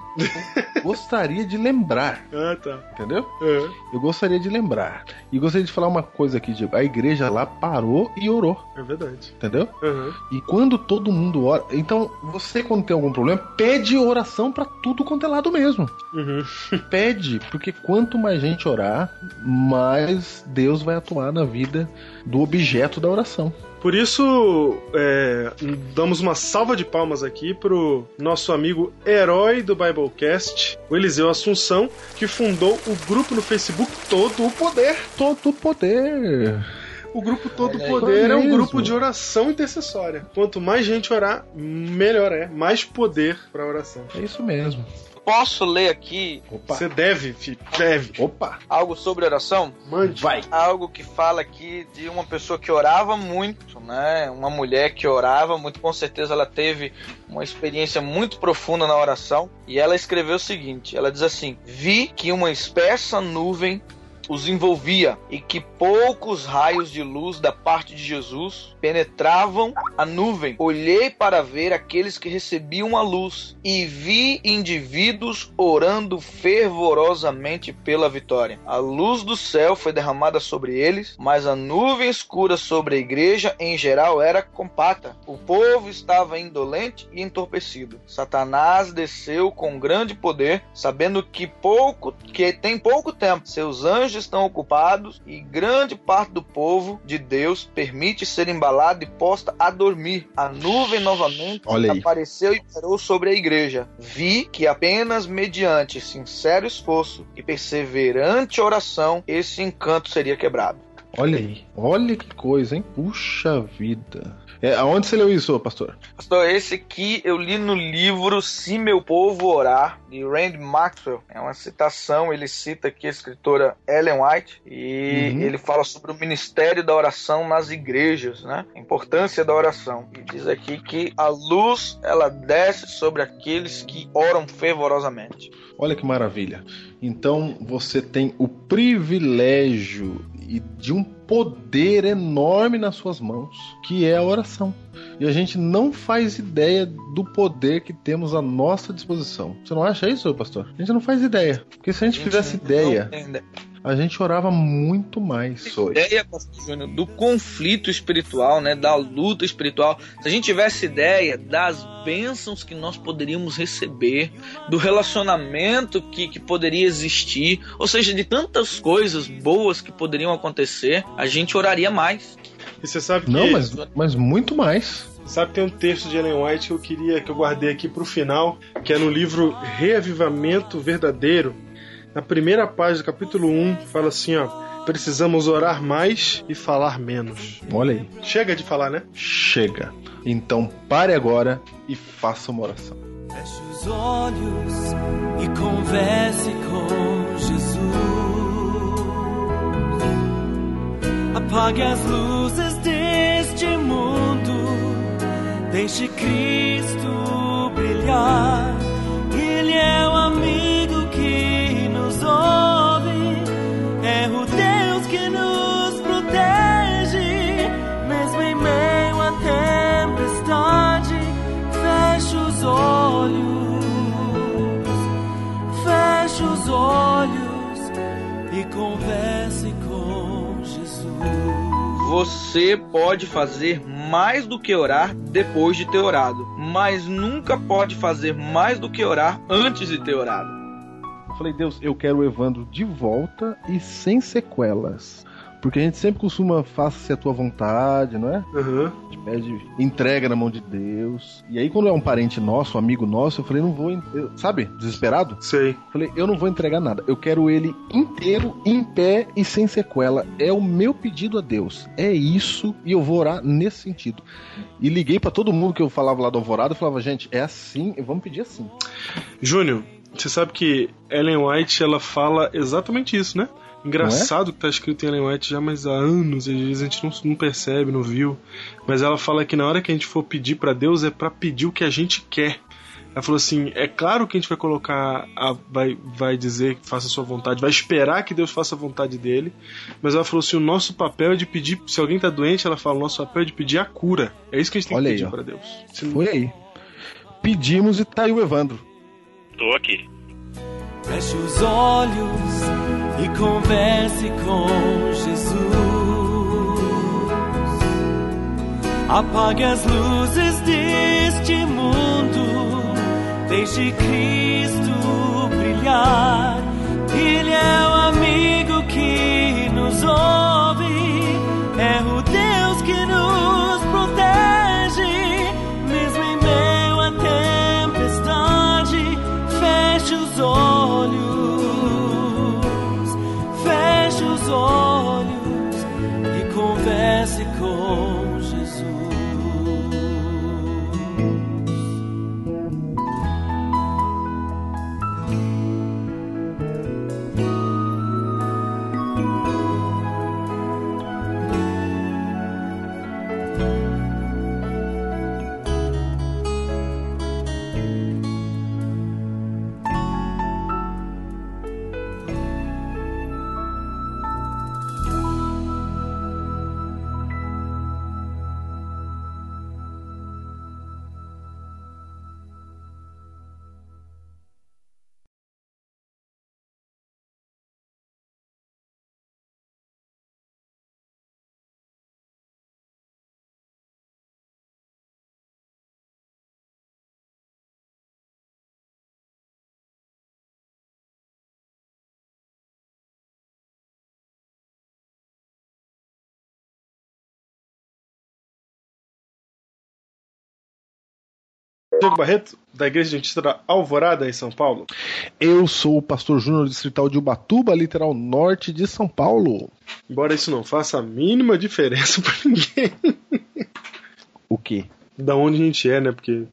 gostaria de lembrar, <laughs> Ah, tá. entendeu? É. Eu gostaria de lembrar. E gostaria de falar uma coisa aqui, Diego. A igreja lá parou e orou, É verdade. entendeu? Aham. E quando todo mundo ora. Então, você, quando tem algum problema, pede oração pra tudo quanto é lado mesmo. Uhum. Pede, porque quanto mais gente orar, mais Deus vai atuar na vida do objeto da oração. Por isso, é, damos uma salva de palmas aqui pro nosso amigo herói do Biblecast, o Eliseu Assunção, que fundou o grupo no Facebook Todo o Poder. Todo poder. O grupo Todo o Olha aí. Poder é um Mesmo. grupo de oração intercessória. Quanto mais gente orar, melhor é. Mais poder pra oração. É isso mesmo. Posso ler aqui Opa. Você deve, filho. Deve. Opa. algo sobre oração? Mande. Vai. algo que fala aqui de uma pessoa que orava muito, né? Uma mulher que orava muito, com certeza ela teve uma experiência muito profunda na oração. E ela escreveu o seguinte: ela diz assim: Vi que uma espessa nuvem os envolvia e que poucos raios de luz da parte de Jesus penetravam a nuvem. Olhei para ver aqueles que recebiam a luz e vi indivíduos orando fervorosamente pela vitória. A luz do céu foi derramada sobre eles, mas a nuvem escura sobre a igreja em geral era compacta. O povo estava indolente e entorpecido. Satanás desceu com grande poder, sabendo que pouco que tem pouco tempo. Seus anjos estão ocupados e grande parte do povo de Deus permite ser embalada e posta a dormir. A nuvem novamente apareceu e parou sobre a igreja. Vi que apenas mediante sincero esforço e perseverante oração esse encanto seria quebrado. Olha aí. Olha que coisa, hein? Puxa vida. É, aonde você leu isso, pastor? Pastor, esse aqui eu li no livro Se Meu Povo Orar, de Randy Maxwell. É uma citação, ele cita aqui a escritora Ellen White e Uhum. ele fala sobre o ministério da oração nas igrejas, né? A importância da oração. E diz aqui que a luz, ela desce sobre aqueles que oram fervorosamente. Olha que maravilha. Então você tem o privilégio de um poder enorme nas suas mãos, que é a oração. E a gente não faz ideia do poder que temos à nossa disposição. Você não acha isso, pastor? A gente não faz ideia. Porque se a gente fizesse não ideia, tem ideia. A gente orava muito mais hoje. ideia, Pastor Júnior, do conflito espiritual, né, da luta espiritual, se a gente tivesse ideia das bênçãos que nós poderíamos receber, do relacionamento que, que poderia existir, ou seja, de tantas coisas boas que poderiam acontecer, a gente oraria mais. E você sabe que. Não, mas, mas muito mais. Sabe que tem um texto de Ellen White que eu queria que eu guardei aqui pro final, que é no livro Reavivamento Verdadeiro. Na primeira página, capítulo 1, fala assim, ó: precisamos orar mais e falar menos. Olha aí. Chega de falar, né? Chega. Então pare agora e faça uma oração. Feche os olhos e converse com Jesus. Apague as luzes deste mundo. Deixe Cristo brilhar. Ele é o amigo que é o Deus que nos protege, mesmo em meio à tempestade. Fecha os olhos, fecha os olhos e converse com Jesus. Você pode fazer mais do que orar depois de ter orado, mas nunca pode fazer mais do que orar antes de ter orado. Eu falei, Deus, eu quero o Evandro de volta e sem sequelas. Porque a gente sempre costuma faça-se a tua vontade, não é? Aham. A gente pede entrega na mão de Deus. E aí, quando é um parente nosso, um amigo nosso, eu falei, não vou. eu- sabe? Desesperado? Sei. Falei, eu não vou entregar nada. Eu quero ele inteiro, em pé e sem sequela. É o meu pedido a Deus. É isso e eu vou orar nesse sentido. E liguei pra todo mundo que eu falava lá do Alvorada e falava, gente, é assim, vamos pedir assim. Júnior, você sabe que Ellen White ela fala exatamente isso, né? Engraçado que tá escrito em Ellen White já mais há anos, e às vezes a gente não, não percebe, não viu. Mas ela fala que na hora que a gente for pedir pra Deus é pra pedir o que a gente quer. Ela falou assim: é claro que a gente vai colocar, a- vai, vai dizer que faça a sua vontade, vai esperar que Deus faça a vontade dele, mas ela falou assim: o nosso papel é de pedir, se alguém tá doente, ela fala: o nosso papel é de pedir a cura. É isso que a gente tem Olha que pedir ó. pra Deus. Se- Foi aí. Pedimos e tá aí o Evandro. Tô aqui. Feche os olhos e converse com Jesus. Apague as luzes deste mundo. Deixe Cristo brilhar. Ele é o amigo que nos ouve. É o Diego Barreto, da Igreja Adventista da Alvorada, em São Paulo. Eu sou o pastor Júnior distrital de Ubatuba, literal norte de São Paulo. Embora isso não faça a mínima diferença <laughs> pra ninguém O quê? da onde a gente é, né? Porque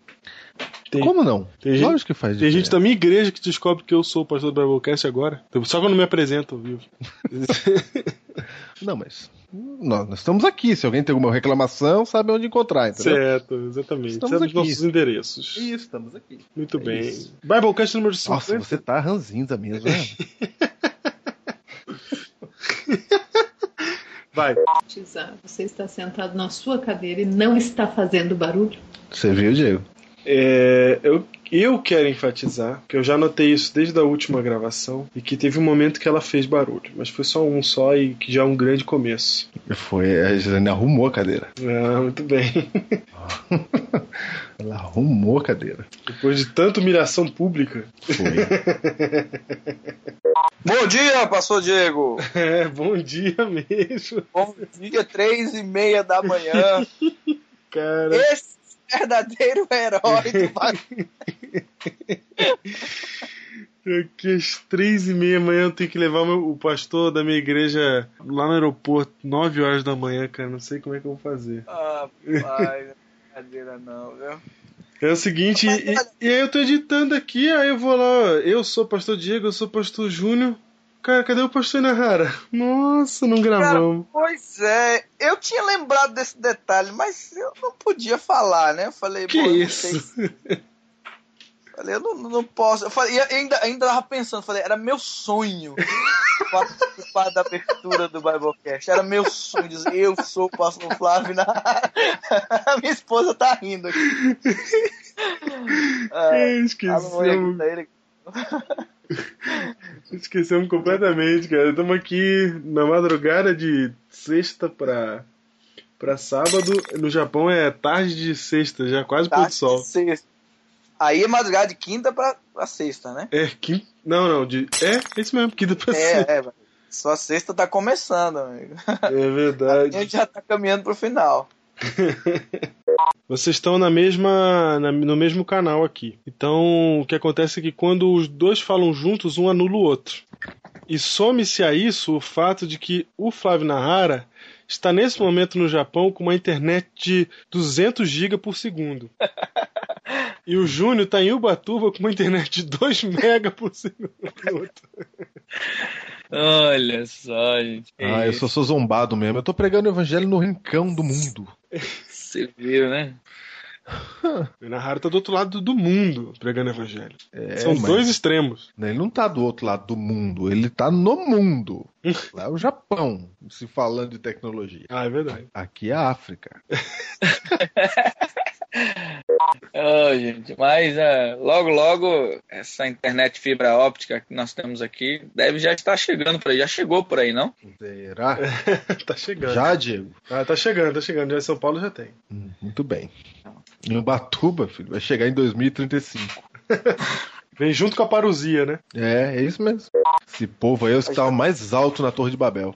tem, Como não? tem gente- que faz tem gente da minha igreja que descobre que eu sou o pastor do Biblecast agora. Só quando me apresento, viu? <laughs> Não, mas nós, nós estamos aqui. Se alguém tem alguma reclamação, sabe onde encontrar, entendeu? certo, exatamente. Estamos Sabemos aqui. nossos endereços. Isso, estamos aqui. Muito É bem. isso. Biblecast número 50. Nossa, você tá ranzinza mesmo, né? <laughs> Vai. Você está sentado na sua cadeira e não está fazendo barulho? Você viu, Diego? É, eu, eu quero enfatizar que eu já notei isso desde a última gravação e que teve um momento que ela fez barulho, mas foi só um só e que já é um grande começo. Foi, a Gisele arrumou a cadeira. Ah, muito bem. <laughs> Ela arrumou a cadeira. Depois de tanta humilhação pública. Foi. <laughs> Bom dia, pastor Diego. É, bom dia mesmo. Bom dia, três e meia da manhã. <laughs> Cara, Esse verdadeiro herói do bagulho. aqui às três e meia da manhã eu tenho que levar o meu- o pastor da minha igreja lá no aeroporto, nove horas da manhã, cara. Não sei como é que eu vou fazer. Ah, pai, brincadeira não, viu? É o seguinte, e, e aí eu tô editando aqui, aí eu vou lá, eu sou o pastor Diego, eu sou o pastor Júnior. Cara, cadê o pastor Inahara? Nossa, não gravamos. Pois é, eu tinha lembrado desse detalhe, mas eu não podia falar, né? Eu falei, que eu isso? sei Falei, eu não, não posso. Eu falei, e ainda, ainda tava pensando, falei, era meu sonho participar da abertura do Biblecast. Era meu sonho dizer, eu sou o pastor Flávio na A <laughs> minha esposa tá rindo aqui. <laughs> É, esqueci. ele. <laughs> <laughs> Esquecemos completamente, cara. Estamos aqui na madrugada de sexta pra, pra sábado. No Japão é tarde de sexta, já quase pôr do sol. Sexta. Aí é madrugada de quinta pra, pra sexta, né? É, quinta. Não, não, de. É, isso mesmo, quinta pra sexta. É, é, só a sexta tá começando, amigo. É verdade. <laughs> A gente já tá caminhando pro final. <laughs> Vocês estão na mesma, na- no mesmo canal aqui. Então, o que acontece é que quando os dois falam juntos, um anula o outro. E some-se a isso o fato de que o Flávio Nahara está nesse momento no Japão com uma internet de 200 GB por segundo. <laughs> E o Júnior está em Ubatuba com uma internet de 2 MB por segundo. Olha só, gente. Ah, eu só sou zombado mesmo. Eu tô pregando o evangelho no rincão do mundo. <laughs> Você viu, né? O Nahara está do outro lado do mundo pregando evangelho. É, São dois extremos. Ele não tá do outro lado do mundo, ele tá no mundo. <laughs> Lá é o Japão, se falando de tecnologia. Ah, é verdade. Aqui é a África. <laughs> Ô, gente, mas é, logo, logo, essa internet fibra óptica que nós temos aqui deve já estar chegando por aí. Já chegou por aí, não? Será? <laughs> tá chegando. Já, Diego? Ah, tá chegando, tá chegando. Já em São Paulo já tem. Hum, Muito bem. Em Ubatuba, filho, vai chegar em 2035. <laughs> Vem junto com a parousia, né? É, é isso mesmo. Esse povo aí é os que estavam mais alto na Torre de Babel.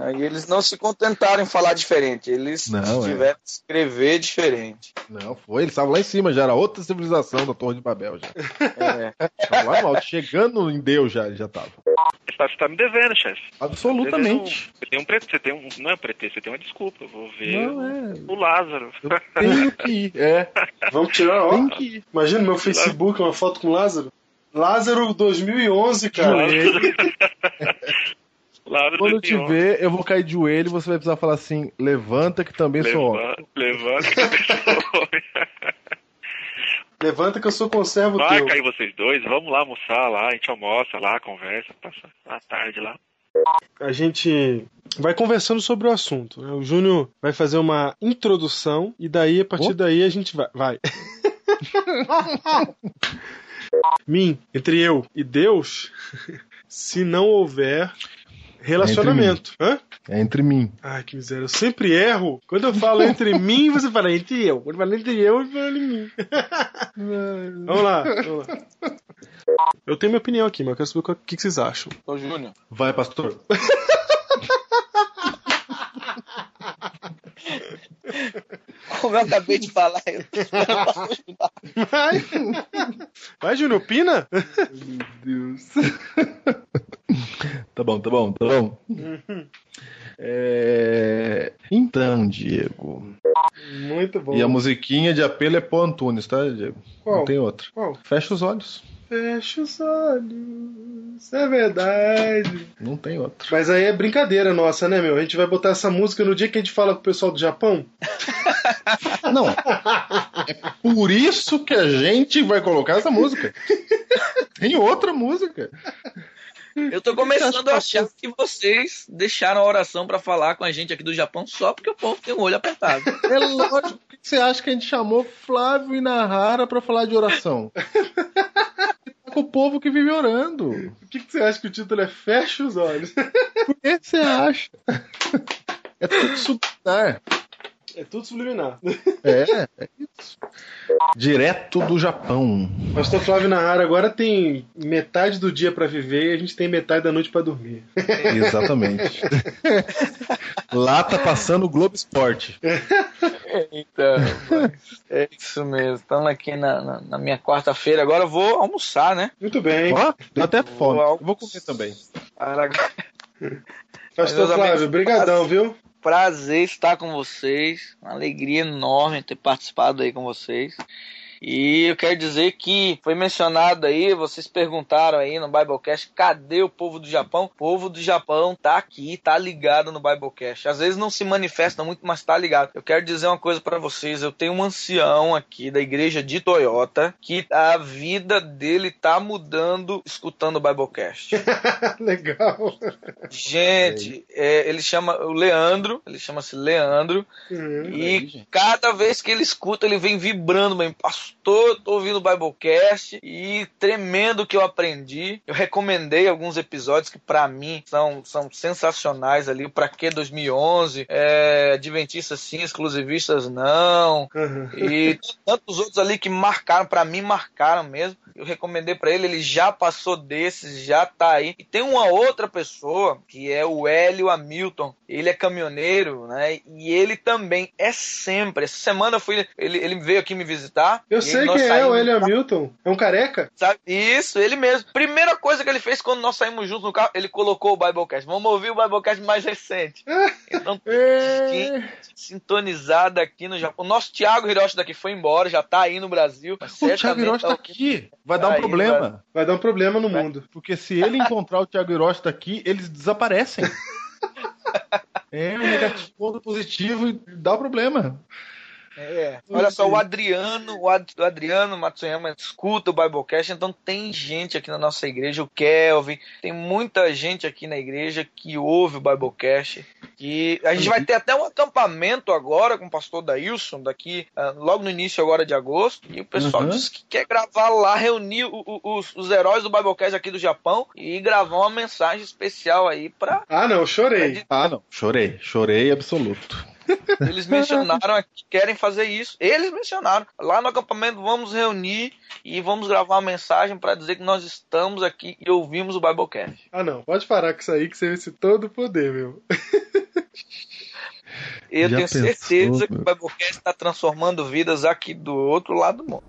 Aí eles não se contentaram em falar diferente, eles Não, é. tiveram que escrever diferente. Não, foi, eles estavam lá em cima, já era outra civilização da Torre de Babel já. É. Estavam lá no alto, chegando em Deus já, ele já tava. Você tá, você tá me devendo, chefe. Absolutamente. Você tem um pretexto, você tem um. Não é pretexto, você tem uma desculpa. Eu vou ver Não, é. o Lázaro. Tenho que ir, é. <laughs> Vamos tirar, ó. Tem que ir. Imagina no meu Facebook uma foto com o Lázaro. Lázaro 2011, cara. <laughs> Quando eu te 2011. ver, eu vou cair de joelho e você vai precisar falar assim: levanta que também sou homem. Levanta, levanta. <laughs> Levanta que eu sou conservo Vai teu. cair vocês dois, vamos lá almoçar lá, a gente almoça lá, conversa, passa a tarde lá. A gente vai conversando sobre o assunto. né? O Júnior vai fazer uma introdução e daí, a partir Oh. daí, a gente vai. vai. <laughs> Mim, entre eu e Deus, <laughs> se não houver relacionamento. Hã? É entre mim. Ai, que miséria. Eu sempre erro. Quando eu falo entre <laughs> mim, você fala entre eu. Quando eu falo entre eu, eu falo em mim. <laughs> vamos lá, vamos lá. Eu tenho minha opinião aqui, mas eu quero saber o que que vocês acham. Ô, Júnior. Vai, pastor. <laughs> Como eu acabei de falar, eu Vai, vai Júnior, opina? Meu Deus. tá bom, tá bom, tá bom. É... Então, Diego. Muito bom. E a musiquinha de apelo é Pô Antunes, tá, Diego? Qual? Não tem outra. Qual? Fecha os olhos. Fecha os olhos. É verdade. Não tem outra. Mas aí é brincadeira nossa, né, meu? A gente vai botar essa música no dia que a gente fala com o pessoal do Japão? <laughs> Não. É por isso que a gente vai colocar essa música. Tem outra música. Eu tô começando a achar que vocês deixaram a oração pra falar com a gente aqui do Japão só porque o povo tem o olho apertado. É lógico. Por que você acha que a gente chamou Flávio e Nahara pra falar de oração? Tá com o povo que vive orando. Por que, que você acha que o título é Fecha os olhos? Por que você acha? É tudo subliminar. É tudo subliminar. É, é isso. Direto do Japão. Pastor Flávio Nahara agora tem metade do dia pra viver e a gente tem metade da noite pra dormir. Exatamente. <laughs> Lá tá passando o Globo Esporte. Então, é isso mesmo. Estamos aqui na, na, na minha quarta-feira. Agora eu vou almoçar, né? Muito bem. Ó, deu até fome. Eu vou comer também. Pastor Flávio, brigadão, viu? Prazer estar com vocês. Uma alegria enorme ter participado aí com vocês. E eu quero dizer que foi mencionado aí, vocês perguntaram aí no Biblecast, cadê o povo do Japão? O povo do Japão tá aqui, tá ligado no Biblecast. Às vezes não se manifesta muito, mas tá ligado. Eu quero dizer uma coisa para vocês, eu tenho um ancião aqui da igreja de Toyota que a vida dele tá mudando escutando o Biblecast. <laughs> Legal. Gente, é, ele chama o Leandro, ele chama-se Leandro, Uhum. e cada vez que ele escuta, ele vem vibrando, bem, pastor, pastor, tô ouvindo o Biblecast e tremendo que eu aprendi. Eu recomendei alguns episódios que para mim são, são sensacionais ali. Pra que 2011? É, Adventistas sim, exclusivistas não. Uhum. E <laughs> tantos outros ali que marcaram, para mim marcaram mesmo. Eu recomendei para ele, ele já passou desses, já tá aí. E tem uma outra pessoa que é o Hélio Hamilton. Ele é caminhoneiro, né? E ele também é sempre. Essa semana eu fui, ele, ele veio aqui me visitar. Eu sei quem é o William Milton. É um careca? Sabe? Isso, ele mesmo. Primeira coisa que ele fez quando nós saímos juntos no carro, ele colocou o Biblecast. Vamos ouvir o Biblecast mais recente. <laughs> Então, gente sintonizada aqui no Japão. O nosso Thiago Hiroshi daqui foi embora, já tá aí no Brasil. O Thiago Hiroshi tá ouvindo. aqui. Vai dar um Aí, problema. Vai dar um problema no mundo. Porque se ele encontrar o Thiago Hiroshi daqui, eles desaparecem. <laughs> É um negativo, ponto positivo e dá problema. É. Olha só, o Adriano, o, Ad- o Adriano Matsuyama escuta o Biblecast, então tem gente aqui na nossa igreja, o Kelvin, tem muita gente aqui na igreja que ouve o Biblecast. E a gente vai ter até um acampamento agora com o pastor Dailson, daqui, ah, logo no início agora de agosto. E o pessoal Uhum. disse que quer gravar lá, reunir o- o- os, os heróis do Biblecast aqui do Japão e gravar uma mensagem especial aí pra. Ah, não, chorei. Ah, não. Chorei. Chorei absoluto. Eles mencionaram aqui que querem fazer isso. Eles mencionaram. Lá no acampamento vamos reunir e vamos gravar uma mensagem para dizer que nós estamos aqui e ouvimos o Biblecast. Ah, não. Pode parar com isso aí que você vence todo o poder, meu. Eu Já tenho pensou, certeza que meu? o Biblecast está transformando vidas aqui do outro lado do mundo.